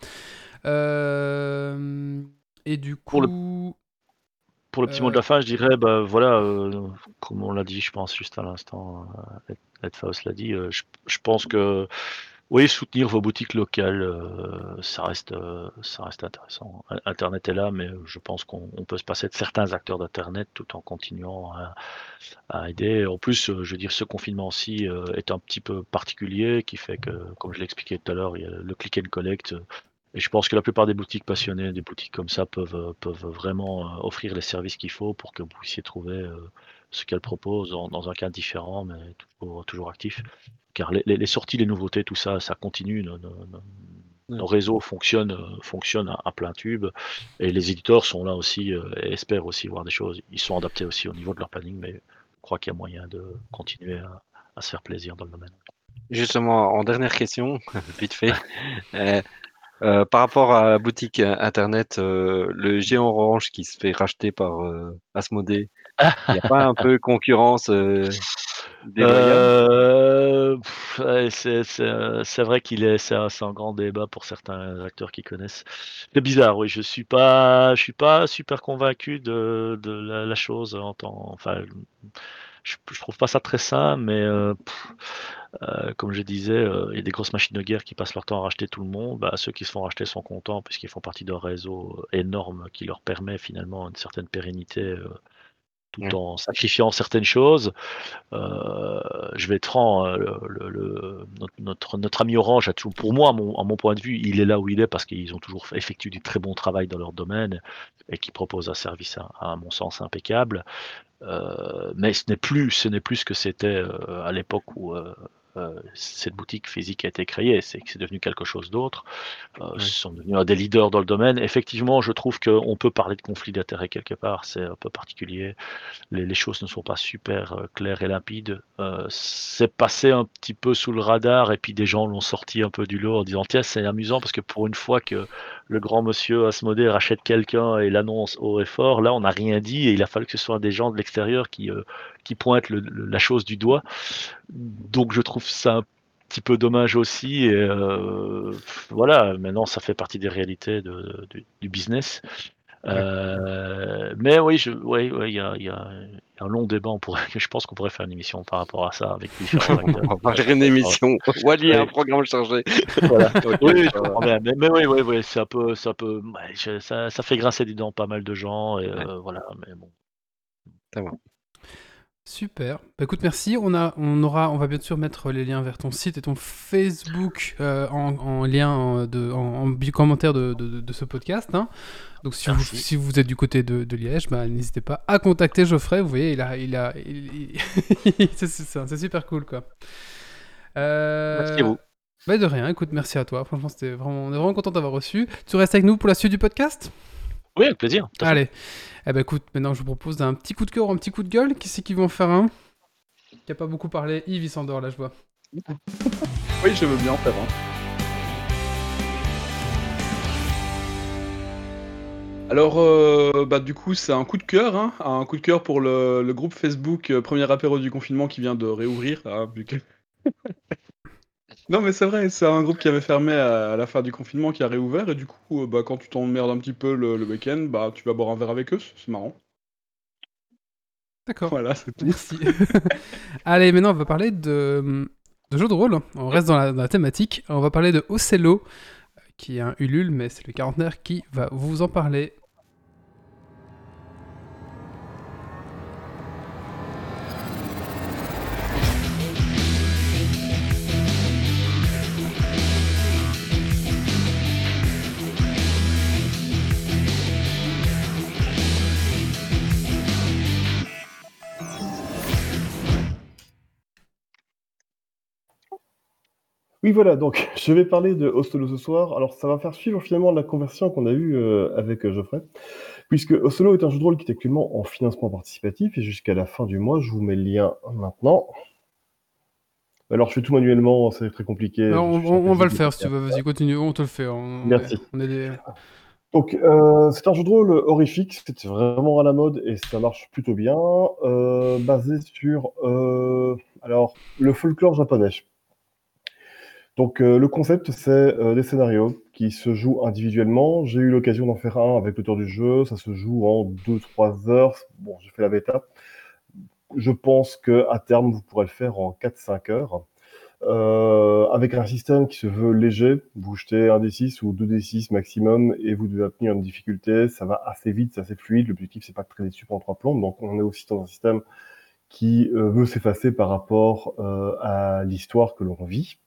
Euh, et du coup. Pour le, pour le petit mot de la fin, je dirais, bah, voilà, euh, comme on l'a dit, je pense, juste à l'instant, euh, Ed Faust l'a dit, je, je, pense que oui, soutenir vos boutiques locales, euh, ça reste, euh, ça reste intéressant. Internet est là, mais je pense qu'on peut se passer de certains acteurs d'Internet tout en continuant à, aider. En plus, je veux dire, ce confinement-ci euh, est un petit peu particulier, qui fait que, comme je l'expliquais tout à l'heure, il y a le click and collect. Et je pense que la plupart des boutiques passionnées, des boutiques comme ça, peuvent, peuvent vraiment offrir les services qu'il faut pour que vous puissiez trouver ce qu'elles proposent dans, un cadre différent, mais toujours, toujours actif car les, sorties, les nouveautés, tout ça, ça continue. Nos, réseaux fonctionnent, fonctionnent à, plein tube et les éditeurs sont là aussi euh, et espèrent aussi voir des choses. Ils sont adaptés aussi au niveau de leur planning, mais je crois qu'il y a moyen de continuer à, se faire plaisir dans le domaine. Justement, en dernière question, vite fait, euh, Euh, par rapport à la boutique internet, le géant orange qui se fait racheter par Asmodée, il n'y a pas un peu concurrence euh, c'est vrai qu'il est, c'est un, grand débat pour certains acteurs qui connaissent. C'est bizarre, oui. Je suis je suis pas super convaincu de, la, chose. Enfin, je, trouve pas ça très sain, mais euh, euh, comme je disais, il y a des grosses machines de guerre qui passent leur temps à racheter tout le monde. Bah, ceux qui se font racheter sont contents puisqu'ils font partie d'un réseau énorme qui leur permet finalement une certaine pérennité tout en sacrifiant certaines choses. Euh, je vais être franc, euh, le, notre, notre, ami Orange, a toujours, pour moi, à mon, à mon, point de vue, il est là où il est parce qu'ils ont toujours effectué du très bon travail dans leur domaine et qui proposent un service, à, à mon sens, impeccable. Euh, mais ce n'est plus, ce n'est plus ce que c'était à l'époque où euh, cette boutique physique a été créée, c'est que c'est devenu quelque chose d'autre. Euh, Ils sont devenus des leaders dans le domaine. Effectivement, je trouve qu'on peut parler de conflit d'intérêts quelque part. C'est un peu particulier. Les, les, choses ne sont pas super euh, claires et limpides. Euh, c'est passé un petit peu sous le radar et puis des gens l'ont sorti un peu du lot en disant tiens c'est amusant parce que pour une fois que le grand monsieur Asmodée rachète quelqu'un et l'annonce haut et fort, là on n'a rien dit et il a fallu que ce soit des gens de l'extérieur qui, qui pointent le, la chose du doigt. Donc je trouve ça un petit peu dommage aussi. Et euh, voilà, maintenant ça fait partie des réalités de, du business. Euh, mais oui, il y a, y a, un long débat. On pourrait, je pense qu'on pourrait faire une émission par rapport à ça avec différents acteurs. faire une émission. Wally a un programme chargé. voilà. oui, mais, mais, oui, oui, oui, c'est un peu, c'est un peu, ça, ça, fait grincer des dents pas mal de gens. Et, euh, voilà, mais bon. Super. Bah, écoute, merci. On, a, on, aura, on va bien sûr mettre les liens vers ton site et ton Facebook euh, en, lien de, en, commentaire de, de, ce podcast. Hein. Donc si vous, si vous, êtes du côté de, Liège, bah, n'hésitez pas à contacter Geoffrey. Vous voyez, il a, il a, c'est super cool quoi. Euh... Merci à vous. Bah de rien. Écoute, merci à toi. Franchement, c'était vraiment, on est vraiment content d'avoir reçu. Tu restes avec nous pour la suite du podcast? Oui, avec plaisir. Allez. Eh ben écoute, maintenant je vous propose un petit coup de cœur ou un petit coup de gueule. Qui c'est qui va en faire un? Qui a pas beaucoup parlé? Yves, il s'endort là, je vois. oui, je veux bien en faire un. Alors, euh, bah, du coup, c'est un coup de cœur, hein, un coup de cœur pour le, groupe Facebook euh, Premier apéro du confinement qui vient de réouvrir. Hein, non, mais c'est vrai, c'est un groupe qui avait fermé à, la fin du confinement qui a réouvert, et du coup, euh, bah, quand tu t'emmerdes un petit peu le, week-end, bah, tu vas boire un verre avec eux, c'est marrant. D'accord. Voilà, c'est tout. Merci. Allez, maintenant, on va parler de, de jeux de rôle. On reste dans la, thématique. On va parler de Ocello, qui est un Ulule, mais c'est le quarantenaire qui va vous en parler. Oui, voilà, donc je vais parler de Oslo ce soir. Alors, ça va faire suivre finalement la conversation qu'on a eue euh, avec euh, Geoffrey, puisque Oslo est un jeu de rôle qui est actuellement en financement participatif et jusqu'à la fin du mois, je vous mets le lien maintenant. Alors, je fais tout manuellement, c'est très compliqué. on, va le faire si tu veux, vas-y, continue, on te le fait. Merci. Donc, euh, c'est un jeu de rôle horrifique, c'est vraiment à la mode et ça marche plutôt bien, basé sur alors, le folklore japonais. Donc euh, le concept, c'est euh, des scénarios qui se jouent individuellement. J'ai eu l'occasion d'en faire un avec l'auteur du jeu. Ça se joue en 2-3 heures. Bon, j'ai fait la bêta. Je pense qu'à terme, vous pourrez le faire en 4-5 heures. Euh, avec un système qui se veut léger, vous jetez un D6 ou deux D6 maximum et vous devez obtenir une difficulté. Ça va assez vite, c'est assez fluide. L'objectif, c'est pas de créer des super en trois plombes. Donc, on est aussi dans un système qui veut s'effacer par rapport à l'histoire que l'on vit.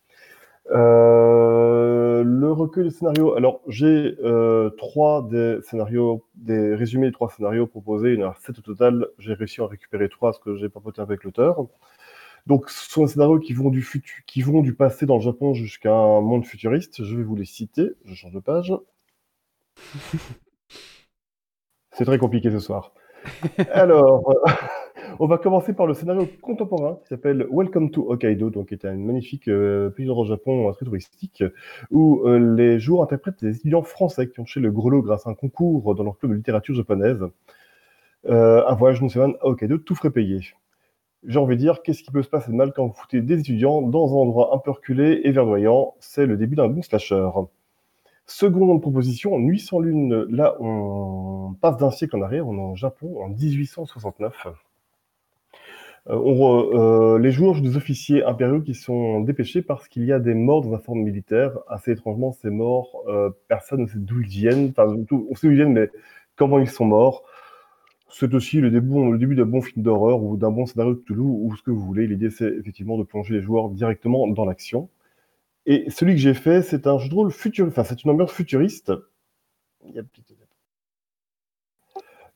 Euh, le recueil des scénarios. Alors, j'ai euh, trois des scénarios, des résumés des trois scénarios proposés. Il y en a sept au total. J'ai réussi à récupérer trois parce que j'ai papoté avec l'auteur. Donc, ce sont des scénarios qui vont du, futur, qui vont du passé dans le Japon jusqu'à un monde futuriste. Je vais vous les citer. Je change de page. C'est très compliqué ce soir. Alors, On va commencer par le scénario contemporain qui s'appelle Welcome to Hokkaido, donc qui est un magnifique euh, pays au Japon très touristique, où euh, les joueurs interprètent des étudiants français qui ont touché le grelot grâce à un concours dans leur club de littérature japonaise. un voyage semaine à Hokkaido, tout frais payé. J'ai envie de dire, qu'est-ce qui peut se passer de mal quand vous foutez des étudiants dans un endroit un peu reculé et verdoyant? C'est le début d'un bon slasher. Seconde proposition, Nuit sans lune. Là, on passe d'un siècle en arrière, on est au Japon en 1869. Euh, euh, les joueurs jouent des officiers impériaux qui sont dépêchés parce qu'il y a des morts dans un forme militaire. Assez étrangement, ces morts, euh, personne ne sait d'où ils viennent. On sait d'où ils viennent, mais comment ils sont morts c'est aussi le début, d'un bon film d'horreur ou d'un bon scénario de Toulouse ou ce que vous voulez. L'idée, c'est effectivement de plonger les joueurs directement dans l'action. Et celui que j'ai fait, c'est un jeu de rôle futur, enfin, c'est une ambiance futuriste.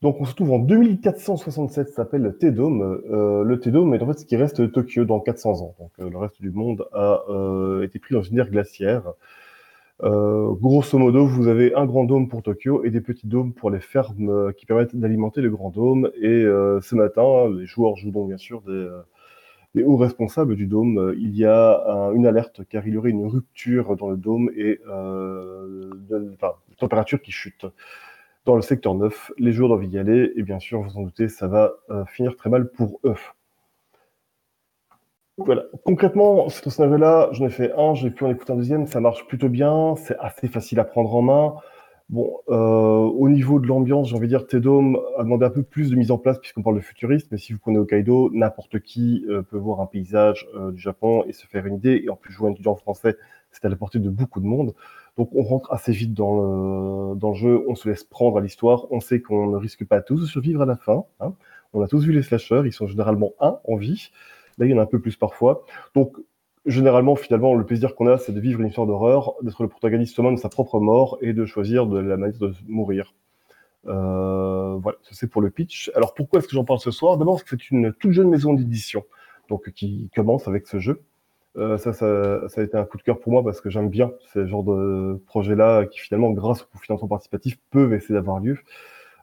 Donc, on se trouve en 2467, ça s'appelle T-Dome. Euh, le T-Dome est en fait ce qui reste de Tokyo dans 400 ans. Donc, euh, le reste du monde a euh, été pris dans une ère glaciaire. Grosso modo, vous avez un grand dôme pour Tokyo et des petits dômes pour les fermes qui permettent d'alimenter le grand dôme. Et ce matin, les joueurs jouent donc bien sûr des, hauts responsables du dôme. Il y a une alerte car il y aurait une rupture dans le dôme et de, température qui chute. Dans le secteur 9, les joueurs doivent y aller et bien sûr, vous en doutez, ça va finir très mal pour eux. Voilà. Concrètement, ce scénario-là, j'en ai fait un, j'ai pu en écouter un deuxième, ça marche plutôt bien, c'est assez facile à prendre en main. Bon, euh, au niveau de l'ambiance, j'ai envie de dire, Tedome a demandé un peu plus de mise en place puisqu'on parle de futuriste, mais si vous prenez Hokkaido, n'importe qui euh, peut voir un paysage euh, du Japon et se faire une idée. Et en plus, jouer un étudiant français, c'est à la portée de beaucoup de monde. Donc, on rentre assez vite dans le, jeu, on se laisse prendre à l'histoire, on sait qu'on ne risque pas tous de survivre à la fin. Hein. On a tous vu les slashers, ils sont généralement un en vie. Là, il y en a un peu plus parfois. Donc, généralement, finalement, le plaisir qu'on a, c'est de vivre une histoire d'horreur, d'être le protagoniste de sa propre mort et de choisir de la manière de mourir. Euh, voilà, c'est pour le pitch. Alors pourquoi est-ce que j'en parle ce soir? D'abord c'est une toute jeune maison d'édition, donc qui commence avec ce jeu. Euh, ça, ça, ça, a été un coup de cœur pour moi parce que j'aime bien ces genres de projets-là qui finalement, grâce au financement participatif, peuvent essayer d'avoir lieu.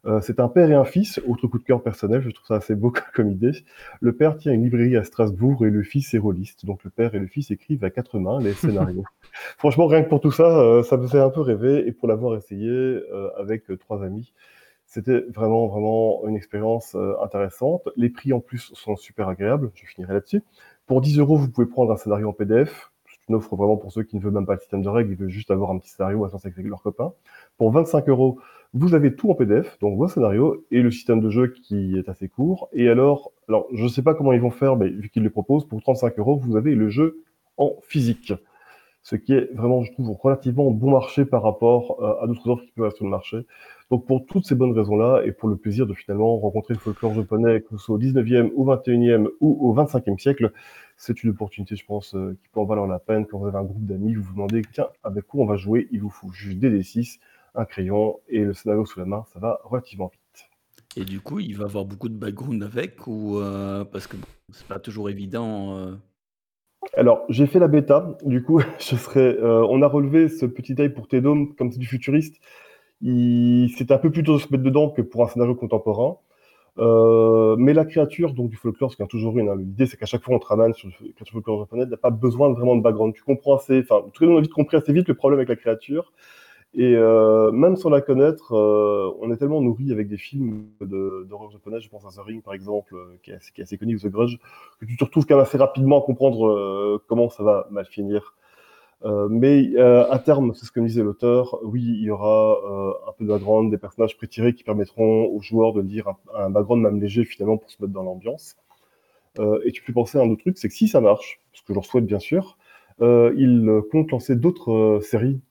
Euh, c'est un père et un fils, autre coup de cœur personnel, je trouve ça assez beau comme idée. Le père tient une librairie à Strasbourg et le fils est rôliste. Donc le père et le fils écrivent à quatre mains les scénarios. Franchement, rien que pour tout ça, euh, ça me fait un peu rêver. Et pour l'avoir essayé euh, avec trois amis, c'était vraiment, vraiment une expérience intéressante. Les prix en plus sont super agréables, je finirai là-dessus. Pour 10 euros, vous pouvez prendre un scénario en PDF. C'est une offre vraiment pour ceux qui ne veulent même pas le système de règles, ils veulent juste avoir un petit scénario à avec leurs copains. Pour 25 euros, vous avez tout en PDF, donc vos scénarios et le système de jeu qui est assez court. Et alors, alors je ne sais pas comment ils vont faire, mais vu qu'ils le proposent, pour 35 euros, vous avez le jeu en physique. Ce qui est vraiment, je trouve, relativement bon marché par rapport euh, à d'autres offres qui peuvent être sur le marché. Donc pour toutes ces bonnes raisons-là, et pour le plaisir de finalement rencontrer le folklore japonais, que ce soit au 19e, au 21e ou au 25e siècle, c'est une opportunité, je pense, euh, qui peut en valoir la peine. Quand vous avez un groupe d'amis, vous vous demandez, tiens, avec quoi on va jouer? Il vous faut juste des D6, un crayon et le scénario sous la main, ça va relativement vite. Et du coup, il va avoir beaucoup de background avec ou euh, parce que c'est pas toujours évident. Euh? Alors, j'ai fait la bêta. Du coup, je serais. Euh, on a relevé ce petit détail pour T-Dome, comme c'est du futuriste. C'est un peu plus tôt de se mettre dedans que pour un scénario contemporain. mais la créature, donc du folklore, ce qu'il y a toujours une, hein, l'idée c'est qu'à chaque fois on te ramène sur le folklore japonais, n'a pas besoin de vraiment de background. Tu comprends assez, enfin, tout le monde a vite compris assez vite le problème avec la créature. Et euh, même sans la connaître, euh, on est tellement nourri avec des films d'horreur japonais, je pense à The Ring par exemple, euh, qui, est assez, qui, est assez, connu, ou The Grudge, que tu te retrouves quand même assez rapidement à comprendre comment ça va mal finir. Mais à terme, c'est ce que me disait l'auteur, oui, il y aura un peu de background, des personnages prétirés qui permettront aux joueurs de lire un, un background même léger finalement pour se mettre dans l'ambiance. et tu peux penser à un autre truc, c'est que si ça marche, ce que je leur souhaite bien sûr, il compte lancer d'autres séries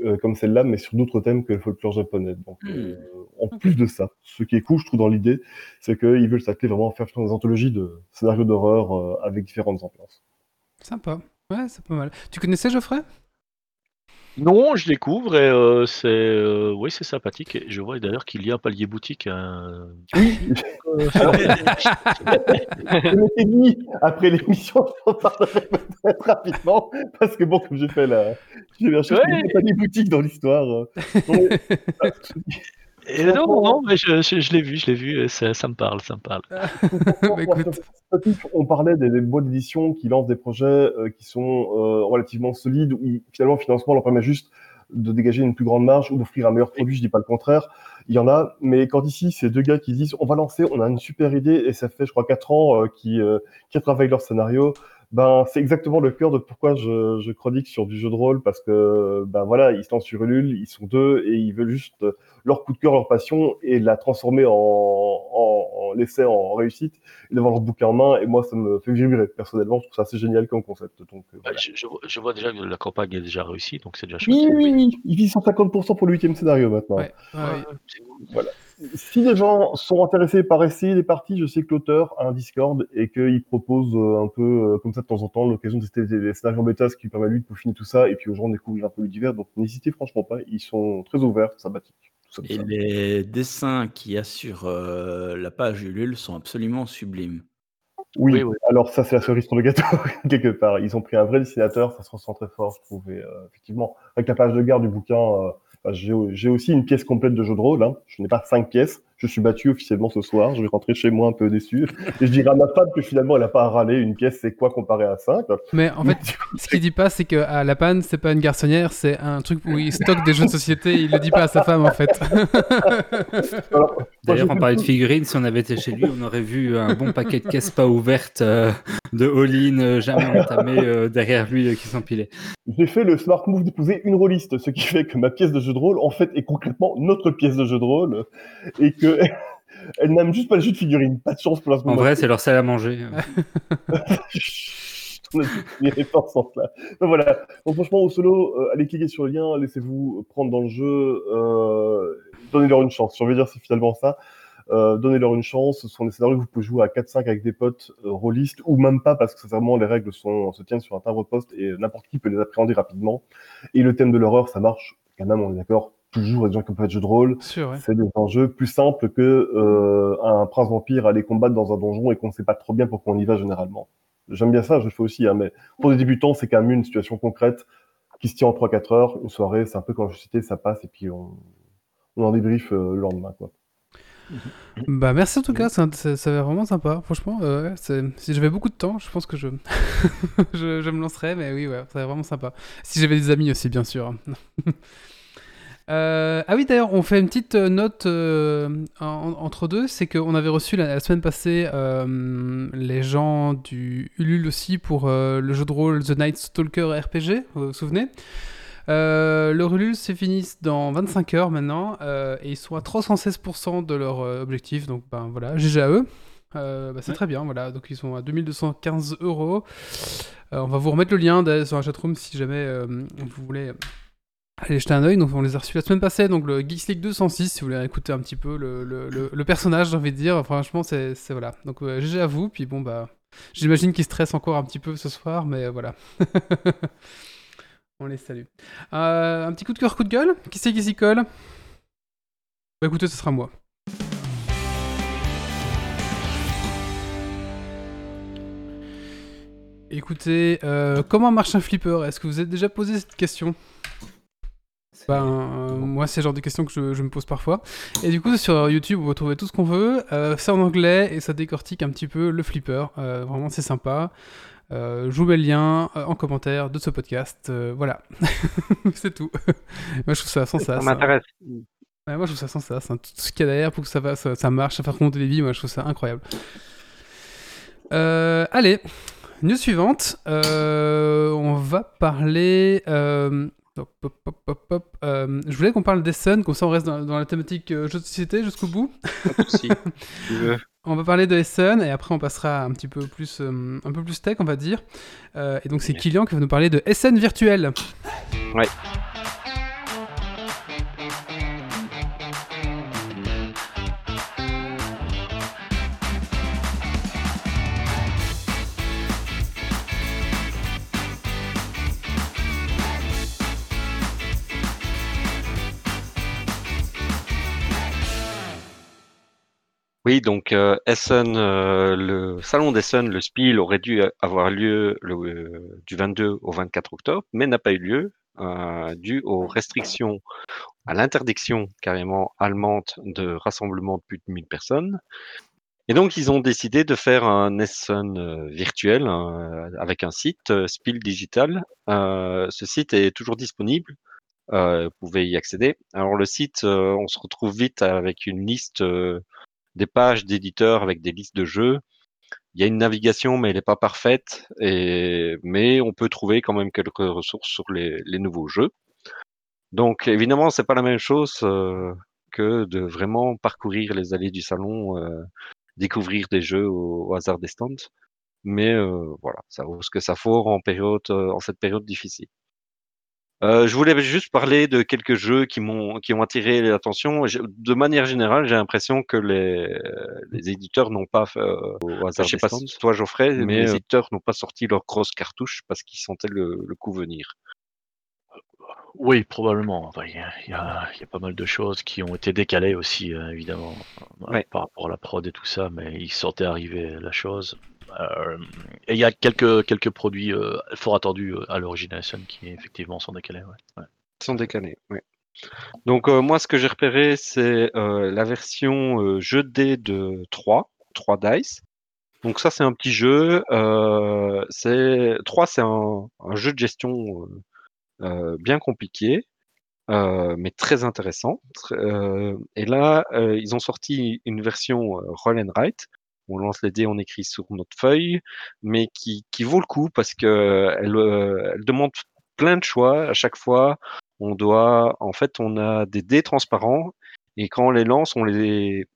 euh, comme celle-là, mais sur d'autres thèmes que le folklore japonais. Donc, hmm. euh, en plus de ça, ce qui est cool, je trouve, dans l'idée, c'est qu'ils veulent s'atteler vraiment à faire des anthologies de scénarios d'horreur euh, avec différentes ambiances. Sympa. Ouais, c'est pas mal. Tu connaissais Geoffrey? Non, je découvre et euh, c'est euh, oui, c'est sympathique. je vois d'ailleurs qu'il y a un palier boutique. Hein. Oui. je m'étais dit après l'émission, j'en parlerai peut-être rapidement parce que bon, comme j'ai fait la, j'ai bien un palier boutique dans l'histoire. Et non, non, mais je, je, l'ai vu, je l'ai vu, ça, ça, me parle, ça me parle. Bah, on parlait des, boîtes d'édition qui lancent des projets euh, qui sont euh, relativement solides, où finalement le financement leur permet juste de dégager une plus grande marge ou d'offrir un meilleur produit, je dis pas le contraire. Il y en a, mais quand ici, c'est deux gars qui disent on va lancer, on a une super idée, et ça fait, je crois, quatre ans euh, qui, qui travaillent leur scénario, ben, c'est exactement le cœur de pourquoi je, je, chronique sur du jeu de rôle, parce que, ben voilà, ils sont sur Ulule, ils sont deux, et ils veulent juste leur coup de cœur, leur passion, et la transformer en, en, en l'essai en réussite, et d'avoir leur bouquin en main, et moi, ça me fait vibrer. Personnellement, je trouve ça assez génial comme concept. Donc, euh, bah, je, je, vois déjà que la campagne est déjà réussie, donc c'est déjà chouette. Oui, oui, oui, il vit 150% pour le huitième scénario maintenant. Ouais, Voilà si les gens sont intéressés par essayer des parties, je sais que l'auteur a un Discord et qu'il propose euh, un peu euh, comme ça de temps en temps l'occasion de tester des scénarios en bêta, ce qui permet à lui de peaufiner tout ça et puis aux gens de découvrir un peu l'univers. Donc n'hésitez franchement pas, ils sont très ouverts, sympathiques. Et les dessins qui assurent euh, la page Ulule sont absolument sublimes. Oui, alors ça c'est la cerise sur le gâteau quelque part. Ils ont pris un vrai dessinateur, ça se ressent très fort, je trouve. effectivement, avec la page de garde du bouquin, j'ai aussi une pièce complète de jeu de rôle. Hein. Je n'ai pas cinq pièces. Je suis battu officiellement ce soir. Je vais rentrer chez moi un peu déçu. Et je dirais à ma femme que finalement, elle n'a pas à râler. Une pièce, c'est quoi comparé à cinq? Mais en fait, ce qu'il dit pas, c'est qu'à la panne, c'est pas une garçonnière, c'est un truc où il stocke des jeux de société. Il le dit pas à sa femme, en fait. D'ailleurs, on parlait de figurines. Si on avait été chez lui, on aurait vu un bon paquet de caisses pas ouvertes euh, de all-in euh, jamais entamées euh, derrière lui qui s'empilaient. J'ai fait le smart move d'épouser une rôliste, ce qui fait que ma pièce de jeu de rôle, en fait, est concrètement notre pièce de jeu de rôle. Et que elle n'aime juste pas les jeux de figurines. Pas de chance pour la En vrai, c'est leur salle à manger. là. voilà. Donc franchement, au solo, euh, allez cliquer sur le lien, laissez-vous prendre dans le jeu, euh, donnez-leur une chance. J'ai envie de dire, c'est finalement ça. Euh, donnez-leur une chance. Ce sont des scénarios que vous pouvez jouer à 4-5 avec des potes euh, rôlistes, ou même pas, parce que sincèrement, les règles sont, se tiennent sur un timbre-poste et n'importe qui peut les appréhender rapidement. Et le thème de l'horreur, ça marche quand même, on est d'accord, toujours des gens qui ont pas de jeu de rôle. C'est des enjeux plus simples que euh, un prince vampire aller combattre dans un donjon et qu'on ne sait pas trop bien pourquoi on y va généralement. J'aime bien ça, je le fais aussi, hein, mais pour des débutants, c'est quand même une situation concrète qui se tient en 3-4 heures, une soirée, c'est un peu comme je citais, ça passe et puis on, on en débrief euh, le lendemain. Quoi. Bah merci en tout cas, ça, ça, vraiment sympa. Franchement, euh, si j'avais beaucoup de temps, je pense que je, je, me lancerais, mais oui, ouais, ça vraiment sympa. Si j'avais des amis aussi, bien sûr. Euh, ah oui, d'ailleurs, on fait une petite euh, note entre deux. C'est qu'on avait reçu la, semaine passée les gens du Ulule aussi pour le jeu de rôle The Night Stalker RPG, vous vous souvenez? Le Ulule se finit dans 25 heures maintenant et ils sont à 316% de leur objectif. Donc, ben voilà, GG à eux. Bah, c'est très bien, voilà. Donc ils sont à 2215 euros. on va vous remettre le lien sur la chatroom si jamais vous voulez Allez jeter un oeil, donc on les a reçus la semaine passée, donc le Geeks League 206, si vous voulez écouter un petit peu le, le, le, personnage, j'ai envie de dire, franchement, c'est voilà. Donc GG à vous, puis bon, bah, j'imagine qu'ils stressent encore un petit peu ce soir, mais voilà. on les salue. Euh, un petit coup de cœur, coup de gueule Qui c'est qui s'y colle? Bah écoutez, ce sera moi. Écoutez, euh, comment marche un flipper? Est-ce que vous avez déjà posé cette question? Ben, euh, moi, c'est le genre de questions que je, me pose parfois. Et du coup, sur YouTube, vous retrouvez tout ce qu'on veut. Euh, c'est en anglais et ça décortique un petit peu le flipper. Euh, vraiment, c'est sympa. Je vous mets le lien en commentaire de ce podcast. voilà. c'est tout. moi, je trouve ça sans ça. Ça m'intéresse. moi, je trouve ça sans ça. Tout ce qu'il y a derrière pour que ça, va, ça, marche, ça fasse remonter les vies, moi, je trouve ça incroyable. allez, news suivante. on va parler euh, je voulais qu'on parle d'Essen, comme ça on reste dans, la thématique euh, jeu de société jusqu'au bout. On va parler de Essen et après on passera un petit peu plus, euh, un peu plus tech, on va dire. et donc c'est Kylian qui va nous parler de Essen virtuel. Ouais. Oui, donc euh, Essen, euh, le salon d'Essen, le Spiel, aurait dû avoir lieu le, euh, du 22 au 24 octobre, mais n'a pas eu lieu, dû aux restrictions à l'interdiction carrément allemande de rassemblement de plus de 1000 personnes. Et donc, ils ont décidé de faire un Essen virtuel avec un site, Spiel Digital. ce site est toujours disponible. vous pouvez y accéder. Alors, le site, on se retrouve vite avec une liste des pages d'éditeurs avec des listes de jeux. Il y a une navigation, mais elle n'est pas parfaite. Mais on peut trouver quand même quelques ressources sur les, les nouveaux jeux. Donc, évidemment, c'est pas la même chose euh, que de vraiment parcourir les allées du salon, euh, découvrir des jeux au, hasard des stands. Mais euh, voilà, ça vaut ce que ça faut en période, en cette période difficile. Je voulais juste parler de quelques jeux qui m'ont qui ont attiré l'attention. De manière générale, j'ai l'impression que les, les éditeurs n'ont pas au hasard je sais pas toi Geoffrey, mais les éditeurs n'ont pas sorti leurs grosses cartouches parce qu'ils sentaient le coup venir. Oui, probablement. il y a pas mal de choses qui ont été décalées aussi, euh, évidemment, euh, par rapport à la prod et tout ça, mais il sentait arriver la chose. Euh, et il y a quelques quelques produits, fort attendus, à l'origine qui effectivement sont décalés, ouais, Sont décalés, oui. Donc, moi, ce que j'ai repéré, c'est, la version, jeu de de 3, 3 dice. Donc ça, c'est un petit jeu, c'est 3, c'est un un jeu de gestion, euh, bien compliqué, euh, mais très intéressant. Euh, et là, ils ont sorti une version roll and write. On lance les dés, on écrit sur notre feuille, mais qui, vaut le coup parce que elle, elle demande plein de choix à chaque fois. On doit, en fait, on a des dés transparents et quand on les lance, on les,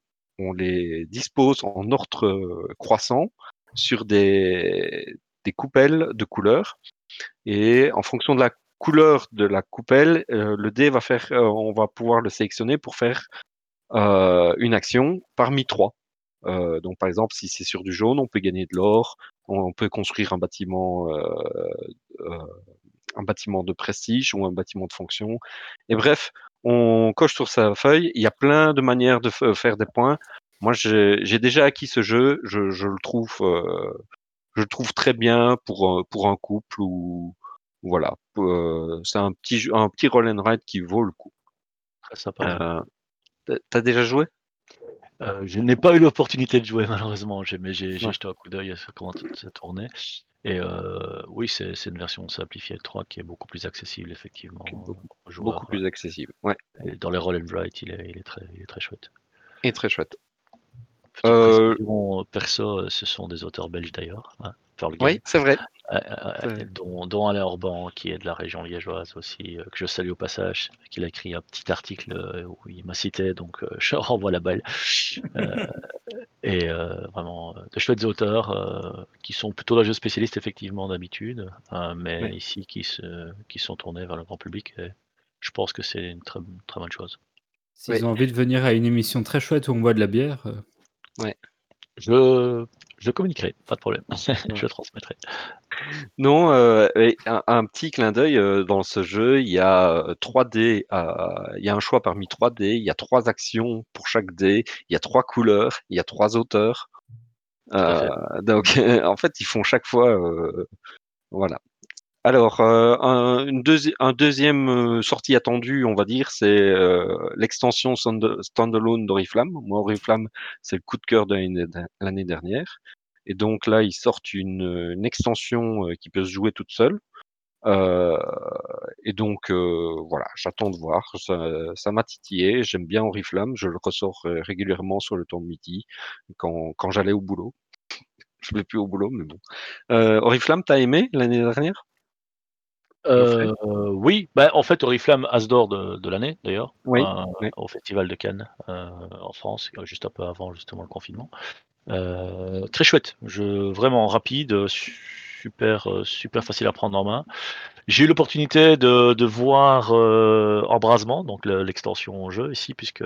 dispose en ordre croissant sur des, coupelles de couleurs. Et en fonction de la couleur de la coupelle, euh, le dé va faire, euh, on va pouvoir le sélectionner pour faire euh, une action parmi trois. Donc par exemple, si c'est sur du jaune, on peut gagner de l'or, on, peut construire un bâtiment, un bâtiment de prestige ou un bâtiment de fonction. Et bref, on coche sur sa feuille. Il y a plein de manières de faire des points. Moi, j'ai déjà acquis ce jeu. Je, je le trouve, je le trouve très bien pour pour un couple ou voilà, c'est un petit un petit roll and ride qui vaut le coup. Très sympa. Euh, tu déjà joué? Euh, je n'ai pas eu l'opportunité de jouer malheureusement, mais j'ai jeté un coup d'œil à comment ça tournait et euh, oui, c'est une version simplifiée de 3 qui est beaucoup plus accessible effectivement beaucoup plus accessible, ouais. dans les roll and ride, il est il est très il est très chouette. Et très chouette. perso, ce sont des auteurs belges d'ailleurs, hein. Oui, c'est vrai. dont, dont, Alain Orban, qui est de la région liégeoise aussi, euh, que je salue au passage, qu'il a écrit un petit article euh, où il m'a cité, donc euh, je renvoie la balle. et vraiment, de chouettes auteurs qui sont plutôt dans le jeu spécialiste, effectivement, d'habitude, hein, mais ici qui, se, qui sont tournés vers le grand public. Et je pense que c'est une très, très bonne chose. S'ils ont envie de venir à une émission très chouette où on boit de la bière. Ouais. Je je communiquerai, pas de problème. je transmettrai. Non, euh, un, petit clin d'œil euh, dans ce jeu, il y a 3 euh, dés, il y a un choix parmi 3 dés, il y a trois actions pour chaque dé, il y a trois couleurs, il y a trois auteurs. donc, en fait, ils font chaque fois, voilà. Alors, un, une un deuxième euh, sortie attendue, on va dire, c'est euh, l'extension standalone d'Oriflamme. Moi, Oriflamme, c'est le coup de cœur de l'année dernière. Et donc là, ils sortent une, extension euh, qui peut se jouer toute seule. et donc, voilà, j'attends de voir. Ça m'a titillé. J'aime bien Oriflamme. Je le ressors régulièrement sur le temps de midi quand, quand j'allais au boulot. Je ne vais plus au boulot, mais bon. Oriflamme, t'as aimé l'année dernière? Euh, oui, bah, en fait, Oriflamme Asdor de, de l'année d'ailleurs, euh, au Festival de Cannes euh, en France, juste un peu avant justement le confinement. très chouette, je, vraiment rapide, super, super facile à prendre en main. J'ai eu l'opportunité de, de voir Embrasement, donc l'extension au jeu ici, puisque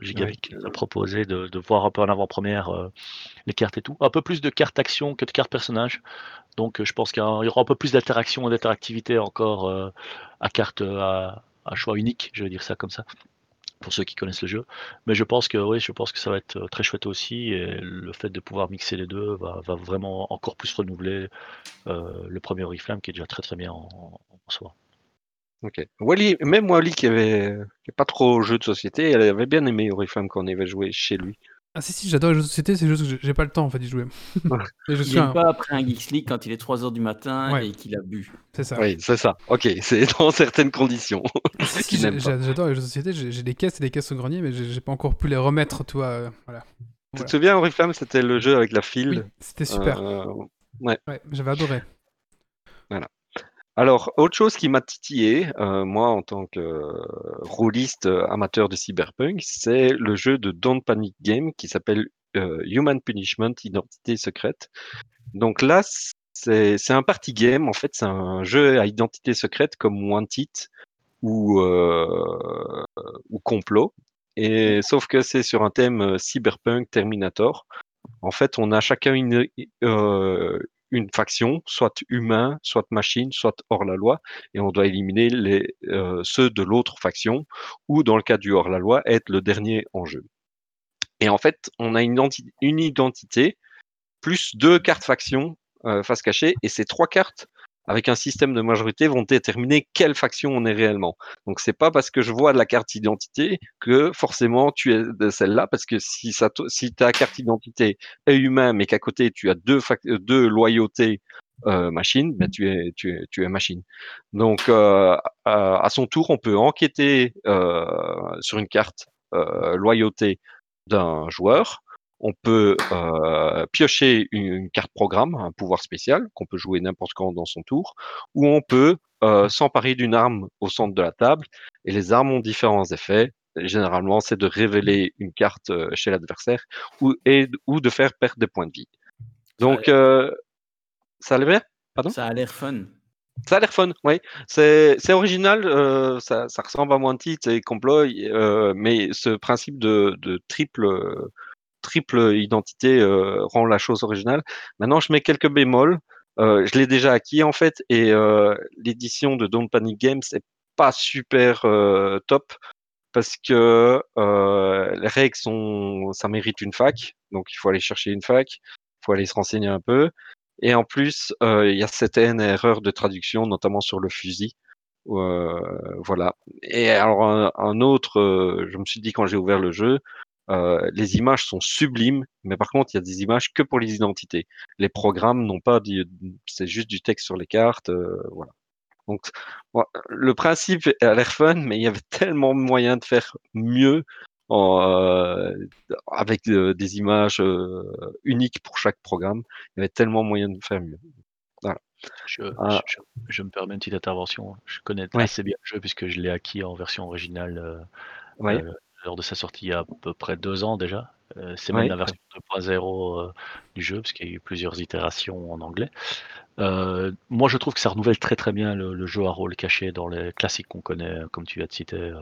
Gigamic a proposé de, de, voir un peu en avant-première les cartes et tout. Un peu plus de cartes action que de cartes personnages. Donc je pense qu'il y aura un peu plus d'interaction et d'interactivité encore euh, à carte à, choix unique, je vais dire ça comme ça, pour ceux qui connaissent le jeu. Mais je pense que je pense que ça va être très chouette aussi. Et le fait de pouvoir mixer les deux va, vraiment encore plus renouveler euh, le premier Oriflamme qui est déjà très très bien en, soi. Ok. Wally, même Wally qui avait qui pas trop jeu de société, elle avait bien aimé Oriflame quand on avait joué chez lui. Ah si si j'adore les jeux de société, c'est juste que j'ai pas le temps en fait d'y jouer. Et je suis un... pas après un Geeks League quand il est 3h du matin et qu'il a bu. C'est ça. Oui, c'est ça. Ok, c'est dans certaines conditions. si, j'adore les jeux de société, j'ai des caisses et des caisses au grenier, mais j'ai pas encore pu les remettre, toi. Euh, voilà. Tu te souviens, Oriflame, c'était le jeu avec la file oui, C'était super. Euh, ouais. ouais J'avais adoré. Voilà. Alors, autre chose qui m'a titillé, euh, moi en tant que euh, rôliste euh, amateur de cyberpunk, c'est le jeu de Don't Panic Game qui s'appelle Human Punishment Identité secrète. Donc là, c'est un party game, en fait, c'est un jeu à identité secrète comme Wanted ou, ou Complot. Et sauf que c'est sur un thème cyberpunk Terminator. En fait, on a chacun une, une faction, soit humain, soit machine, soit hors la loi, et on doit éliminer les, euh, ceux de l'autre faction, ou dans le cas du hors la loi, être le dernier en jeu. Et en fait, on a une, identité plus deux cartes factions euh, face cachée, et ces trois cartes avec un système de majorité, vont déterminer quelle faction on est réellement. Donc c'est pas parce que je vois de la carte identité que forcément tu es de celle-là, parce que si, ta carte identité est humain, mais qu'à côté tu as deux, deux loyautés euh, machine, ben tu es, machine. Donc euh, à, son tour, on peut enquêter euh, sur une carte euh, loyauté d'un joueur on peut euh, piocher une, carte programme, un pouvoir spécial qu'on peut jouer n'importe quand dans son tour, ou on peut euh, s'emparer d'une arme au centre de la table. Et les armes ont différents effets. généralement, c'est de révéler une carte euh, chez l'adversaire ou, ou de faire perdre des points de vie. Donc, ça a l'air Pardon? Ça a l'air fun. Ça a l'air fun, oui. C'est original, ça, ressemble à Wanted et Complot, mais ce principe de, de triple triple identité euh, rend la chose originale. Maintenant, je mets quelques bémols. Euh, je l'ai déjà acquis en fait, et euh, l'édition de Don't Panic Games n'est pas super top parce que les règles sont, ça mérite une fac, donc il faut aller chercher une fac, il faut aller se renseigner un peu. Et en plus, il y a certaines erreurs de traduction, notamment sur le fusil. voilà. Et alors un autre, je me suis dit quand j'ai ouvert le jeu, euh, les images sont sublimes, mais par contre, il y a des images que pour les identités. Les programmes n'ont pas, c'est juste du texte sur les cartes, euh, voilà. Donc, le principe a l'air fun, mais il y avait tellement de moyens de faire mieux euh, avec des images uniques pour chaque programme. Il y avait tellement de moyens de faire mieux. Voilà. Ah. Je, me permets une petite intervention. Je connais assez bien le jeu puisque je l'ai acquis en version originale ouais lors de sa sortie il y a à peu près deux ans déjà. Euh, c'est même la version 2.0 euh, du jeu, parce qu'il y a eu plusieurs itérations en anglais. Euh, moi, je trouve que ça renouvelle très très bien le, jeu à rôle caché dans les classiques qu'on connaît, comme tu as cité,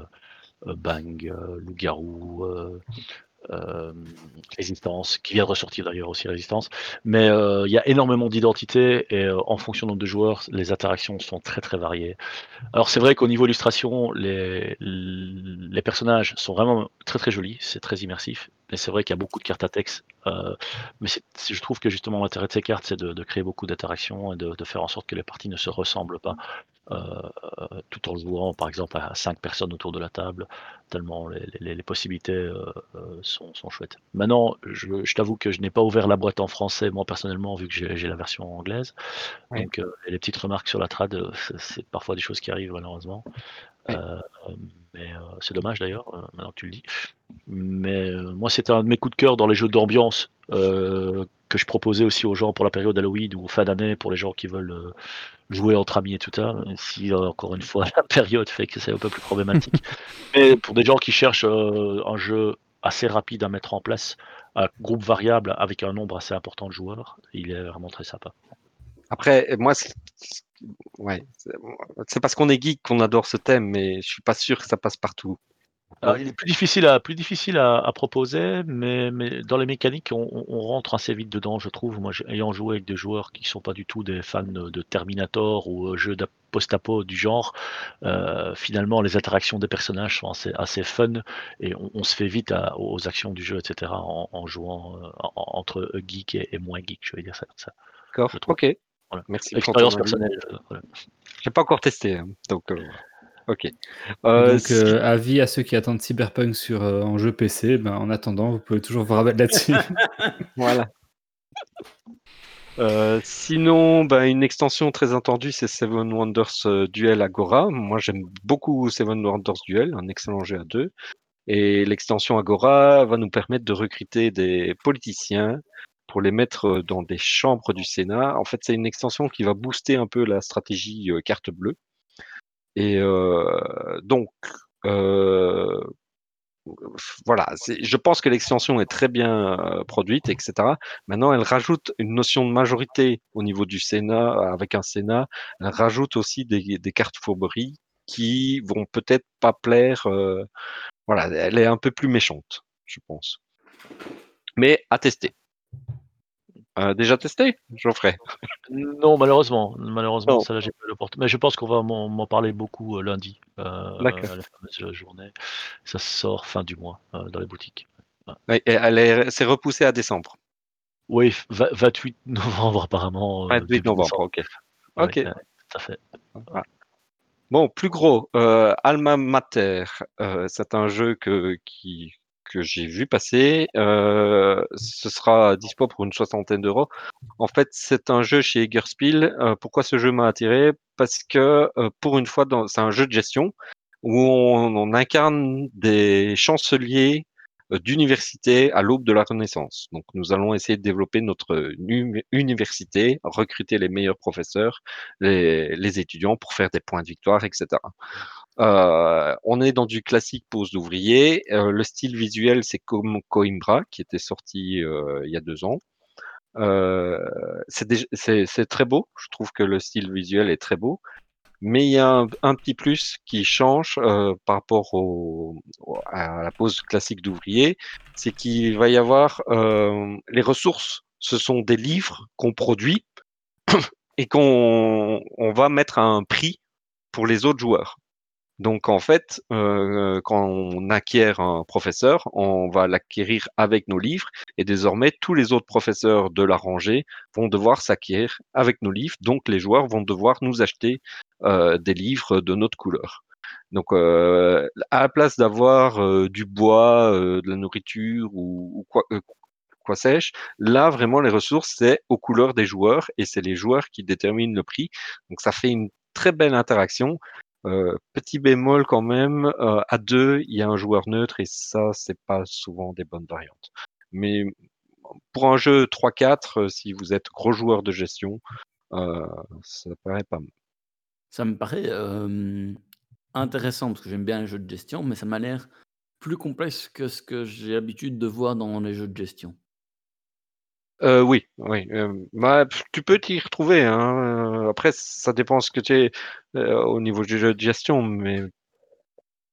Bang, Loup-Garou, Résistance, qui vient de ressortir d'ailleurs aussi Résistance. Mais euh, il y a énormément d'identités et euh, en fonction du nombre de joueurs, les interactions sont très très variées. Alors c'est vrai qu'au niveau illustration, les, personnages sont vraiment très très jolis, c'est très immersif. Mais c'est vrai qu'il y a beaucoup de cartes à texte. mais je trouve que justement l'intérêt de ces cartes, c'est de, créer beaucoup d'interactions et de, de, faire en sorte que les parties ne se ressemblent pas. Euh, tout en jouant par exemple à cinq personnes autour de la table, tellement les, possibilités euh, euh, sont, chouettes. Maintenant, je, t'avoue que je n'ai pas ouvert la boîte en français, moi personnellement, vu que j'ai la version anglaise. Donc les petites remarques sur la trad, c'est parfois des choses qui arrivent malheureusement. Mais c'est dommage d'ailleurs, maintenant que tu le dis. Mais moi, c'était un de mes coups de cœur dans les jeux d'ambiance que je proposais aussi aux gens pour la période Halloween ou fin d'année pour les gens qui veulent jouer entre amis et tout ça, si euh, encore une fois la période fait que c'est un peu plus problématique. Mais pour des gens qui cherchent euh, un jeu assez rapide à mettre en place, un groupe variable avec un nombre assez important de joueurs, il est vraiment très sympa. Après, moi, ouais, c'est parce qu'on est geek qu'on adore ce thème, mais je suis pas sûr que ça passe partout il est plus difficile à, plus difficile à, proposer, mais, mais, dans les mécaniques, on, rentre assez vite dedans, je trouve. Moi, ayant joué avec des joueurs qui ne sont pas du tout des fans de Terminator ou euh, jeux post-apo du genre, euh, finalement, les interactions des personnages sont assez, assez fun et on, se fait vite aux actions du jeu, etc., en, jouant euh, entre geek et, moins geek, je vais dire ça ça. D'accord, ok. Merci. Expérience personnelle. Je n'ai pas encore testé, hein, donc. Ok. donc, avis à ceux qui attendent Cyberpunk sur en jeu PC, ben, en attendant, vous pouvez toujours vous rabattre là-dessus. voilà. sinon, ben, une extension très attendue, c'est Seven Wonders Duel Agora. Moi, j'aime beaucoup Seven Wonders Duel, un excellent jeu à deux. Et l'extension Agora va nous permettre de recruter des politiciens pour les mettre dans des chambres du Sénat. En fait, c'est une extension qui va booster un peu la stratégie carte bleue. Et donc, voilà, je pense que l'extension est très bien produite, etc. Maintenant, elle rajoute une notion de majorité au niveau du Sénat, avec un Sénat. Elle rajoute aussi des, cartes fourberies qui vont peut-être pas plaire voilà, elle est un peu plus méchante, je pense. Mais à tester. Euh, déjà testé, Geoffrey Non, malheureusement. Malheureusement, ça, j'ai pas l'opportunité. Mais je pense qu'on va m'en parler beaucoup euh, lundi, euh, à la journée. Ça sort fin du mois dans les boutiques. Ouais. et elle c'est repoussé à décembre. Oui, 28 novembre apparemment. 28 novembre, ok. ok. ça fait. Bon, plus gros, Alma Mater, c'est un jeu que, qui, que j'ai vu passer. Euh, ce sera dispo pour une soixantaine d'euros. En fait, c'est un jeu chez Egerspiel. pourquoi ce jeu m'a attiré? Parce que pour une fois, c'est un jeu de gestion où on incarne des chanceliers euh, d'université à l'aube de la Renaissance. Donc, nous allons essayer de développer notre université, recruter les meilleurs professeurs, les, étudiants pour faire des points de victoire, etc. Euh, on est dans du classique pose d'ouvrier. Euh, le style visuel, c'est comme Coimbra, qui était sorti il y a deux ans. c'est très beau. Je trouve que le style visuel est très beau. Mais il y a un, petit plus qui change euh, par rapport au, à la pose classique d'ouvrier, c'est qu'il va y avoir euh, les ressources, ce sont des livres qu'on produit et qu'on on va mettre à un prix pour les autres joueurs. Donc en fait, euh, quand on acquiert un professeur, on va l'acquérir avec nos livres et désormais tous les autres professeurs de la rangée vont devoir s'acquérir avec nos livres. Donc les joueurs vont devoir nous acheter euh, des livres de notre couleur. Donc euh, à la place d'avoir du bois, de la nourriture ou, ou quoi, quoi sais-je, là vraiment les ressources c'est aux couleurs des joueurs et c'est les joueurs qui déterminent le prix. Donc ça fait une très belle interaction euh, petit bémol quand même, euh, à deux, il y a un joueur neutre et ça, c'est pas souvent des bonnes variantes. Mais pour un jeu 3-4, euh, si vous êtes gros joueur de gestion, ça paraît pas mal. Ça me paraît intéressant parce que j'aime bien les jeux de gestion, mais ça m'a l'air plus complexe que ce que j'ai l'habitude de voir dans les jeux de gestion. Euh, oui, oui, bah, tu peux t'y retrouver, hein, après ça dépend ce que tu es, au niveau du jeu de gestion, mais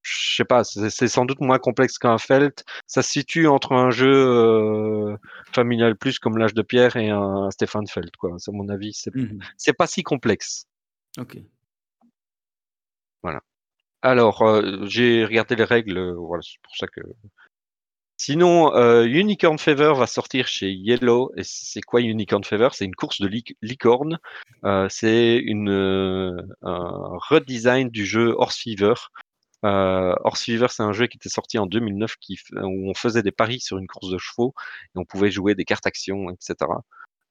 je sais pas, c'est sans doute moins complexe qu'un Felt. Ça se situe entre un jeu, familial plus comme l'âge de pierre et un Stéphane Felt, quoi. À mon avis, c'est mmh c'est pas si complexe. OK. Voilà. Alors, j'ai regardé les règles, voilà, c'est pour ça que Sinon, euh, Unicorn Fever va sortir chez Yellow. Et c'est quoi Unicorn Fever? C'est une course de licorne. Euh, c'est euh, un redesign du jeu Horse Fever. Horse Fever, c'est un jeu qui était sorti en 2009 qui, où on faisait des paris sur une course de chevaux et on pouvait jouer des cartes actions, etc.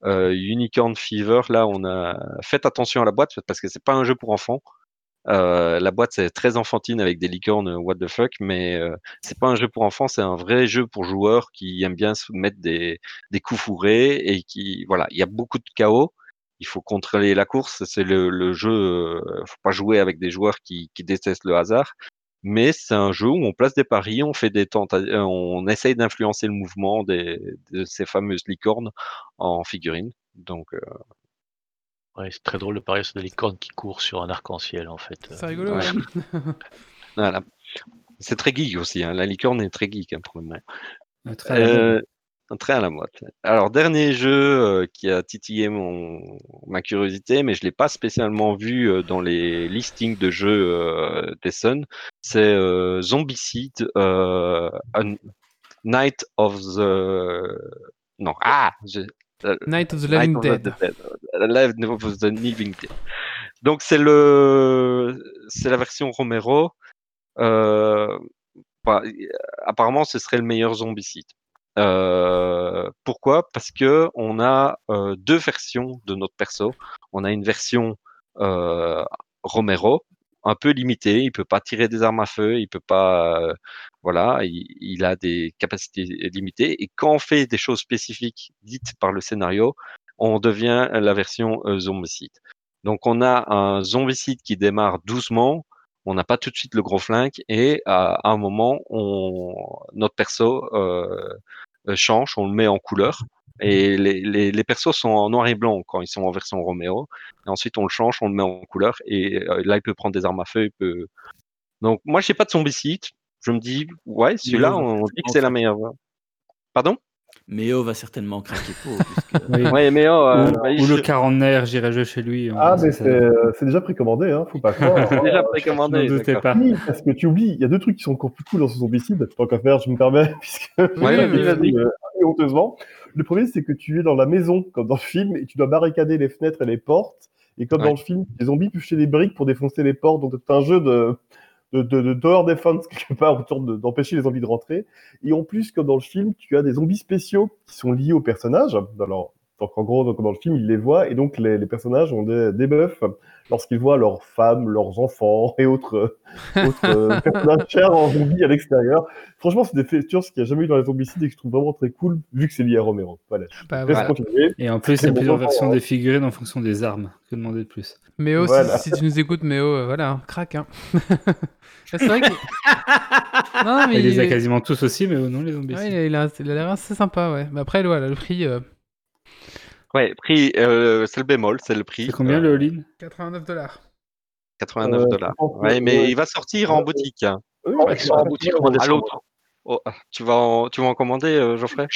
Unicorn Fever, là, on a fait attention à la boîte parce que c'est pas un jeu pour enfants. Euh, la boîte c'est très enfantine avec des licornes euh, what the fuck, mais euh, c'est pas un jeu pour enfants, c'est un vrai jeu pour joueurs qui aiment bien se mettre des, des coups fourrés et qui voilà, il y a beaucoup de chaos. Il faut contrôler la course, c'est le, le, jeu. Euh, faut pas jouer avec des joueurs qui, qui détestent le hasard, mais c'est un jeu où on place des paris, on fait des tentatives, on essaye d'influencer le mouvement des, de ces fameuses licornes en figurines. Donc Ouais, c'est très drôle de parler sur des licornes qui courent sur un arc-en-ciel, en fait. C'est rigolo, ouais. voilà. C'est très geek aussi, hein. la licorne est très geek, hein, pour le moment. Très, euh, très à la mode. Alors, dernier jeu euh, qui a titillé mon, ma curiosité, mais je ne l'ai pas spécialement vu euh, dans les listings de jeux euh, Sun, c'est Zombicide, Night of the... Non, ah Night of the Living Dead. Live of the Living Dead. Donc c'est le, c'est la version Romero. Euh, bah, apparemment, ce serait le meilleur zombicide. Euh, pourquoi? Parce que on a euh, deux versions de notre perso. On a une version euh, Romero, un peu limitée. Il peut pas tirer des armes à feu, il peut pas, voilà, il, a des capacités limitées. Et quand on fait des choses spécifiques dites par le scénario, on devient la version euh, zombicide. Donc on a un zombicide qui démarre doucement, on n'a pas tout de suite le gros flingue et à, un moment, notre perso euh, euh, change, on le met en couleur. Et les, persos sont en noir et blanc quand ils sont en version Romeo. Et ensuite, on le change, on le met en couleur. Et là, il peut prendre des armes à feu. Il peut... Donc, moi, j'ai pas de zombicide. Je me dis, ouais, celui-là, on dit que c'est la meilleure. Pardon? Méo va certainement craquer pour. Puisque... oui. ouais, Méo, euh, ou, bah, ou je... le quarantenaire, j'irai chez lui. Ah, mais c'est déjà précommandé, hein, faut pas croire. c'est déjà précommandé. Ne pas. Oui, parce que tu oublies, il y a deux trucs qui sont encore plus cool dans ce zombicide, tant qu'à faire, je me permets, puisque. Ouais, vas-y. Euh, honteusement. Le premier, c'est que tu es dans la maison, comme dans le film, et tu dois barricader les fenêtres et les portes. Et comme ouais. dans le film, les zombies piochaient des briques pour défoncer les portes. Donc, c'est un jeu de, de, de, de door defense quelque part autour d'empêcher les zombies de rentrer. Et en plus, comme dans le film, tu as des zombies spéciaux qui sont liés aux personnages. Alors, donc en gros, donc dans le film, ils les voient et donc les, personnages ont des debuffs lorsqu'ils voient leurs femmes, leurs enfants et autres, autres euh, personnages chers en zombies à l'extérieur. Franchement, c'est des features qu'il n'y a jamais eu dans les zombicides et que je trouve vraiment très cool vu que c'est lié à Romero. Voilà. Bah, voilà. Et en plus, il y a plusieurs versions des figurines en fonction des armes. Que demander de plus Méo, voilà. si, si, tu nous écoutes, Méo, euh, voilà, craque. Hein. c'est vrai que. non, mais il les a quasiment tous aussi, mais non, les zombies. Ouais, il a l'air assez sympa, ouais. Mais après, voilà, le prix. Euh... Ouais, prix, euh, c'est le bémol, c'est le prix. C'est combien le all-in? 89 dollars. 89 dollars. Ouais, mais il va sortir en boutique. Hein. Oui, ouais, il en boutique à l'autre. Oh, tu, vas en, tu vas en commander, euh, Geoffrey?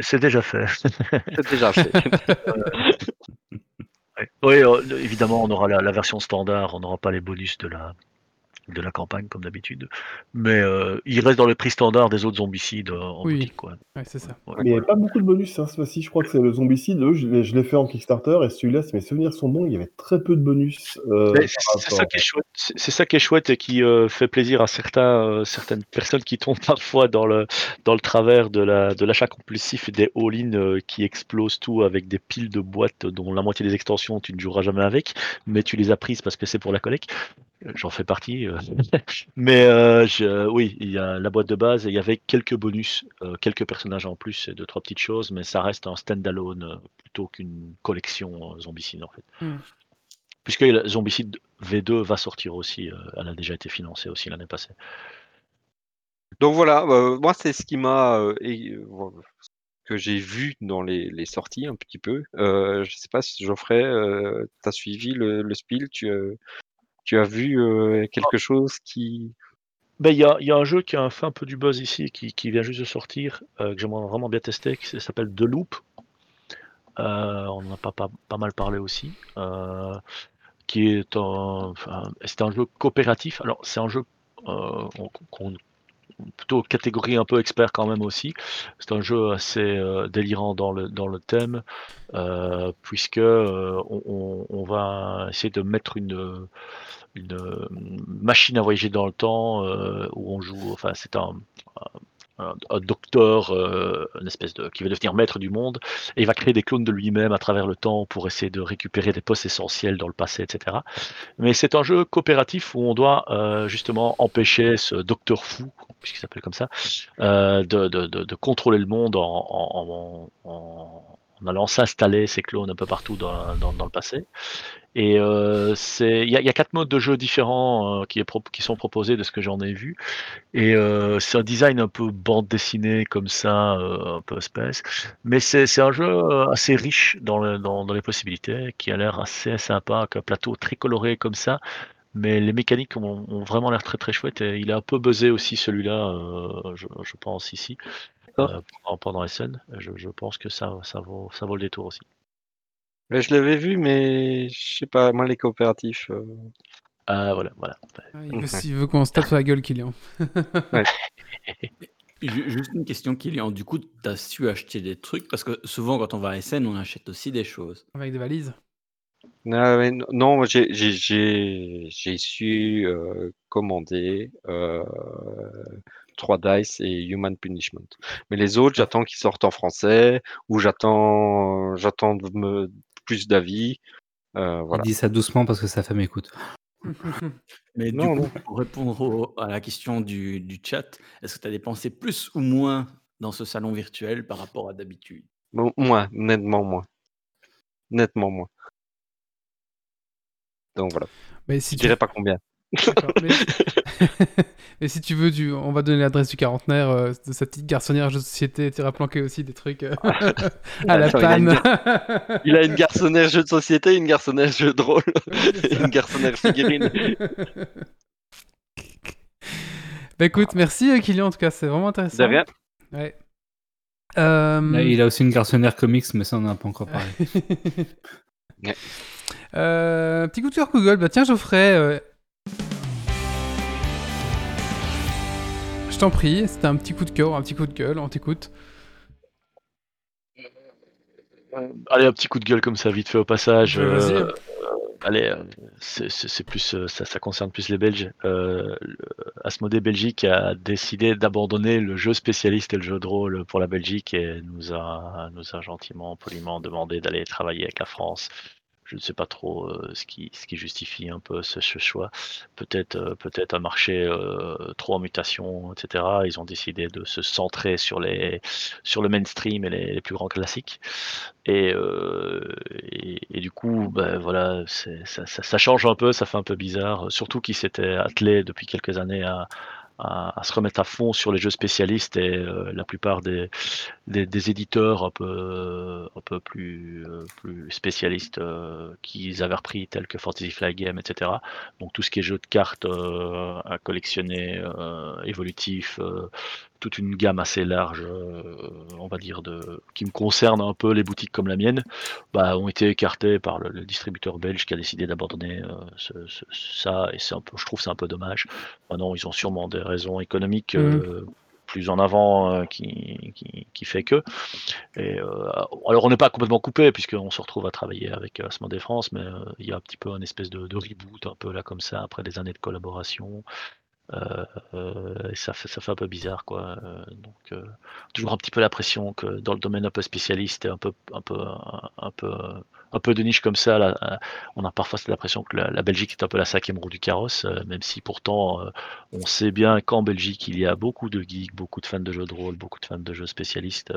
C'est déjà fait. C'est déjà fait. oui, euh, évidemment, on aura la, la, version standard, on n'aura pas les bonus de la, de la campagne comme d'habitude. Mais euh, il reste dans le prix standard des autres zombicides euh, en oui. boutique. Quoi. Ouais, c'est ça. Ouais. Mais il n'y avait pas beaucoup de bonus hein, cette fois-ci. Je crois que c'est le zombicide. Eux, je l'ai fait en Kickstarter et celui-là, si mes souvenirs sont bons, il y avait très peu de bonus. Euh, c'est ça qui est chouette. C'est ça qui est chouette et qui euh, fait plaisir à certains, certaines personnes qui tombent parfois dans le, dans le travers de l'achat la, de compulsif et des all-in qui explosent tout avec des piles de boîtes dont la moitié des extensions tu ne joueras jamais avec, mais tu les as prises parce que c'est pour la collecte. J'en fais partie. Mais euh, je, oui, il y a la boîte de base et il y avait quelques bonus, euh, quelques personnages en plus et deux, trois petites choses, mais ça reste un stand-alone euh, plutôt qu'une collection euh, Zombicide en fait. Mm. Puisque Zombicide V2 va sortir aussi, elle a déjà été financée aussi l'année passée. Donc voilà, moi c'est ce qui m'a que j'ai vu dans les, les, sorties un petit peu. je sais pas si Geoffrey, tu as suivi le, le spiel, tu tu as vu euh, quelque chose qui. Ben, il y, a, y, a, un jeu qui a fait un peu du buzz ici, qui, qui vient juste de sortir, euh, que j'aimerais vraiment bien tester, qui s'appelle The Loop. Euh, on en a pas, pas, mal parlé aussi. Qui est c'est un jeu coopératif. Alors, c'est un jeu qu'on plutôt catégorie un peu expert quand même aussi. C'est un jeu assez euh, délirant dans le, dans le thème, euh, puisque euh, on, on, va essayer de mettre une, une machine à voyager dans le temps où on joue. Enfin, c'est un, un, docteur, euh, une espèce de, qui va devenir maître du monde, et il va créer des clones de lui-même à travers le temps pour essayer de récupérer des postes essentiels dans le passé, etc. Mais c'est un jeu coopératif où on doit euh, justement empêcher ce docteur fou, puisqu'il s'appelle comme ça, euh, de, de, de, contrôler le monde en allant s'installer ces clones un peu partout dans, le passé. Et euh, il y, a quatre modes de jeu différents euh, qui, sont proposés de ce que j'en ai vu. Et euh, c'est un design un peu bande dessinée comme ça, un peu espèce. Mais c'est un jeu assez riche dans, le, dans, dans les possibilités, qui a l'air assez sympa, avec un plateau très coloré comme ça. Mais les mécaniques ont, vraiment l'air très très chouettes. Et il est un peu buzzé aussi celui-là, je, pense ici, pendant SN. Je, je pense que ça, ça, vaut, ça vaut le détour aussi. Mais je l'avais vu, mais je sais pas, moi les coopératifs. Euh... Ah voilà, voilà. Ah, il veut, il veut qu'on se tape sur la gueule, Kylian. ouais. Juste une question, Kylian. Du coup, tu as su acheter des trucs? Parce que souvent, quand on va à SN, on achète aussi des choses. Avec des valises non, j'ai j'ai su commander 3 Dice et Human Punishment. Mais les autres, j'attends qu'ils sortent en français ou j'attends j'attends plus d'avis. Euh, Il dit ça doucement parce que sa femme écoute. Mais du coup, pour répondre à la question du, du chat, est-ce que tu as dépensé plus ou moins dans ce salon virtuel par rapport à d'habitude? Moins, nettement moins. Nettement moins. Donc voilà. Mais si Je dirais pas combien. Mais... si tu veux, on va donner l'adresse du quarantenaire euh, de sa petite garçonnière jeu de société. Tu iras planquer aussi des trucs euh, à la panne. Il a, une... garçonnière jeu de société, une garçonnière jeu de rôle, une garçonnière figurine. bah écoute, merci euh, Kylian en tout cas, c'est vraiment intéressant. De rien. Ouais. il a aussi une garçonnière comics, mais ça on n'en a pas encore parlé. Euh, petit coup de cœur Google, bah tiens Geoffrey. Euh, je t'en prie, c'était un petit coup de cœur, un petit coup de gueule, on t'écoute. Allez, un petit coup de gueule comme ça, vite fait au passage. Euh, allez, c'est plus, ça, concerne plus les Belges. Euh, Asmodée Belgique a décidé d'abandonner le jeu spécialiste et le jeu de rôle pour la Belgique et nous a, nous a gentiment, poliment demandé d'aller travailler avec la France je ne sais pas trop euh, ce, qui, ce qui justifie un peu ce, choix. Peut-être euh, peut-être un marché euh, trop en mutation, etc. Ils ont décidé de se centrer sur, les, sur le mainstream et les, plus grands classiques. Et, et, du coup, ben, voilà, ça, ça, change un peu, ça fait un peu bizarre. Surtout qu'ils s'étaient attelés depuis quelques années à, à, se remettre à fond sur les jeux spécialistes et euh, la plupart des, des, éditeurs un peu, un peu plus, euh, plus spécialistes euh, qu'ils avaient repris, tels que Fantasy Flight Game, etc. Donc tout ce qui est jeux de cartes à collectionner, évolutif, toute une gamme assez large, euh, on va dire, de, qui me concerne un peu les boutiques comme la mienne, bah, ont été écartées par le, distributeur belge qui a décidé d'abandonner euh, ça, et un peu, je trouve c'est un peu dommage. Maintenant, ils ont sûrement des raisons économiques. Mmh. Euh, plus en avant qui, qui, fait que. Et, alors on n'est pas complètement coupé puisqu'on se retrouve à travailler avec Asmodée France, mais il y a un petit peu un espèce de, de, reboot un peu là comme ça après des années de collaboration. Euh, euh, ça, fait, ça fait un peu bizarre, quoi. Euh, donc, toujours un petit peu l'impression que dans le domaine un peu spécialiste et un peu, un peu, un, peu, un peu de niche comme ça, là, on a parfois l'impression que la, Belgique est un peu la cinquième roue du carrosse, même si pourtant on sait bien qu'en Belgique il y a beaucoup de geeks, beaucoup de fans de jeux de rôle, beaucoup de fans de jeux spécialistes.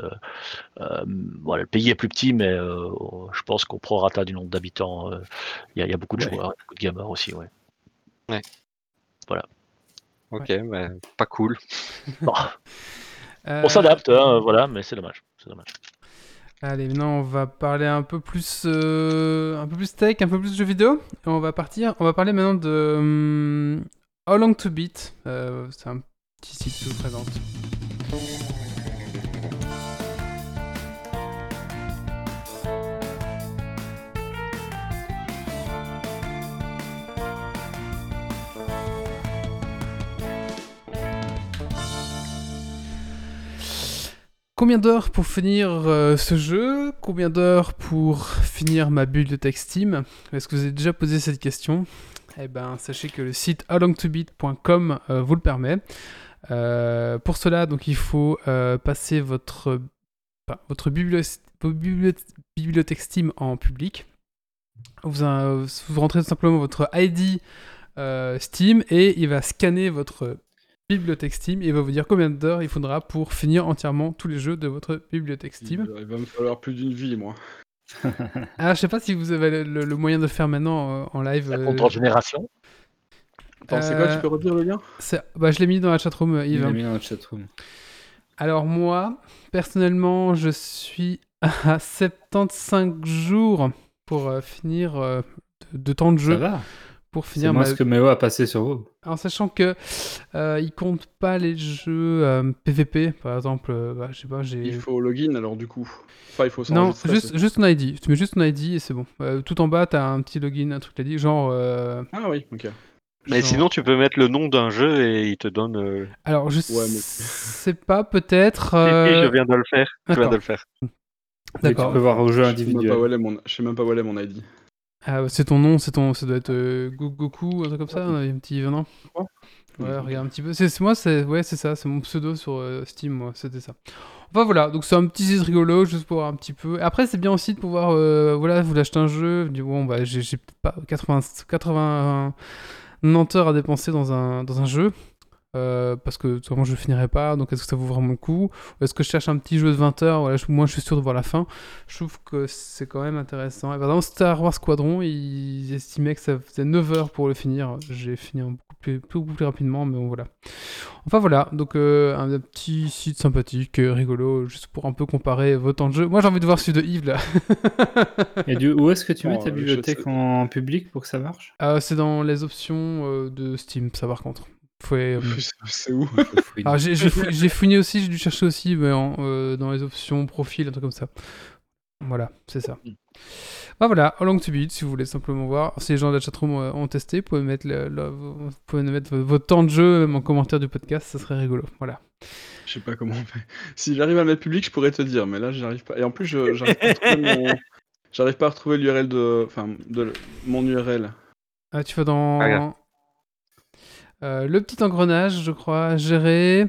voilà, le pays est plus petit, mais je pense qu'au prorata du nombre d'habitants, il y, a beaucoup de joueurs, beaucoup de gamers aussi, ouais. Ouais. Voilà. Ok, mais pas cool. On s'adapte, hein, voilà, mais c'est dommage. dommage. Allez, maintenant on va parler un peu plus, euh, un peu plus tech, un peu plus jeux vidéo. On va partir, on va parler maintenant de hum, How Long to Beat. Euh, c'est un petit site qui vous présente. Combien d'heures pour finir euh, ce jeu? Combien d'heures pour finir ma bibliothèque Steam? Est-ce que vous avez déjà posé cette question? Eh ben, sachez que le site alongtobeat.com euh, vous le permet. Euh, pour cela, donc, il faut passer votre, votre bibliothèque Steam en public. Vous, vous rentrez tout simplement votre ID Steam et il va scanner votre bibliothèque Steam et il va vous dire combien d'heures il faudra pour finir entièrement tous les jeux de votre bibliothèque Steam. Il va me falloir plus d'une vie, moi. ah, je sais pas si vous avez le, moyen de le faire maintenant euh, en live. La euh... génération Attends, c'est quoi Tu peux redire le lien? bah, Je l'ai mis dans la chatroom, Yves. Je l'ai mis dans la chatroom. Alors, moi, personnellement, je suis à 75 jours pour euh, finir euh, de, temps de jeu. Ça va? Pour finir. C'est ce que Méo a passé sur vous. En sachant que euh, il compte pas les jeux PVP, euh, par exemple. Euh, bah, je sais pas, j'ai. Il faut login alors du coup. Enfin, il faut Non, juste, juste ton ID. Tu mets juste ton ID et c'est bon. Euh, tout en bas, t'as un petit login, un truc à dire, genre. Ah oui, ok. Mais sinon, tu peux mettre le nom d'un jeu et il te donne. Alors, je sais pas, peut-être. je viens de le faire. Je viens de le faire. D'accord. Tu peux voir au jeu individuel. Je sais même pas où est mon ID. Ah, c'est ton nom, c'est ton, ça doit être euh, Goku, un truc comme ça, un petit non Ouais, regarde un petit peu. C'est moi, c'est ouais, c'est ça, c'est mon pseudo sur euh, Steam, moi, c'était ça. Enfin voilà, donc c'est un petit site rigolo, juste pour voir un petit peu. Après, c'est bien aussi de pouvoir, euh, voilà, vous achetez un jeu, du bon, bah, j'ai peut-être pas 80, 80 heures à dépenser dans un, dans un jeu. Euh, parce que tout je ne finirai pas, donc est-ce que ça vaut vraiment le coup? Est-ce que je cherche un petit jeu de 20 heures? Voilà, Moi, je suis sûr de voir la fin. Je trouve que c'est quand même intéressant. Et par exemple, Star Wars Squadron, ils estimaient que ça faisait 9 heures pour le finir. J'ai fini beaucoup plus, beaucoup plus rapidement, mais bon, voilà. Enfin voilà, donc euh, un petit site sympathique, rigolo, juste pour un peu comparer vos temps de jeu. Moi, j'ai envie de voir celui de Yves là. Et du, où est-ce que tu mets ta bibliothèque? en public pour que ça marche? Euh, C'est dans les options de Steam, ça par contre. Euh, c'est où J'ai fouillé aussi, j'ai dû chercher aussi mais euh, dans les options profil, un truc comme ça. Voilà, c'est ça. Bah voilà, How Long to Beat, si vous voulez simplement voir. Si les gens de la chatroom euh, ont testé, vous pouvez mettre, vous pouvez mettre votre temps de jeu en commentaire du podcast, ça serait rigolo. Voilà. Je sais pas comment on fait. Si j'arrive à le mettre public, je pourrais te dire, mais là, j'arrive pas. Et en plus, j'arrive pas à retrouver l'URL de. Enfin, de mon URL. Ah, tu vas dans. Ah, euh, le petit engrenage, je crois, gérer.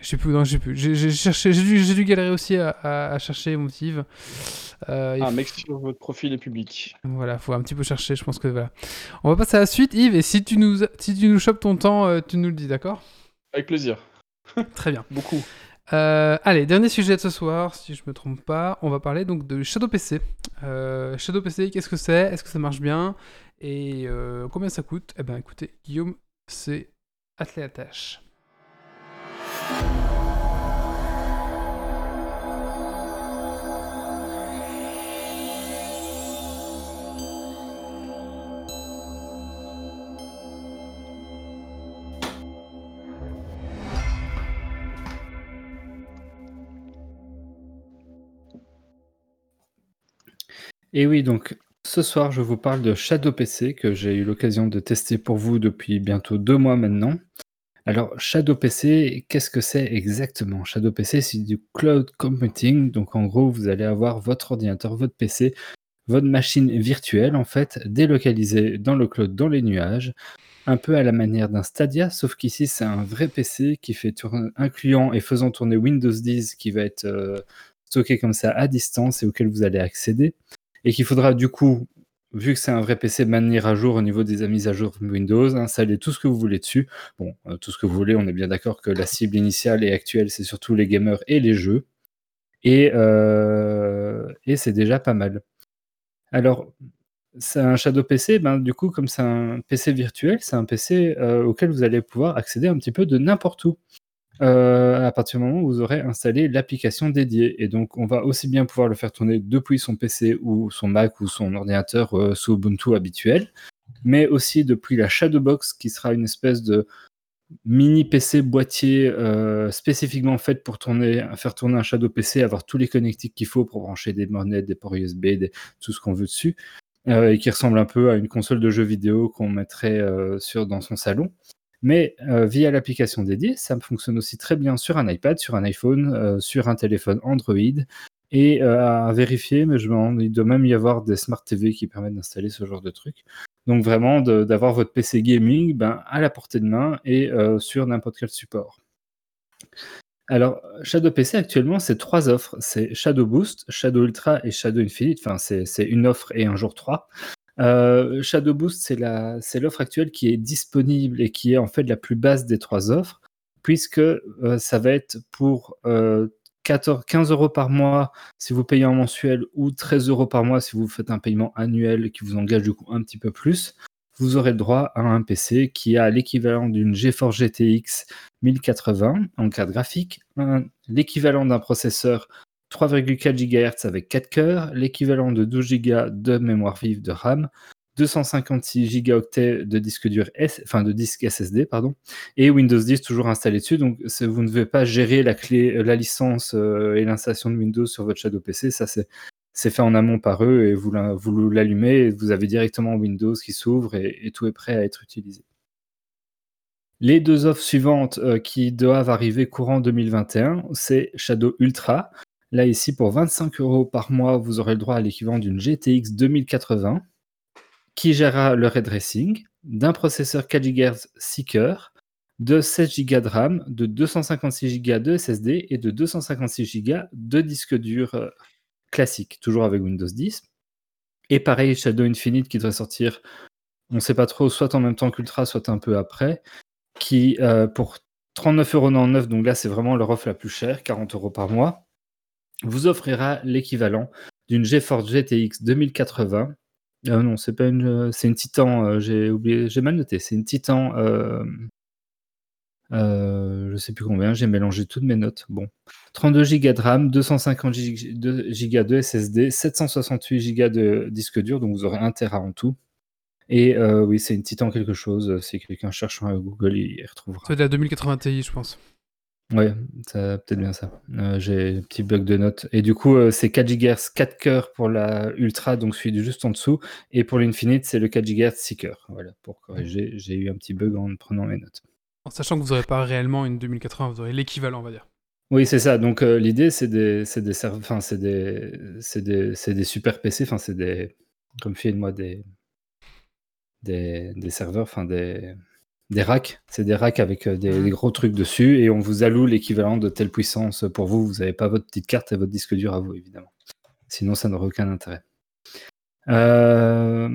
Je sais plus, non, j'ai plus. J'ai cherché, j'ai dû, dû, galérer aussi à, à, chercher Motive. Euh, ah, mec, sur votre profil est public. Voilà, faut un petit peu chercher, je pense que voilà. On va passer à la suite, Yves, et si tu nous, si tu nous chopes ton temps, euh, tu nous le dis, d'accord? Avec plaisir. Très bien. Beaucoup. allez, dernier sujet de ce soir, si je me trompe pas, on va parler donc de Shadow PC. Shadow PC, qu'est-ce que c'est? Est-ce que ça marche bien? Et combien ça coûte? Eh ben écoutez, Guillaume c'est tâche. Et oui, donc ce soir, je vous parle de Shadow PC que j'ai eu l'occasion de tester pour vous depuis bientôt deux mois maintenant. Alors, Shadow PC, qu'est-ce que c'est exactement? Shadow PC, c'est du cloud computing. Donc, en gros, vous allez avoir votre ordinateur, votre PC, votre machine virtuelle, en fait, délocalisée dans le cloud, dans les nuages, un peu à la manière d'un Stadia, sauf qu'ici, c'est un vrai PC qui fait tourner, incluant et faisant tourner Windows 10 qui va être euh, stocké comme ça à distance et auquel vous allez accéder et qu'il faudra du coup, vu que c'est un vrai PC, maintenir à jour au niveau des mises à jour Windows, installer tout ce que vous voulez dessus. Bon, euh, tout ce que vous voulez, on est bien d'accord que la cible initiale et actuelle, c'est surtout les gamers et les jeux. Et, euh, c'est déjà pas mal. Alors, c'est un Shadow PC, ben, du coup, comme c'est un PC virtuel, c'est un PC euh, auquel vous allez pouvoir accéder un petit peu de n'importe où. Euh, à partir du moment où vous aurez installé l'application dédiée. Et donc, on va aussi bien pouvoir le faire tourner depuis son PC ou son Mac ou son ordinateur euh, sous Ubuntu habituel, mais aussi depuis la Shadowbox qui sera une espèce de mini PC boîtier euh, spécifiquement fait pour faire tourner un Shadow PC, avoir tous les connectiques qu'il faut pour brancher des manettes, des ports USB, tout ce qu'on veut dessus, et qui ressemble un peu à une console de jeux vidéo qu'on mettrait dans son salon. Mais euh, via l'application dédiée, ça fonctionne aussi très bien sur un iPad, sur un iPhone, euh, sur un téléphone Android. Et euh, à vérifier, mais je il doit même y avoir des Smart TV qui permettent d'installer ce genre de truc. Donc vraiment, d'avoir votre PC gaming ben, à la portée de main et sur n'importe quel support. Alors, Shadow PC actuellement, c'est trois offres. C'est Shadow Boost, Shadow Ultra et Shadow Infinite. Enfin, c'est une offre et un jour trois. Euh, Shadow Boost, c'est l'offre actuelle qui est disponible et qui est en fait la plus basse des trois offres, puisque euh, ça va être pour 14, euh, 15 euros par mois si vous payez en mensuel ou 13 euros par mois si vous faites un paiement annuel qui vous engage du coup un petit peu plus. Vous aurez le droit à un PC qui a l'équivalent d'une GeForce GTX 1080 en carte graphique, l'équivalent d'un processeur 3,4 GHz avec 4 cœurs, l'équivalent de 12 Go de mémoire vive de RAM, 256 Go de disque dur, enfin de disque SSD, pardon, et Windows 10 toujours installé dessus. Donc vous ne devez pas gérer la clé, la licence euh, et l'installation de Windows sur votre Shadow PC. Ça c'est fait en amont par eux et vous l'allumez et vous avez directement Windows qui s'ouvre et, tout est prêt à être utilisé. Les deux offres suivantes euh, qui doivent arriver courant 2021, c'est Shadow Ultra, Là, ici, pour 25 euros par mois, vous aurez le droit à l'équivalent d'une GTX 2080. qui gérera le tracing, d'un processeur 4 GHz 6 cœurs, de 16 Go de RAM, de 256 Go de SSD et de 256 Go de disque dur euh, classique, toujours avec Windows 10. Et pareil, Shadow Infinite qui devrait sortir, on ne sait pas trop, soit en même temps qu'Ultra, soit un peu après, qui euh, pour 39,99€, donc là c'est vraiment leur offre la plus chère, 40 euros par mois, vous offrira l'équivalent d'une GeForce GTX 2080. Euh, non, c'est pas une, c'est une Titan. Euh, j'ai oublié, j'ai mal noté. C'est une Titan. Euh, euh, je sais plus combien. J'ai mélangé toutes mes notes. Bon, 32 Go de RAM, 250 Go de SSD, 768 Go de disque dur. Donc vous aurez 1 Tera en tout. Et oui, c'est une Titan quelque chose. Si quelqu'un cherche sur Google, il retrouvera. C'est de la 2080 Ti, je pense. Ouais, ça peut-être bien ça. Euh, j'ai un petit bug de notes. Et du coup, euh, c'est 4 GHz 4 cœurs pour la Ultra, donc celui juste en dessous. Et pour l'Infinite, c'est le 4 GHz 6 cœurs. Voilà, pour corriger, j'ai eu un petit bug en prenant mes notes. En sachant que vous n'aurez pas réellement une 2080, vous aurez l'équivalent, on va dire. Oui, c'est ça. Donc euh, l'idée, c'est des, c'est des, enfin, c'est des, c'est des, c'est des super PC. Enfin, c'est des, comme fait moi, des, des, des serveurs, enfin des des racks, c'est des racks avec euh, des, gros trucs dessus et on vous alloue l'équivalent de telle puissance pour vous. Vous n'avez pas votre petite carte et votre disque dur à vous, évidemment. Sinon, ça n'aurait aucun intérêt. Euh,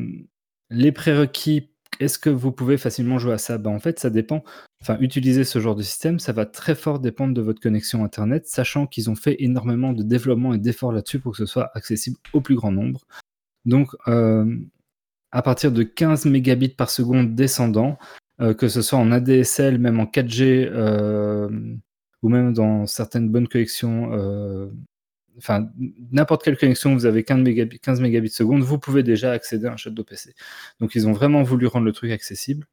les prérequis, est-ce que vous pouvez facilement jouer à ça? Ben, En fait, ça dépend. Enfin, utiliser ce genre de système, ça va très fort dépendre de votre connexion Internet, sachant qu'ils ont fait énormément de développement et d'efforts là-dessus pour que ce soit accessible au plus grand nombre. Donc, euh, à partir de 15 mégabits par seconde descendant, que ce soit en ADSL, même en 4G, euh, ou même dans certaines bonnes connexions, euh, enfin, n'importe quelle connexion, vous avez 15 mégabits, 15 mégabits seconde, vous pouvez déjà accéder à un Shadow PC. Donc, ils ont vraiment voulu rendre le truc accessible.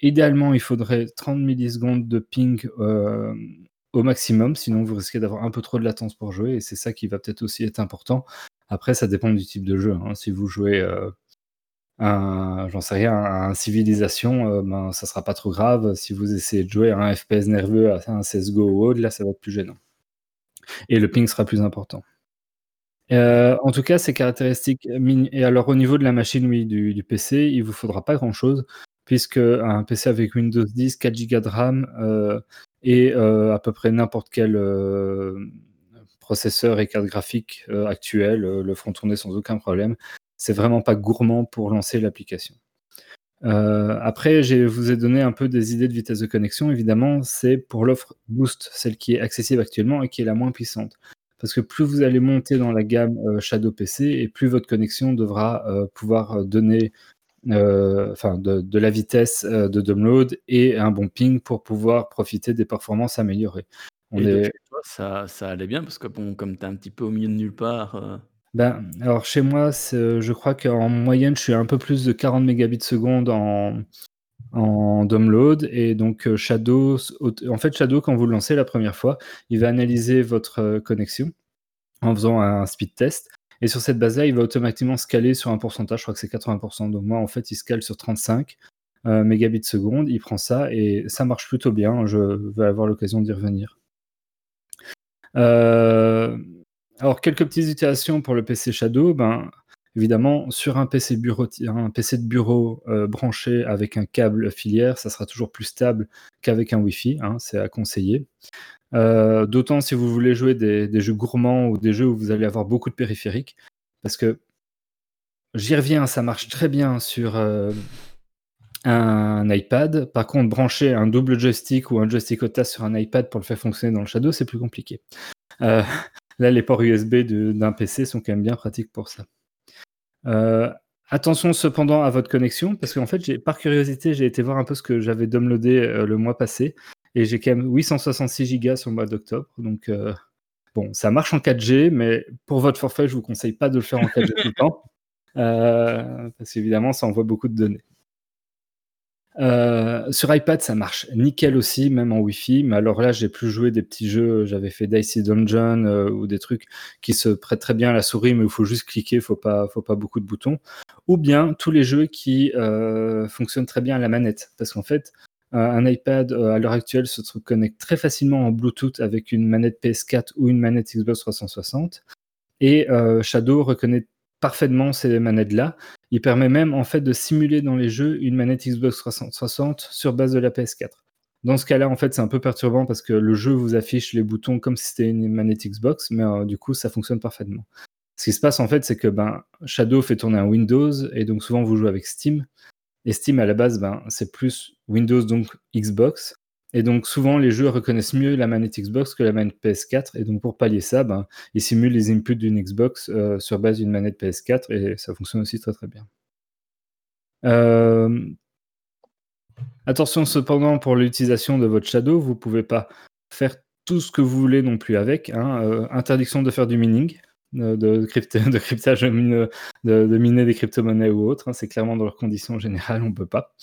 Idéalement, il faudrait 30 millisecondes de ping au maximum, sinon vous risquez d'avoir un peu trop de latence pour jouer, et c'est ça qui va peut-être aussi être important. Après, ça dépend du type de jeu. Hein. Si vous jouez j'en sais rien, un civilisation, euh, ben, ça sera pas trop grave. Si vous essayez de jouer à un FPS nerveux, à un CSGO ou autre, là, ça va être plus gênant. Et le ping sera plus important. Euh, en tout cas, ces caractéristiques. Et alors, au niveau de la machine, oui, du, PC, il vous faudra pas grand chose, puisque un PC avec Windows 10, 4 Go de RAM euh, et à peu près n'importe quel processeur et carte graphique actuelle le feront tourner sans aucun problème c'est vraiment pas gourmand pour lancer l'application. Euh, après, je vous ai donné un peu des idées de vitesse de connexion. Évidemment, c'est pour l'offre Boost, celle qui est accessible actuellement et qui est la moins puissante. Parce que plus vous allez monter dans la gamme euh, Shadow PC et plus votre connexion devra euh, pouvoir donner enfin, de, la vitesse de download et un bon ping pour pouvoir profiter des performances améliorées. On ça, ça, allait bien parce que bon, comme tu es un petit peu au milieu de nulle part. Ben, alors chez moi, je crois qu'en moyenne, je suis un peu plus de 40 mégabits seconde en, en download. Et donc, euh, Shadow, en fait, Shadow, quand vous le lancez la première fois, il va analyser votre euh, connexion en faisant un speed test. Et sur cette base-là, il va automatiquement scaler sur un pourcentage, je crois que c'est 80%. Donc moi, en fait, il scale sur 35 euh, mégabits il prend ça et ça marche plutôt bien. Je vais avoir l'occasion d'y revenir. Euh, alors, quelques petites itérations pour le PC Shadow. Ben, évidemment, sur un PC, bureau, un PC de bureau euh, branché avec un câble filière, ça sera toujours plus stable qu'avec un Wi-Fi. Hein, c'est à conseiller. Euh, d'autant si vous voulez jouer des, jeux gourmands ou des jeux où vous allez avoir beaucoup de périphériques. Parce que j'y reviens, ça marche très bien sur euh, un iPad. Par contre, brancher un double joystick ou un joystick au sur un iPad pour le faire fonctionner dans le Shadow, c'est plus compliqué. Là, les ports USB d'un PC sont quand même bien pratiques pour ça. Euh, attention cependant à votre connexion, parce qu'en fait, par curiosité, j'ai été voir un peu ce que j'avais downloadé euh, le mois passé, et j'ai quand même 866 Go sur le mois d'octobre. Donc, euh, bon, ça marche en 4G, mais pour votre forfait, je vous conseille pas de le faire en 4G tout le temps, parce qu'évidemment, ça envoie beaucoup de données. Euh, sur iPad, ça marche nickel aussi, même en Wi-Fi. Mais alors là, j'ai plus joué des petits jeux. J'avais fait Dicey Dungeon euh, ou des trucs qui se prêtent très bien à la souris, mais il faut juste cliquer, faut pas, faut pas beaucoup de boutons. Ou bien tous les jeux qui euh, fonctionnent très bien à la manette, parce qu'en fait, un iPad à l'heure actuelle se connecte très facilement en Bluetooth avec une manette PS4 ou une manette Xbox 360. Et Shadow reconnaît parfaitement ces manettes-là. Il permet même en fait de simuler dans les jeux une manette Xbox 360 sur base de la PS4. Dans ce cas-là, en fait, c'est un peu perturbant parce que le jeu vous affiche les boutons comme si c'était une manette Xbox, mais euh, du coup, ça fonctionne parfaitement. Ce qui se passe en fait, c'est que ben, Shadow fait tourner un Windows et donc souvent vous jouez avec Steam. Et Steam à la base, ben, c'est plus Windows donc Xbox. Et donc souvent les jeux reconnaissent mieux la manette Xbox que la manette PS4. Et donc pour pallier ça, ben, ils simulent les inputs d'une Xbox euh, sur base d'une manette PS4 et ça fonctionne aussi très très bien. Euh, attention cependant pour l'utilisation de votre Shadow, vous ne pouvez pas faire tout ce que vous voulez non plus avec. Hein. Euh, interdiction de faire du mining, de, de, cryptage, de, miner des crypto-monnaies ou autres. Hein. C'est clairement dans leurs conditions générales, on ne peut pas.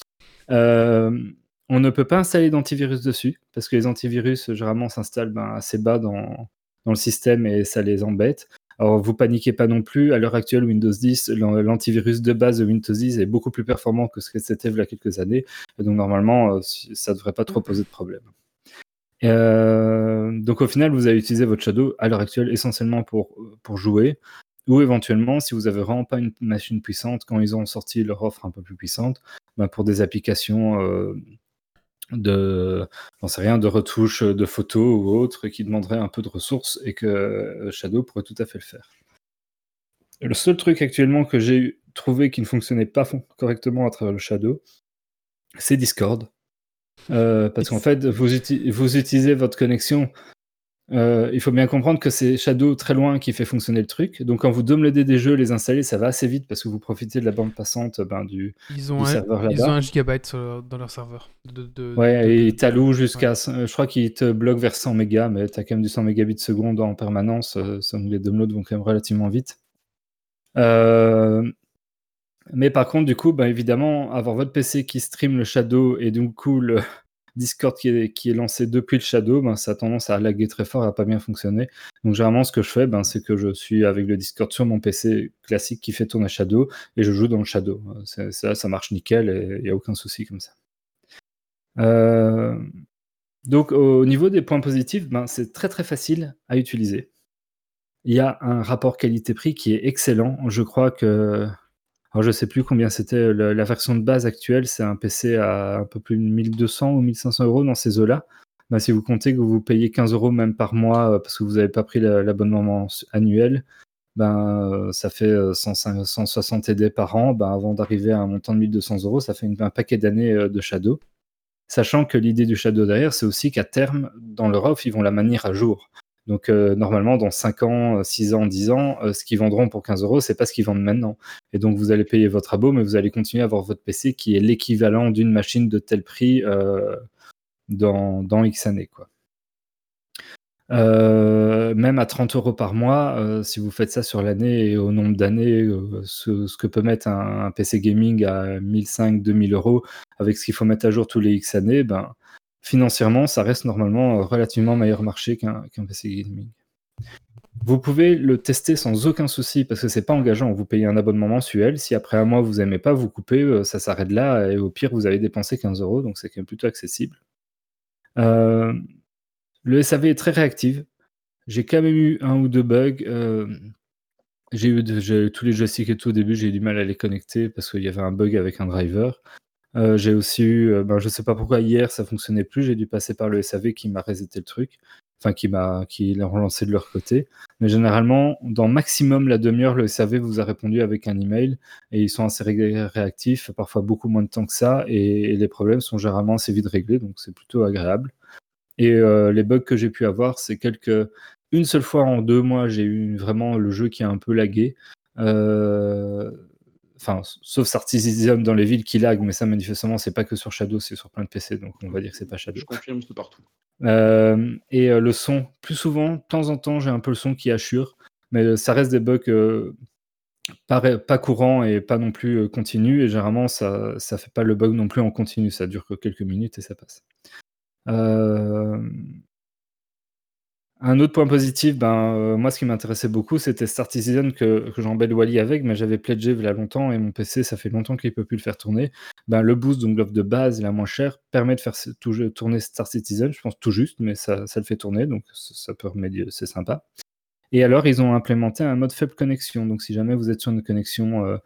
On ne peut pas installer d'antivirus dessus, parce que les antivirus, généralement, s'installent ben, assez bas dans, le système et ça les embête. Alors, vous paniquez pas non plus. À l'heure actuelle, Windows 10, l'antivirus de base de Windows 10 est beaucoup plus performant que ce que c'était il y a quelques années. donc, normalement, euh, ça ne devrait pas trop poser de problème. Euh, donc, au final, vous allez utiliser votre Shadow à l'heure actuelle essentiellement pour, pour jouer. Ou éventuellement, si vous n'avez vraiment pas une machine puissante, quand ils ont sorti leur offre un peu plus puissante, ben, pour des applications euh, de, rien, de retouches de photos ou autres qui demanderaient un peu de ressources et que euh, Shadow pourrait tout à fait le faire. Le seul truc actuellement que j'ai trouvé qui ne fonctionnait pas correctement à travers le Shadow, c'est Discord. Euh, parce qu'en fait, vous, vous, utilisez votre connexion euh, il faut bien comprendre que c'est Shadow très loin qui fait fonctionner le truc. Donc quand vous downloadez des jeux, les installer, ça va assez vite parce que vous profitez de la bande passante ben, du, ils ont serveur là-bas. Ils ont un gigabyte dans leur serveur. ouais, et ils t'allouent jusqu'à... Je crois qu'ils te bloquent vers 100 mégas, mais tu as quand même du 100 mégabits seconde en permanence. Euh, ça, les downloads vont quand même relativement vite. Euh, mais par contre, du coup, ben, évidemment, avoir votre PC qui stream le Shadow et du coup le Discord qui est, lancé depuis le Shadow, ben, ça a tendance à laguer très fort à pas bien fonctionner. Donc généralement, ce que je fais, ben, c'est que je suis avec le Discord sur mon PC classique qui fait tourner Shadow et je joue dans le Shadow. Ça, ça marche nickel et il n'y a aucun souci comme ça. Euh, donc au niveau des points positifs, ben, c'est très très facile à utiliser. Il y a un rapport qualité-prix qui est excellent. Je crois que alors, je sais plus combien c'était la, version de base actuelle. C'est un PC à un peu plus de 1200 ou 1500 euros dans ces eaux-là. Bah, si vous comptez que vous payez 15 euros même par mois euh, parce que vous n'avez pas pris l'abonnement annuel, ben, euh, ça fait 160 euh, TD par an. Ben, avant d'arriver à un montant de 1200 euros, ça fait un paquet d'années de Shadow. Sachant que l'idée du Shadow derrière, c'est aussi qu'à terme, dans leur offre, ils vont la manier à jour. Donc euh, normalement, dans 5 ans, 6 ans, 10 ans, euh, ce qu'ils vendront pour 15 euros, c'est pas ce qu'ils vendent maintenant. Et donc vous allez payer votre abo, mais vous allez continuer à avoir votre PC qui est l'équivalent d'une machine de tel prix euh, dans, X années. Même à 30 euros par mois, si vous faites ça sur l'année et au nombre d'années, ce, que peut mettre un, PC gaming à 1500, 2000 euros, avec ce qu'il faut mettre à jour tous les X années, ben, financièrement, ça reste normalement euh, relativement meilleur marché qu'un PC gaming. Vous pouvez le tester sans aucun souci parce que c'est pas engageant. Vous payez un abonnement mensuel. Si après un mois vous aimez pas, vous coupez, euh, ça s'arrête là. Et au pire, vous avez dépensé 15 euros, donc c'est quand même plutôt accessible. Euh, le SAV est très réactif. J'ai quand même eu un ou deux bugs. j'ai eu tous les joysticks et tout au début, j'ai eu du mal à les connecter parce qu'il y avait un bug avec un driver. Euh, j'ai aussi eu, euh, ben, je sais pas pourquoi hier ça fonctionnait plus, j'ai dû passer par le SAV qui m'a reseté le truc, enfin qui m'a qui l'a relancé de leur côté. Mais généralement, dans maximum la demi-heure, le SAV vous a répondu avec un email et ils sont assez réactifs, parfois beaucoup moins de temps que ça, et, les problèmes sont généralement assez vite réglés, donc c'est plutôt agréable. Et euh, les bugs que j'ai pu avoir, c'est quelques une seule fois en deux mois, j'ai eu vraiment le jeu qui a un peu lagué. Euh, Enfin, sauf Citizen dans les villes qui lag, mais ça, manifestement, c'est pas que sur Shadow, c'est sur plein de PC, donc on va dire que c'est pas Shadow. Je confirme, c'est partout. Euh, et euh, le son, plus souvent, de temps en temps, j'ai un peu le son qui assure, mais euh, ça reste des bugs pas, pas courants et pas non plus continus, et généralement, ça, ça fait pas le bug non plus en continu, ça dure que quelques minutes et ça passe. Un autre point positif, ben, euh, moi, ce qui m'intéressait beaucoup, c'était Star Citizen que, j'embête Wally avec, mais j'avais pledgé il y a longtemps et mon PC, ça fait longtemps qu'il ne peut plus le faire tourner. Ben, le boost, donc l'offre de base, la moins chère, permet de faire tourner Star Citizen, je pense tout juste, mais ça, ça le fait tourner, donc ça, peut remédier, c'est sympa. Et alors, ils ont implémenté un mode faible connexion. Donc, si jamais vous êtes sur une connexion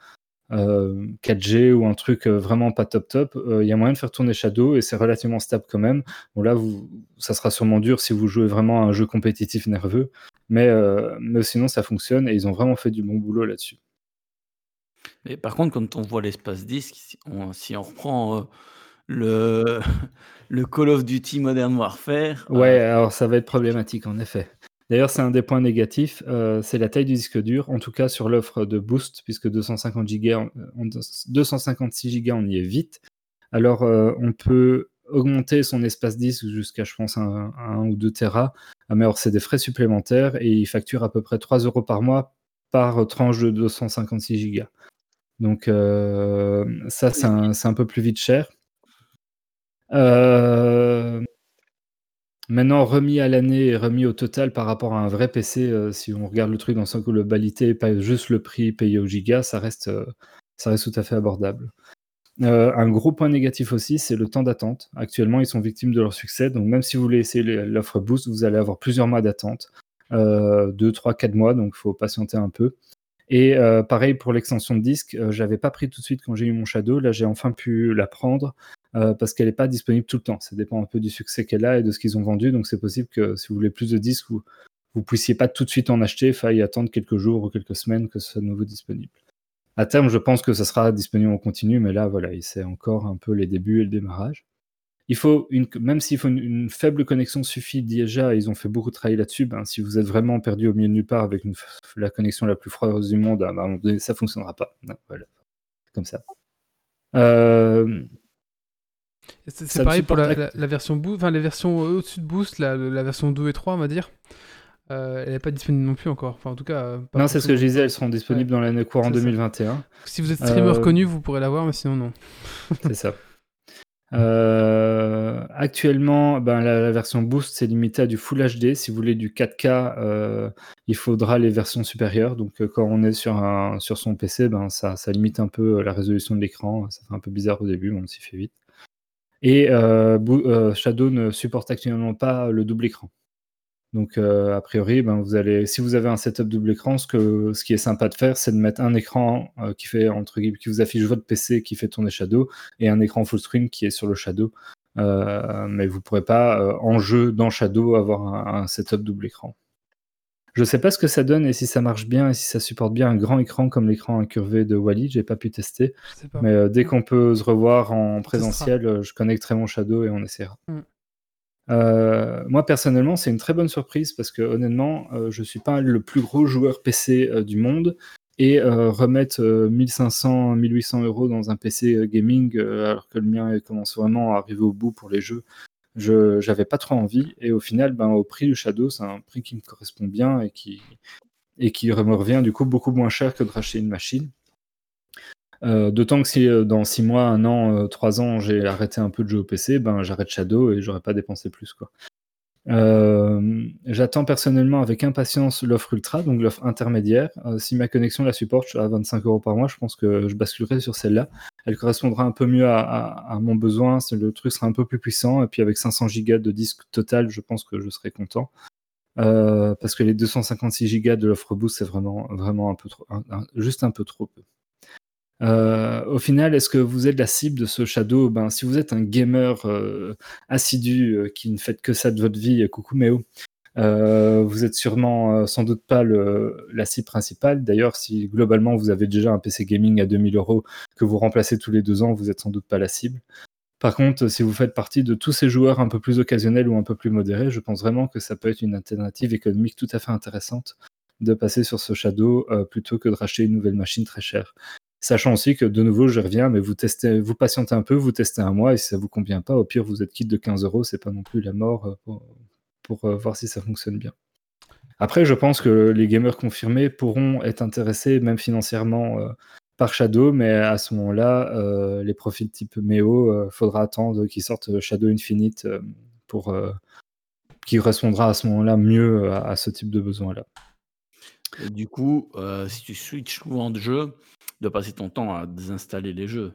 4G ou un truc vraiment pas top top, il y a moyen de faire tourner Shadow et c'est relativement stable quand même. Bon, là, vous, ça sera sûrement dur si vous jouez vraiment à un jeu compétitif nerveux, mais, mais sinon, ça fonctionne et ils ont vraiment fait du bon boulot là-dessus. Mais par contre, quand on voit l'espace disque, si on, si on reprend le, le Call of Duty Modern Warfare. Ouais, alors ça va être problématique en effet. D'ailleurs, c'est un des points négatifs, euh, c'est la taille du disque dur, en tout cas sur l'offre de Boost, puisque 250 Go, 256 Go, on y est vite. Alors, euh, on peut augmenter son espace disque jusqu'à, je pense, 1 ou 2 Tera, ah, mais alors c'est des frais supplémentaires et il facture à peu près 3 euros par mois par tranche de 256 Go. Donc, euh, ça, c'est un, un, peu plus vite cher. Euh, Maintenant, remis à l'année et remis au total par rapport à un vrai PC, euh, si on regarde le truc dans sa globalité, pas juste le prix payé au giga, ça reste, euh, ça reste tout à fait abordable. Euh, un gros point négatif aussi, c'est le temps d'attente. Actuellement, ils sont victimes de leur succès, donc même si vous voulez essayer l'offre Boost, vous allez avoir plusieurs mois d'attente, 2, 3, 4 mois, donc il faut patienter un peu. Et pareil pour l'extension de disque, j'avais pas pris tout de suite quand j'ai eu mon Shadow, là j'ai enfin pu la prendre. Euh, parce qu'elle n'est pas disponible tout le temps. Ça dépend un peu du succès qu'elle a et de ce qu'ils ont vendu. Donc c'est possible que si vous voulez plus de disques, vous ne puissiez pas tout de suite en acheter, il faille attendre quelques jours ou quelques semaines que ce soit nouveau disponible. À terme, je pense que ça sera disponible en continu, mais là, voilà, c'est encore un peu les débuts et le démarrage. Il faut une, même s'il faut une, faible connexion suffit déjà, ils ont fait beaucoup de travail là-dessus. Ben, si vous êtes vraiment perdu au milieu de nulle part avec la connexion la plus froide du monde, ça ben, ça fonctionnera pas. voilà. Comme ça. Euh, c'est pareil pour la, version Boost, enfin les versions au-dessus de Boost, la, version 2 et 3, on va dire. Euh, elle n'est pas disponible non plus encore. Enfin, en tout cas. Euh, non, c'est ce que je disais, elles seront disponibles dans l'année courant 2021. Si vous êtes streamer euh, connu, vous pourrez l'avoir, mais sinon, non. c'est ça. actuellement, ben, la, version Boost, c'est limité à du Full HD. Si vous voulez du 4K, il faudra les versions supérieures. Donc, quand on est sur, un, sur son PC, ben, ça, ça limite un peu la résolution de l'écran. Ça fait un peu bizarre au début, mais on s'y fait vite. Et euh, euh, Shadow ne supporte actuellement pas le double écran. Donc, euh, a priori, ben, si vous avez un setup double écran, ce, qui est sympa de faire, c'est de mettre un écran qui fait entre qui vous affiche votre PC qui fait tourner Shadow et un écran full screen qui est sur le Shadow. mais vous ne pourrez pas en jeu dans Shadow avoir un setup double écran. Je sais pas ce que ça donne et si ça marche bien et si ça supporte bien un grand écran comme l'écran incurvé de Wally. J'ai pas pu tester. Mais euh, dès qu'on peut se revoir en présentiel, euh, je connecterai mon Shadow et on essaiera. Mm. Euh, moi personnellement, c'est une très bonne surprise parce que honnêtement, je suis pas le plus gros joueur PC du monde et remettre 1500, 1800 euros dans un PC gaming alors que le mien commence vraiment à arriver au bout pour les jeux, j'avais pas trop envie. Et au final, ben, au prix du Shadow, c'est un prix qui me correspond bien et qui, et qui me revient du coup beaucoup moins cher que de racheter une machine. Euh, d'autant que si euh, dans 6 mois, 1 an, 3 euh, ans, j'ai arrêté un peu de jeu au PC, ben, j'arrête Shadow et j'aurais pas dépensé plus. Quoi. Euh, j'attends personnellement avec impatience l'offre ultra, donc l'offre intermédiaire. Si ma connexion la supporte à 25 euros par mois, je pense que je basculerai sur celle-là. Elle correspondra un peu mieux à, mon besoin, le truc sera un peu plus puissant, et puis avec 500 Go de disque total, je pense que je serai content. Euh, parce que les 256 Go de l'offre boost, c'est vraiment, vraiment un peu trop, juste un peu trop peu. Euh, au final, est-ce que vous êtes la cible de ce Shadow? Ben, Si vous êtes un gamer euh, assidu qui ne fait que ça de votre vie, coucou Méo, vous êtes sûrement sans doute pas la cible principale. D'ailleurs, si globalement vous avez déjà un PC gaming à 2000 euros que vous remplacez tous les deux ans, vous êtes sans doute pas la cible. Par contre, si vous faites partie de tous ces joueurs un peu plus occasionnels ou un peu plus modérés, je pense vraiment que ça peut être une alternative économique tout à fait intéressante de passer sur ce Shadow plutôt que de racheter une nouvelle machine très chère. Sachant aussi que de nouveau, je reviens, mais vous testez, vous patientez un peu, vous testez un mois, et si ça vous convient pas, au pire, vous êtes quitte de 15 euros, c'est pas non plus la mort euh, pour, euh, voir si ça fonctionne bien. Après, je pense que les gamers confirmés pourront être intéressés, même financièrement, euh, par Shadow, mais à ce moment-là, les profils type Meo, faudra attendre qu'ils sortent Shadow Infinite pour qui correspondra à ce moment-là mieux à, ce type de besoin-là. Du coup, si tu switches souvent de jeu, de passer ton temps à désinstaller les jeux.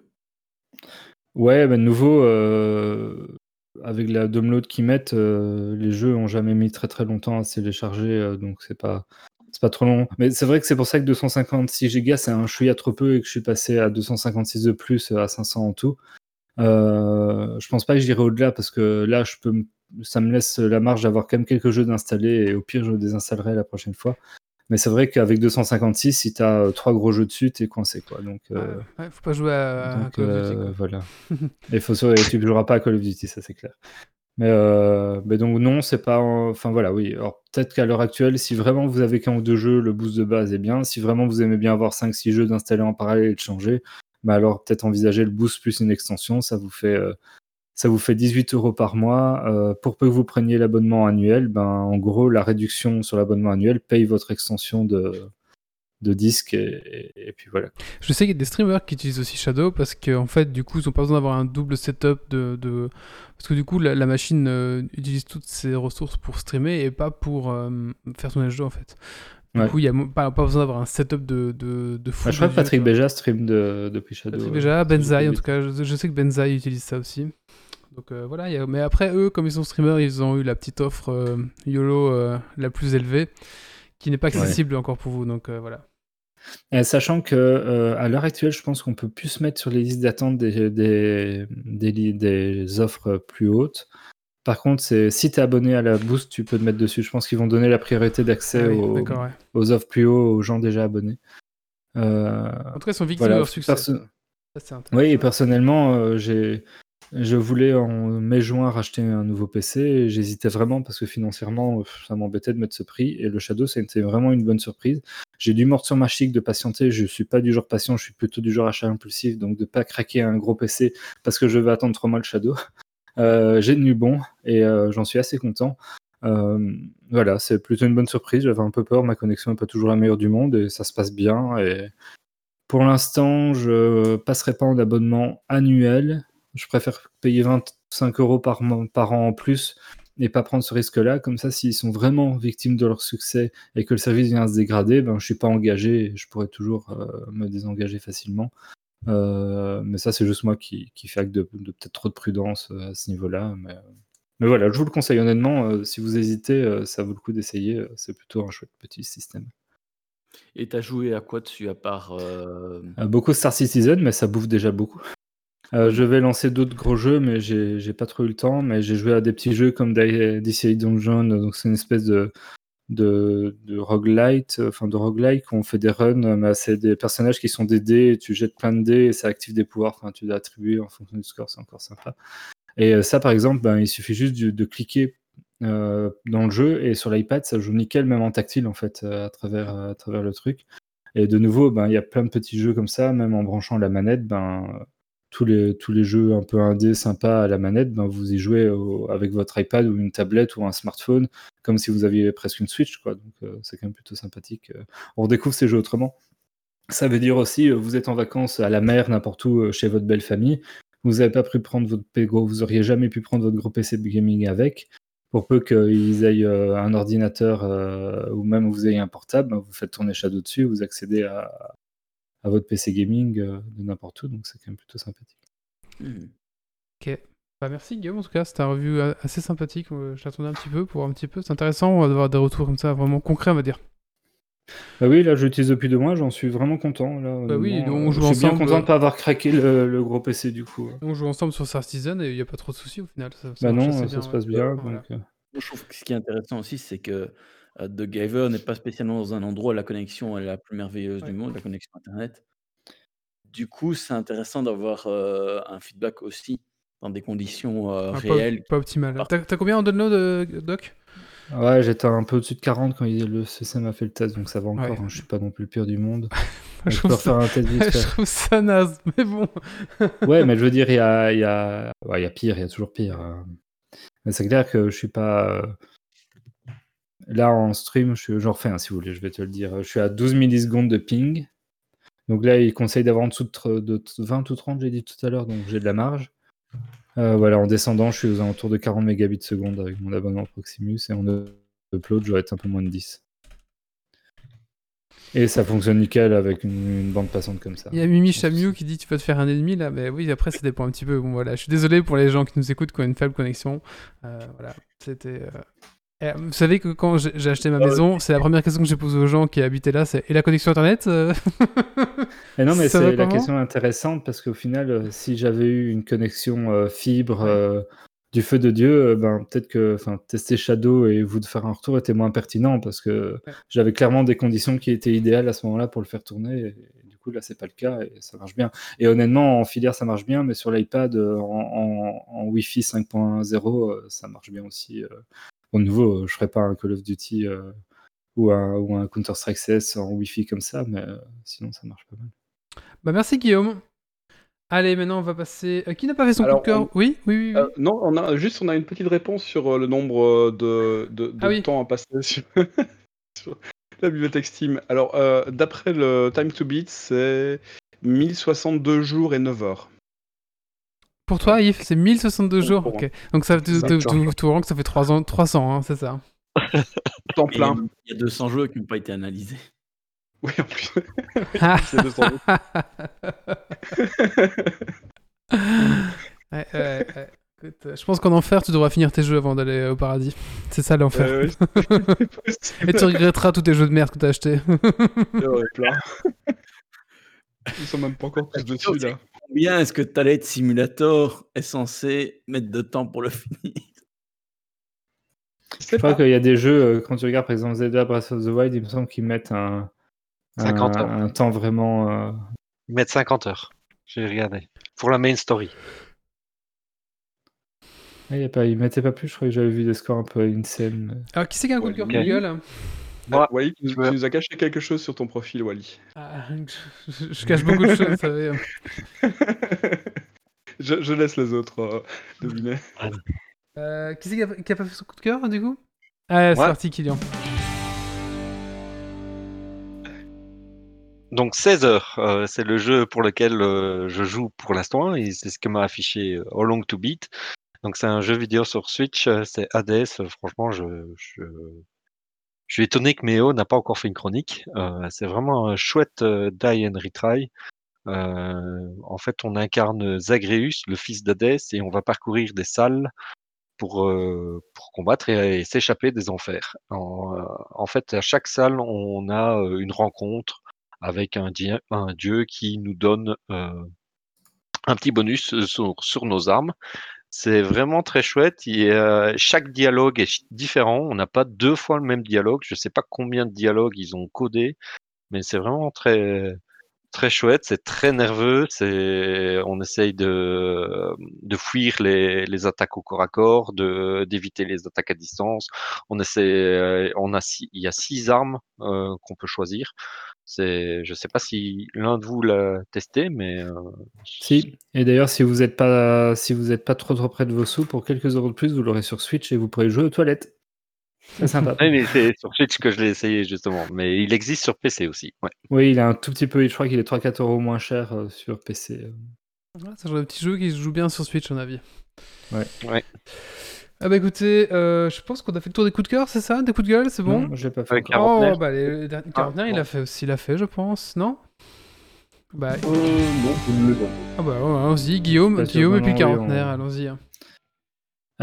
Ouais, ben nouveau, euh, avec la download qu'ils mettent, euh, les jeux ont jamais mis très très longtemps à se télécharger, euh, donc c'est pas c'est pas trop long. Mais c'est vrai que c'est pour ça que 256 Go, c'est un chouïa trop peu et que je suis passé à 256 de plus à 500 en tout. Euh, je pense pas que j'irai au-delà parce que là, ça me laisse la marge d'avoir quand même quelques jeux d'installer et au pire, je désinstallerai la prochaine fois. Mais c'est vrai qu'avec 256, si tu as euh, trois gros jeux dessus, t'es coincé. Quoi. Donc, euh, ouais, faut pas jouer à, Call of Duty. Voilà. et faut, tu ne joueras pas à Call of Duty, ça c'est clair. Mais, mais, donc non, c'est pas. Enfin voilà, oui. Alors peut-être qu'à l'heure actuelle, si vraiment vous avez qu'un ou deux jeux, le boost de base est bien. Si vraiment vous aimez bien avoir 5-6 jeux d'installer en parallèle et de changer, bah alors peut-être envisager le boost plus une extension, ça vous fait, euh, ça vous fait 18 euros par mois. Euh, pour peu que vous preniez l'abonnement annuel, ben, en gros, la réduction sur l'abonnement annuel paye votre extension de, de disque et, puis voilà. Je sais qu'il y a des streamers qui utilisent aussi Shadow parce qu'en en fait, du coup, ils n'ont pas besoin d'avoir un double setup de, de, Parce que du coup, la, machine euh, utilise toutes ses ressources pour streamer et pas pour faire tourner le jeu en fait. Du coup, il n'y a pas, pas besoin d'avoir un setup de, de, de fou. je crois que Patrick Béja stream de, depuis Shadow. Patrick Béja, Benzaï, en tout cas, je, sais que Benzaï utilise ça aussi. Donc euh, voilà, mais après, eux, comme ils sont streamers, ils ont eu la petite offre euh, YOLO euh, la plus élevée, qui n'est pas accessible encore pour vous. Donc voilà. sachant que à l'heure actuelle, je pense qu'on peut plus se mettre sur les listes d'attente des, des, des, des, offres plus hautes. Par contre, c'est si tu es abonné à la Boost, tu peux te mettre dessus. Je pense qu'ils vont donner la priorité d'accès ah aux, offres plus haut aux gens déjà abonnés. En tout cas, ils sont victimes de leur succès. oui, et personnellement, euh, j'ai je voulais en mai-juin racheter un nouveau PC j'hésitais vraiment parce que financièrement, ça m'embêtait de mettre ce prix. Et le Shadow, c'était vraiment une bonne surprise. J'ai dû mordre sur ma chic de patienter. Je suis pas du genre patient, je suis plutôt du genre achat impulsif. Donc de pas craquer un gros PC parce que je vais attendre trop mal le Shadow. Euh, j'ai tenu bon et euh, j'en suis assez content. Euh, voilà, c'est plutôt une bonne surprise. J'avais un peu peur, ma connexion n'est pas toujours la meilleure du monde et ça se passe bien. Et pour l'instant, je passerai pas en abonnement annuel. Je préfère payer 25 euros par, par an en plus et pas prendre ce risque-là. Comme ça, s'ils sont vraiment victimes de leur succès et que le service vient se dégrader, ben, je suis pas engagé et je pourrais toujours me désengager facilement. Euh, mais ça, c'est juste moi qui, qui fais acte de, peut-être trop de prudence euh, à ce niveau-là. Mais, mais, voilà, je vous le conseille honnêtement. Euh, si vous hésitez, ça vaut le coup d'essayer. c'est plutôt un chouette petit système. Et t'as joué à quoi dessus à part Beaucoup Star Citizen, mais ça bouffe déjà beaucoup. Je vais lancer d'autres gros jeux, mais j'ai pas trop eu le temps. Mais j'ai joué à des petits jeux comme DC Dungeon, donc c'est une espèce de, de, de roguelite, enfin de roguelike, où on fait des runs, mais c'est des personnages qui sont des dés, tu jettes plein de dés et ça active des pouvoirs, tu dois attribuer en fonction du score, c'est encore sympa. Et euh, ça, par exemple, ben, il suffit juste de, cliquer euh, dans le jeu et sur l'iPad, ça joue nickel, même en tactile, en fait, euh, à, travers, à travers le truc. Et de nouveau, ben, il y a plein de petits jeux comme ça, même en branchant la manette, ben, tous les, tous les jeux un peu indés sympas à la manette, ben vous y jouez avec votre iPad ou une tablette ou un smartphone, comme si vous aviez presque une Switch. Donc euh, c'est quand même plutôt sympathique. Euh. On découvre ces jeux autrement. Ça veut dire aussi, euh, vous êtes en vacances à la mer, n'importe où, chez votre belle famille. Vous n'avez pas pu prendre votre gros, vous auriez jamais pu prendre votre gros PC gaming avec. Pour peu qu'ils aient un ordinateur ou même vous ayez un portable, ben, vous faites tourner Shadow dessus, vous accédez à, à votre PC gaming euh, de n'importe où, donc c'est quand même plutôt sympathique. Hmm. Ok. Bah merci Guillaume, en tout cas, c'était un review assez sympathique. Euh, je l'attendais un petit peu pour un petit peu. C'est intéressant d'avoir des retours comme ça, vraiment concrets, on va dire. Bah oui, là, je l'utilise depuis deux mois, j'en suis vraiment content. Là, bah oui, on joue je suis bien content de ne pas avoir craqué le, gros PC du coup. On joue ensemble sur Star Citizen et il n'y a pas trop de soucis au final. Ça, bah non, ça se passe bien. Euh. Je trouve que ce qui est intéressant aussi, c'est que The Giver n'est pas spécialement dans un endroit où la connexion est la plus merveilleuse du monde, la connexion Internet du coup, c'est intéressant d'avoir un feedback aussi dans des conditions ah, réelles. Pas, optimales. T'as combien en download, Doc? Ouais, j'étais un peu au-dessus de 40 quand le CC m'a fait le test, donc ça va encore. Hein, je suis pas non plus le pire du monde. je, peux faire un test je trouve ça naze, mais bon. ouais, mais je veux dire, il y a, y, a... y a pire, il y a toujours pire. Mais c'est clair que je suis pas. Là, en stream, je j'en refais un si vous voulez, je vais te le dire. Je suis à 12 millisecondes de ping. Donc là, il conseille d'avoir en dessous de, 20 ou 30, j'ai dit tout à l'heure, donc j'ai de la marge. Euh, voilà, en descendant, je suis aux alentours de 40 mégabits seconde avec mon abonnement Proximus et en upload, je vais être un peu moins de 10. Et ça fonctionne nickel avec une, bande passante comme ça. Il y a Mimi Chamiou qui dit tu peux te faire un ennemi là, mais oui, après ça dépend un petit peu. Bon voilà, je suis désolé pour les gens qui nous écoutent qui ont une faible connexion. Euh, voilà, c'était. Euh, vous savez que quand j'ai acheté ma maison, c'est la première question que j'ai posée aux gens qui habitaient là, c'est et la connexion internet et Non, mais c'est la question intéressante parce qu'au final, si j'avais eu une connexion fibre du feu de Dieu, euh, ben, peut-être que tester Shadow et vous de faire un retour était moins pertinent parce que j'avais clairement des conditions qui étaient idéales à ce moment-là pour le faire tourner. Et, du coup, là, c'est pas le cas et ça marche bien. Et honnêtement, en filière, ça marche bien, mais sur l'iPad, euh, en, Wi-Fi 5.0, euh, ça marche bien aussi. Au nouveau, je ferai pas un Call of Duty ou un, ou un Counter-Strike CS en Wi-Fi comme ça, mais sinon, ça marche pas mal. Bah, merci Guillaume. Allez, maintenant on va passer. Euh, qui n'a pas fait son coup de cœur? oui, oui, oui. Euh, non, on a juste on a une petite réponse sur euh, le nombre de, de, de ah temps à passer sur, la bibliothèque Steam. Alors, d'après le Time to Beat, c'est 1062 jours et 9 heures. Pour toi, Yves, c'est 1062 jours. Donc ça, tout, tout, que ça fait 3 ans, 300, hein, c'est ça. Temps plein. Il y a 200 jeux qui n'ont pas été analysés. Oui, en plus. ouais, ouais, ouais. Euh, je pense qu'en enfer, tu devras finir tes jeux avant d'aller au paradis. C'est ça l'enfer. Et tu regretteras tous tes jeux de merde que t'as achetés. plein. Ils sont même pas encore tous dessus là. Combien est-ce que Talent Simulator est censé mettre de temps pour le finir? Je crois qu'il y a des jeux, euh, quand tu regardes par exemple Zelda Breath of the Wild, il me semble qu'ils mettent un, 50 heures. Un temps vraiment. Euh... Ils mettent 50 heures. J'ai regardé. Pour la main story. Ah, a pas, ils mettaient pas plus, je crois que j'avais vu des scores un peu insane. Alors, qui c'est qui a un coup de cœur Google? Moi, Wally, tu, nous as caché quelque chose sur ton profil, Wally. Ah, je, cache beaucoup de choses, vous savez. je, laisse les autres euh, deviner. Euh, qui c'est qui a, qui a, pas fait son coup de cœur, du coup? Ah, c'est parti, Kylian. Donc 16 heures, euh, c'est le jeu pour lequel euh, je joue pour l'instant et c'est ce que m'a affiché All Long to Beat. Donc c'est un jeu vidéo sur Switch, c'est Hades. Franchement, je, je, je, suis étonné que Méo n'a pas encore fait une chronique. c'est vraiment un chouette die and retry. en fait, on incarne Zagreus, le fils d'Hadès, et on va parcourir des salles pour, pour combattre et, s'échapper des enfers. En, fait, à chaque salle, on a une rencontre avec un, dieu qui nous donne euh, un petit bonus euh, sur, nos armes. C'est vraiment très chouette. chaque dialogue est différent. On n'a pas deux fois le même dialogue. Je ne sais pas combien de dialogues ils ont codé, mais c'est vraiment très, très chouette. C'est très nerveux. C'est, on essaye de, de fuir les, les attaques au corps à corps, de, d'éviter les attaques à distance. On essaie, on a, il y a six armes euh, qu'on peut choisir. C'est, je sais pas si l'un de vous l'a testé, mais euh, si. Et d'ailleurs, si vous n'êtes pas, si vous êtes pas trop trop près de vos sous, pour quelques euros de plus, vous l'aurez sur Switch et vous pourrez jouer aux toilettes. C'est sympa. oui, mais c'est sur Switch que je l'ai essayé justement, mais il existe sur PC aussi. Ouais. Oui, il est un tout petit peu, je crois qu'il est 3-4 euros moins cher euh, sur PC. Euh. c'est un petit jeu qui se joue bien sur Switch, en avis. Ouais. ouais. Ah bah écoutez, euh, je pense qu'on a fait le tour des coups de cœur, c'est ça Des coups de gueule, c'est bon? Non, j'ai pas fait. Oh, bah les, les ah, il a fait aussi, il a fait, je pense, non? Bah. Euh, non, je ne l'ai pas. Ah bah allons-y, Guillaume, Guillaume et puis quarantenaire, allons-y. Hein.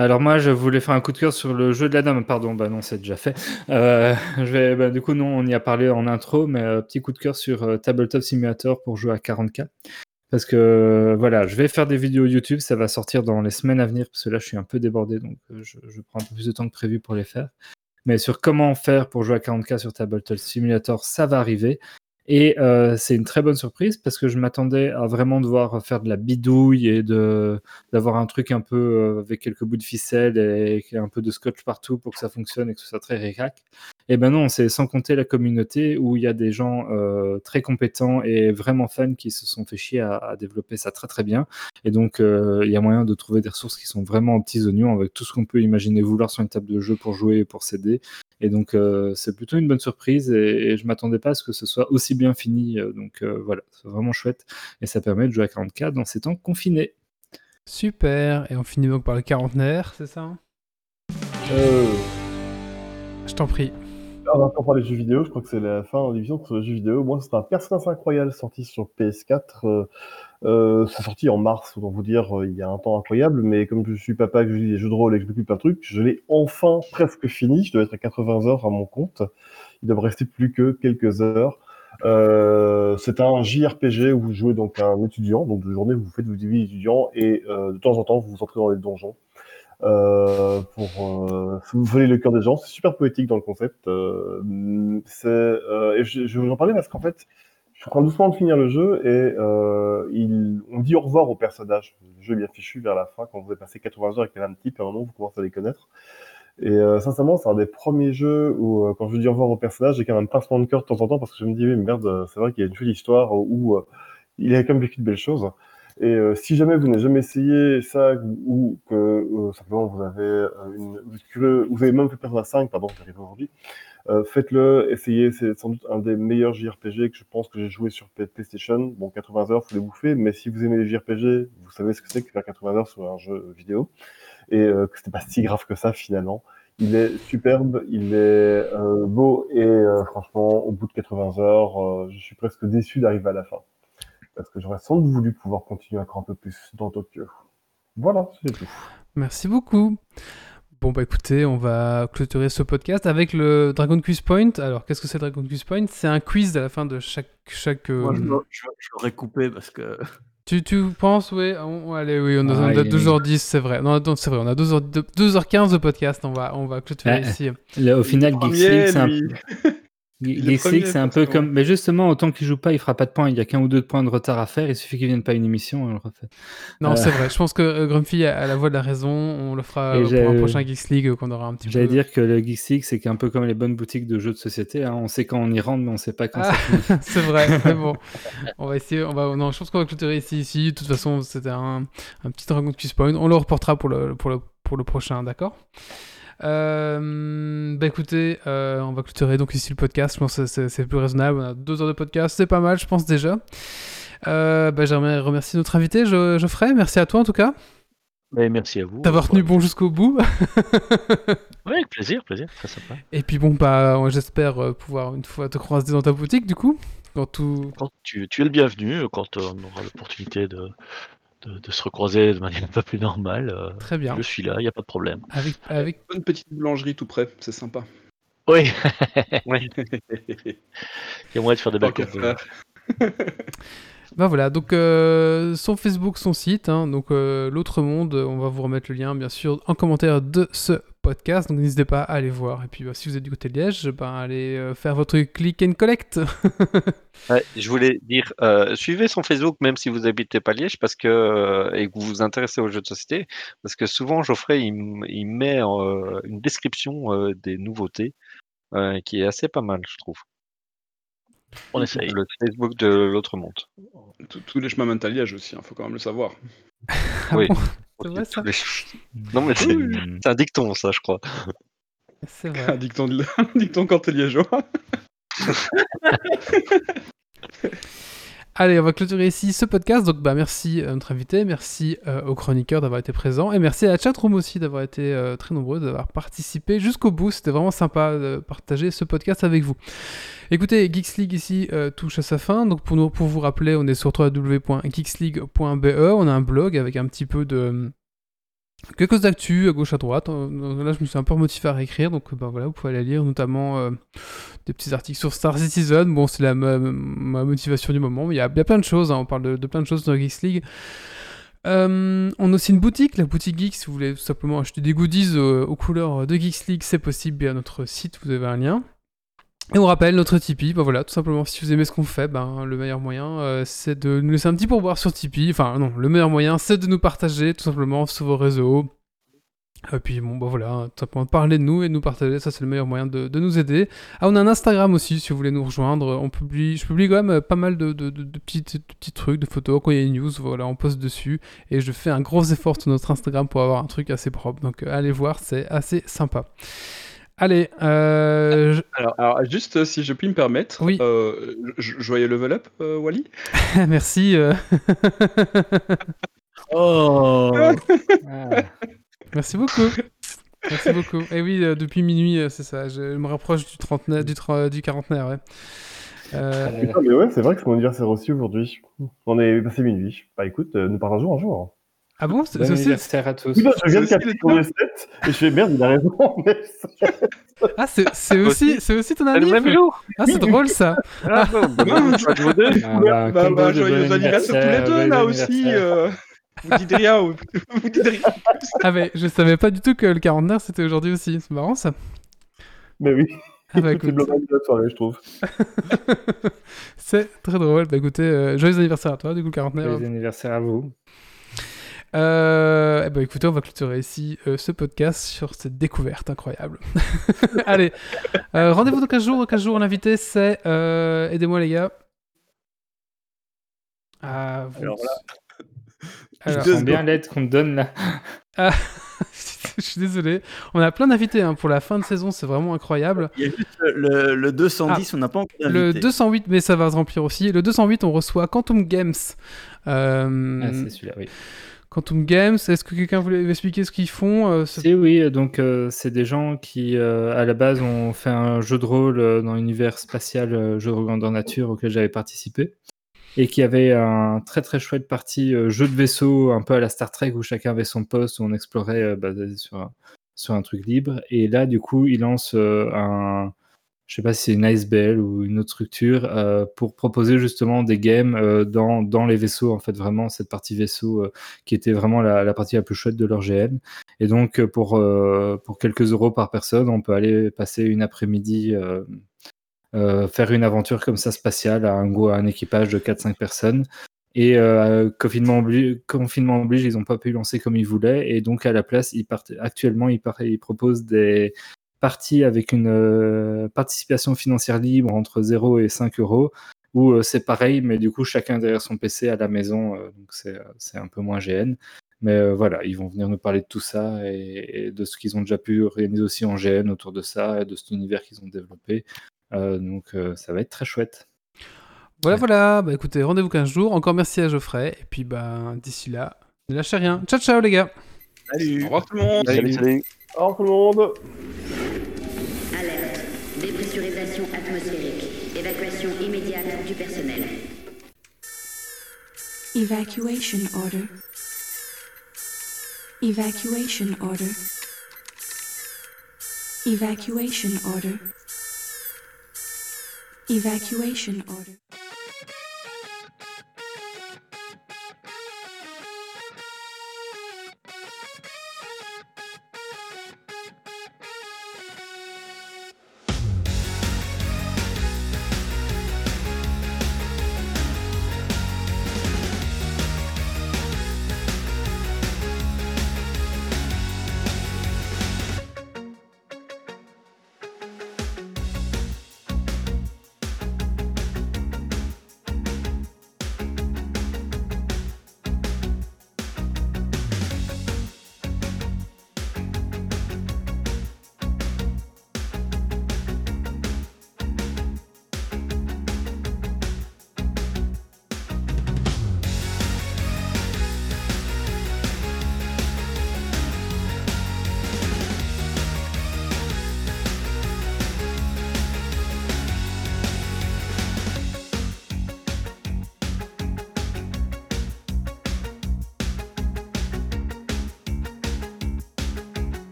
Alors moi, je voulais faire un coup de cœur sur le jeu de la dame. Pardon, bah non, c'est déjà fait. Euh, je vais, bah, du coup, non, on y a parlé en intro, mais euh, petit coup de cœur sur euh, Tabletop Simulator pour jouer à 40K. Parce que voilà, je vais faire des vidéos YouTube, ça va sortir dans les semaines à venir, parce que là je suis un peu débordé, donc euh, je, prends un peu plus de temps que prévu pour les faire. Mais sur comment faire pour jouer à 40K sur Tabletop Simulator, ça va arriver. Et euh, c'est une très bonne surprise parce que je m'attendais à vraiment devoir faire de la bidouille et d'avoir un truc un peu euh, avec quelques bouts de ficelle et, un peu de scotch partout pour que ça fonctionne et que ce soit très récac. Et ben non, c'est sans compter la communauté où il y a des gens euh, très compétents et vraiment fans qui se sont fait chier à, développer ça très très bien. Et donc il y a moyen de trouver des ressources qui sont vraiment en petits oignons avec tout ce qu'on peut imaginer vouloir sur une table de jeu pour jouer et pour s'aider. Et donc, euh, c'est plutôt une bonne surprise et, je m'attendais pas à ce que ce soit aussi bien fini. Euh, donc, euh, voilà, c'est vraiment chouette et ça permet de jouer à 40K dans ces temps confinés. Super, et on finit donc par le quarantenaire, c'est ça Euh. Je t'en prie. On encore parlé de jeux vidéo, je crois que c'est la fin de l'émission sur les jeux vidéo. Moi, c'est un Persona 5 Royal sorti sur PS4. Euh, euh, c'est sorti en mars, autant vous dire, euh, il y a un temps incroyable, mais comme je suis papa, que je lis des jeux de rôle et que je m'occupe de trucs, je l'ai enfin presque fini. Je dois être à 80 heures à mon compte. Il doit me rester plus que quelques heures. Euh, c'est un JRPG où vous jouez donc un étudiant, donc de journée vous faites vos vies étudiants et de temps en temps vous vous entrez dans les donjons euh, pour euh, voler le cœur des gens. C'est super poétique dans le concept. Euh, euh, et je, je, vais vous en parler parce qu'en fait, je suis en train doucement de finir le jeu et il, on dit au revoir aux personnages. Le jeu est bien fichu vers la fin quand vous avez passé 80 heures avec les mêmes types, à un moment vous commencez à les connaître. Et euh, sincèrement, c'est un des premiers jeux où, euh, quand je dis au revoir au personnage, j'ai quand même un pincement de cœur de temps en temps parce que je me dis, oui, merde, euh, c'est vrai qu'il y a une jolie histoire où euh, il a quand même vécu de belles choses. Et si jamais vous n'avez jamais essayé ça ou que simplement vous avez une, vous avez même fait Persona 5, pardon, j'arrive aujourd'hui, faites-le, essayez, c'est sans doute un des meilleurs JRPG que je pense que j'ai joué sur PlayStation. Bon, 80 heures, faut les bouffer, mais si vous aimez les JRPG, vous savez ce que c'est que faire 80 heures sur un jeu vidéo et euh, que c'était pas si grave que ça finalement. Il est superbe, il est euh, beau et euh, franchement, au bout de 80 heures, je suis presque déçu d'arriver à la fin. Parce que j'aurais sans doute voulu pouvoir continuer encore un peu plus dans Tokyo. Voilà, c'est tout. Merci beaucoup. Bon bah écoutez, on va clôturer ce podcast avec le Dragon Quiz Point. Alors qu'est-ce que c'est Dragon Quiz Point? C'est un quiz à la fin de chaque chaque. Moi, je, je l'aurais coupé parce que tu, tu penses, oui Allez, oui, on a 2h10, c'est vrai. Non, c'est vrai, on a 2h, 2h15 de podcast, on va, on va clôturer ici. au final, Geeks c'est un... Geeks c'est un peu comme. Mais justement, autant qu'il joue pas, il fera pas de points. Il y a qu'un ou deux points de retard à faire. Il suffit qu'il vienne pas une émission. On le refait. Non, c'est euh. vrai. Je pense que euh, Grumpy a, la voix de la raison. On le fera pour un prochain Geeks League qu'on aura un petit peu. J'allais dire que le Geeks League, c'est un peu comme les bonnes boutiques de jeux de société. Hein. On sait quand on y rentre, mais on sait pas quand ça finit. c'est vrai. mais bon, on va essayer. On va. Non, je pense qu'on va clôturer ici. ici. De toute façon, c'était un, un, petit Dragon Quest Point. On le reportera pour le, pour le, pour le prochain, d'accord? Euh, bah écoutez, euh, on va clôturer donc ici le podcast. Je pense que c'est plus raisonnable. On a deux heures de podcast, c'est pas mal, je pense déjà. Euh, bah, J'aimerais remercier notre invité, Geoffrey. Merci à toi en tout cas. Bah, merci à vous. D'avoir tenu bon jusqu'au bout. oui, plaisir, plaisir, très sympa. Et puis bon, bah, j'espère euh, pouvoir une fois te croiser dans ta boutique du coup. Quand, tout... quand tu, tu, es le bienvenu, quand on aura l'opportunité de, de, se recroiser de manière un peu plus normale. Euh, Très bien. Je suis là, il n'y a pas de problème. Avec, avec... Une petite boulangerie tout près, c'est sympa. Oui. oui. il y a moyen de faire des belles Bah voilà, donc euh, son Facebook, son site, hein, donc euh, l'autre monde, on va vous remettre le lien bien sûr en commentaire de ce podcast, donc n'hésitez pas à aller voir. Et puis bah, si vous êtes du côté de Liège, bah, allez euh, faire votre click and collect. je voulais dire, suivez son Facebook même si vous n'habitez pas Liège parce que, et que vous vous intéressez aux jeux de société, parce que souvent Geoffrey il, il met une description des nouveautés qui est assez pas mal, je trouve. On essaye. Le Facebook de l'autre monde. Tous les chemins mènent à Liège aussi, il hein, faut quand même le savoir. Ah oui. c'est vrai ça? Non mais c'est un dicton ça, je crois. C'est vrai. un dicton, de... un dicton quand t'es liégeois. Allez, on va clôturer ici ce podcast. Donc, bah, merci à notre invité, merci euh, aux chroniqueurs d'avoir été présents et merci à la chatroom aussi d'avoir été euh, très nombreux, d'avoir participé jusqu'au bout. C'était vraiment sympa de partager ce podcast avec vous. Écoutez, Geeks League ici euh, touche à sa fin. Donc, pour, nous, pour vous rappeler, on est sur www.geeksleague.be. On a un blog avec un petit peu de Quelques actus à gauche à droite. Euh, là, je me suis un peu motivé à réécrire, donc bah, voilà, vous pouvez aller lire notamment euh, des petits articles sur Star Citizen. Bon, c'est ma, ma, motivation du moment, mais il y a, plein de choses. Hein. On parle de, plein de choses dans Geeks League. Euh, on a aussi une boutique, la boutique Geeks. Si vous voulez tout simplement acheter des goodies aux couleurs de Geeks League, c'est possible via notre site. Vous avez un lien. Et on rappelle notre Tipeee, bah voilà, tout simplement, si vous aimez ce qu'on fait, ben, le meilleur moyen, euh, c'est de nous laisser un petit pourboire sur Tipeee. Enfin, non, le meilleur moyen, c'est de nous partager, tout simplement, sur vos réseaux. Et puis, bon, bah voilà, tout simplement, parler de nous et nous partager, ça, c'est le meilleur moyen de, nous aider. Ah, on a un Instagram aussi, si vous voulez nous rejoindre. On publie, je publie quand même pas mal de, de, petits, petits trucs, de photos. Quand il y a une news, voilà, on poste dessus. Et je fais un gros effort sur notre Instagram pour avoir un truc assez propre. Donc, euh, allez voir, c'est assez sympa. Allez, euh, alors, juste euh, si je puis me permettre, oui. Euh, joyeux level up, Wally. Merci. oh. Merci beaucoup. Merci beaucoup. Et oui, depuis minuit, c'est ça. Je me rapproche du, trentenaire, du, du quarantenaire, ouais. Euh... Ah, mais ouais, c'est vrai que c'est mon anniversaire aussi aujourd'hui. On est passé minuit. Bah écoute, nous partageons un jour. Ah bon C'est bon anniversaire à tous. je viens de capter ton recette et je fais merde, il a raison. ah, c'est aussi, aussi ton ami le même jour Ah, c'est drôle ça. Ah, bah, bah, bah, bah, joyeux anniversaire tous les deux là aussi. Euh... Vous dites rien, vous dites rien. ah, mais je savais pas du tout que le 49 c'était aujourd'hui aussi. C'est marrant ça. Mais oui. Ah bah, écoute... c'est de la soirée, je trouve. c'est très drôle. Bah écoutez, euh, joyeux anniversaire à toi, du coup, 49. Joyeux anniversaire à vous. Euh, eh ben, écoutez, on va clôturer ici euh, ce podcast sur cette découverte incroyable. Allez, euh, rendez-vous dans 15 jours. Dans 15 jours, l'invité, c'est. Euh, aidez-moi, les gars. Ah, vous... Alors là. Alors, bien l'aide qu'on te donne là. Ah, je suis désolé. On a plein d'invités hein, pour la fin de saison, c'est vraiment incroyable. Il y a juste le, le 210, ah, on n'a pas encore Le 208, mais ça va se remplir aussi. Le 208, on reçoit Quantum Games. Euh, ah, c'est celui-là, oui. Quantum Games, est-ce que quelqu'un voulait expliquer ce qu'ils font euh, oui, donc euh, c'est des gens qui, euh, à la base, ont fait un jeu de rôle dans l'univers spatial, jeu de rôle grandeur nature auquel j'avais participé, et qui avait un très très chouette partie jeu de vaisseau, un peu à la Star Trek, où chacun avait son poste, où on explorait basé sur, sur un truc libre. Et là, du coup, ils lancent un, je sais pas si c'est une ISBL ou une autre structure, euh, pour proposer justement des games euh, dans, dans, les vaisseaux, en fait, vraiment cette partie vaisseau euh, qui était vraiment la, partie la plus chouette de leur GN. Et donc, pour, pour quelques euros par personne, on peut aller passer une après-midi, faire une aventure comme ça spatiale à un, un équipage de 4-5 personnes. Et confinement, oblige, confinement ils n'ont pas pu lancer comme ils voulaient. Et donc, à la place, ils partent, actuellement, ils, ils proposent des, partie avec une euh, participation financière libre entre 0 et 5 euros, où euh, c'est pareil, mais du coup, chacun derrière son PC à la maison, euh, donc c'est un peu moins GN. Mais voilà, ils vont venir nous parler de tout ça et, de ce qu'ils ont déjà pu organiser aussi en GN autour de ça et de cet univers qu'ils ont développé. donc ça va être très chouette. Voilà, voilà. Bah écoutez, rendez-vous 15 jours. Encore merci à Geoffrey. Et puis bah, d'ici là, ne lâchez rien. Ciao, ciao les gars. Salut. Au revoir tout le monde. Salut, salut. Au revoir tout le monde. Dépressurisation atmosphérique. Évacuation immédiate du personnel. Evacuation order. Evacuation order. Evacuation order. Evacuation order.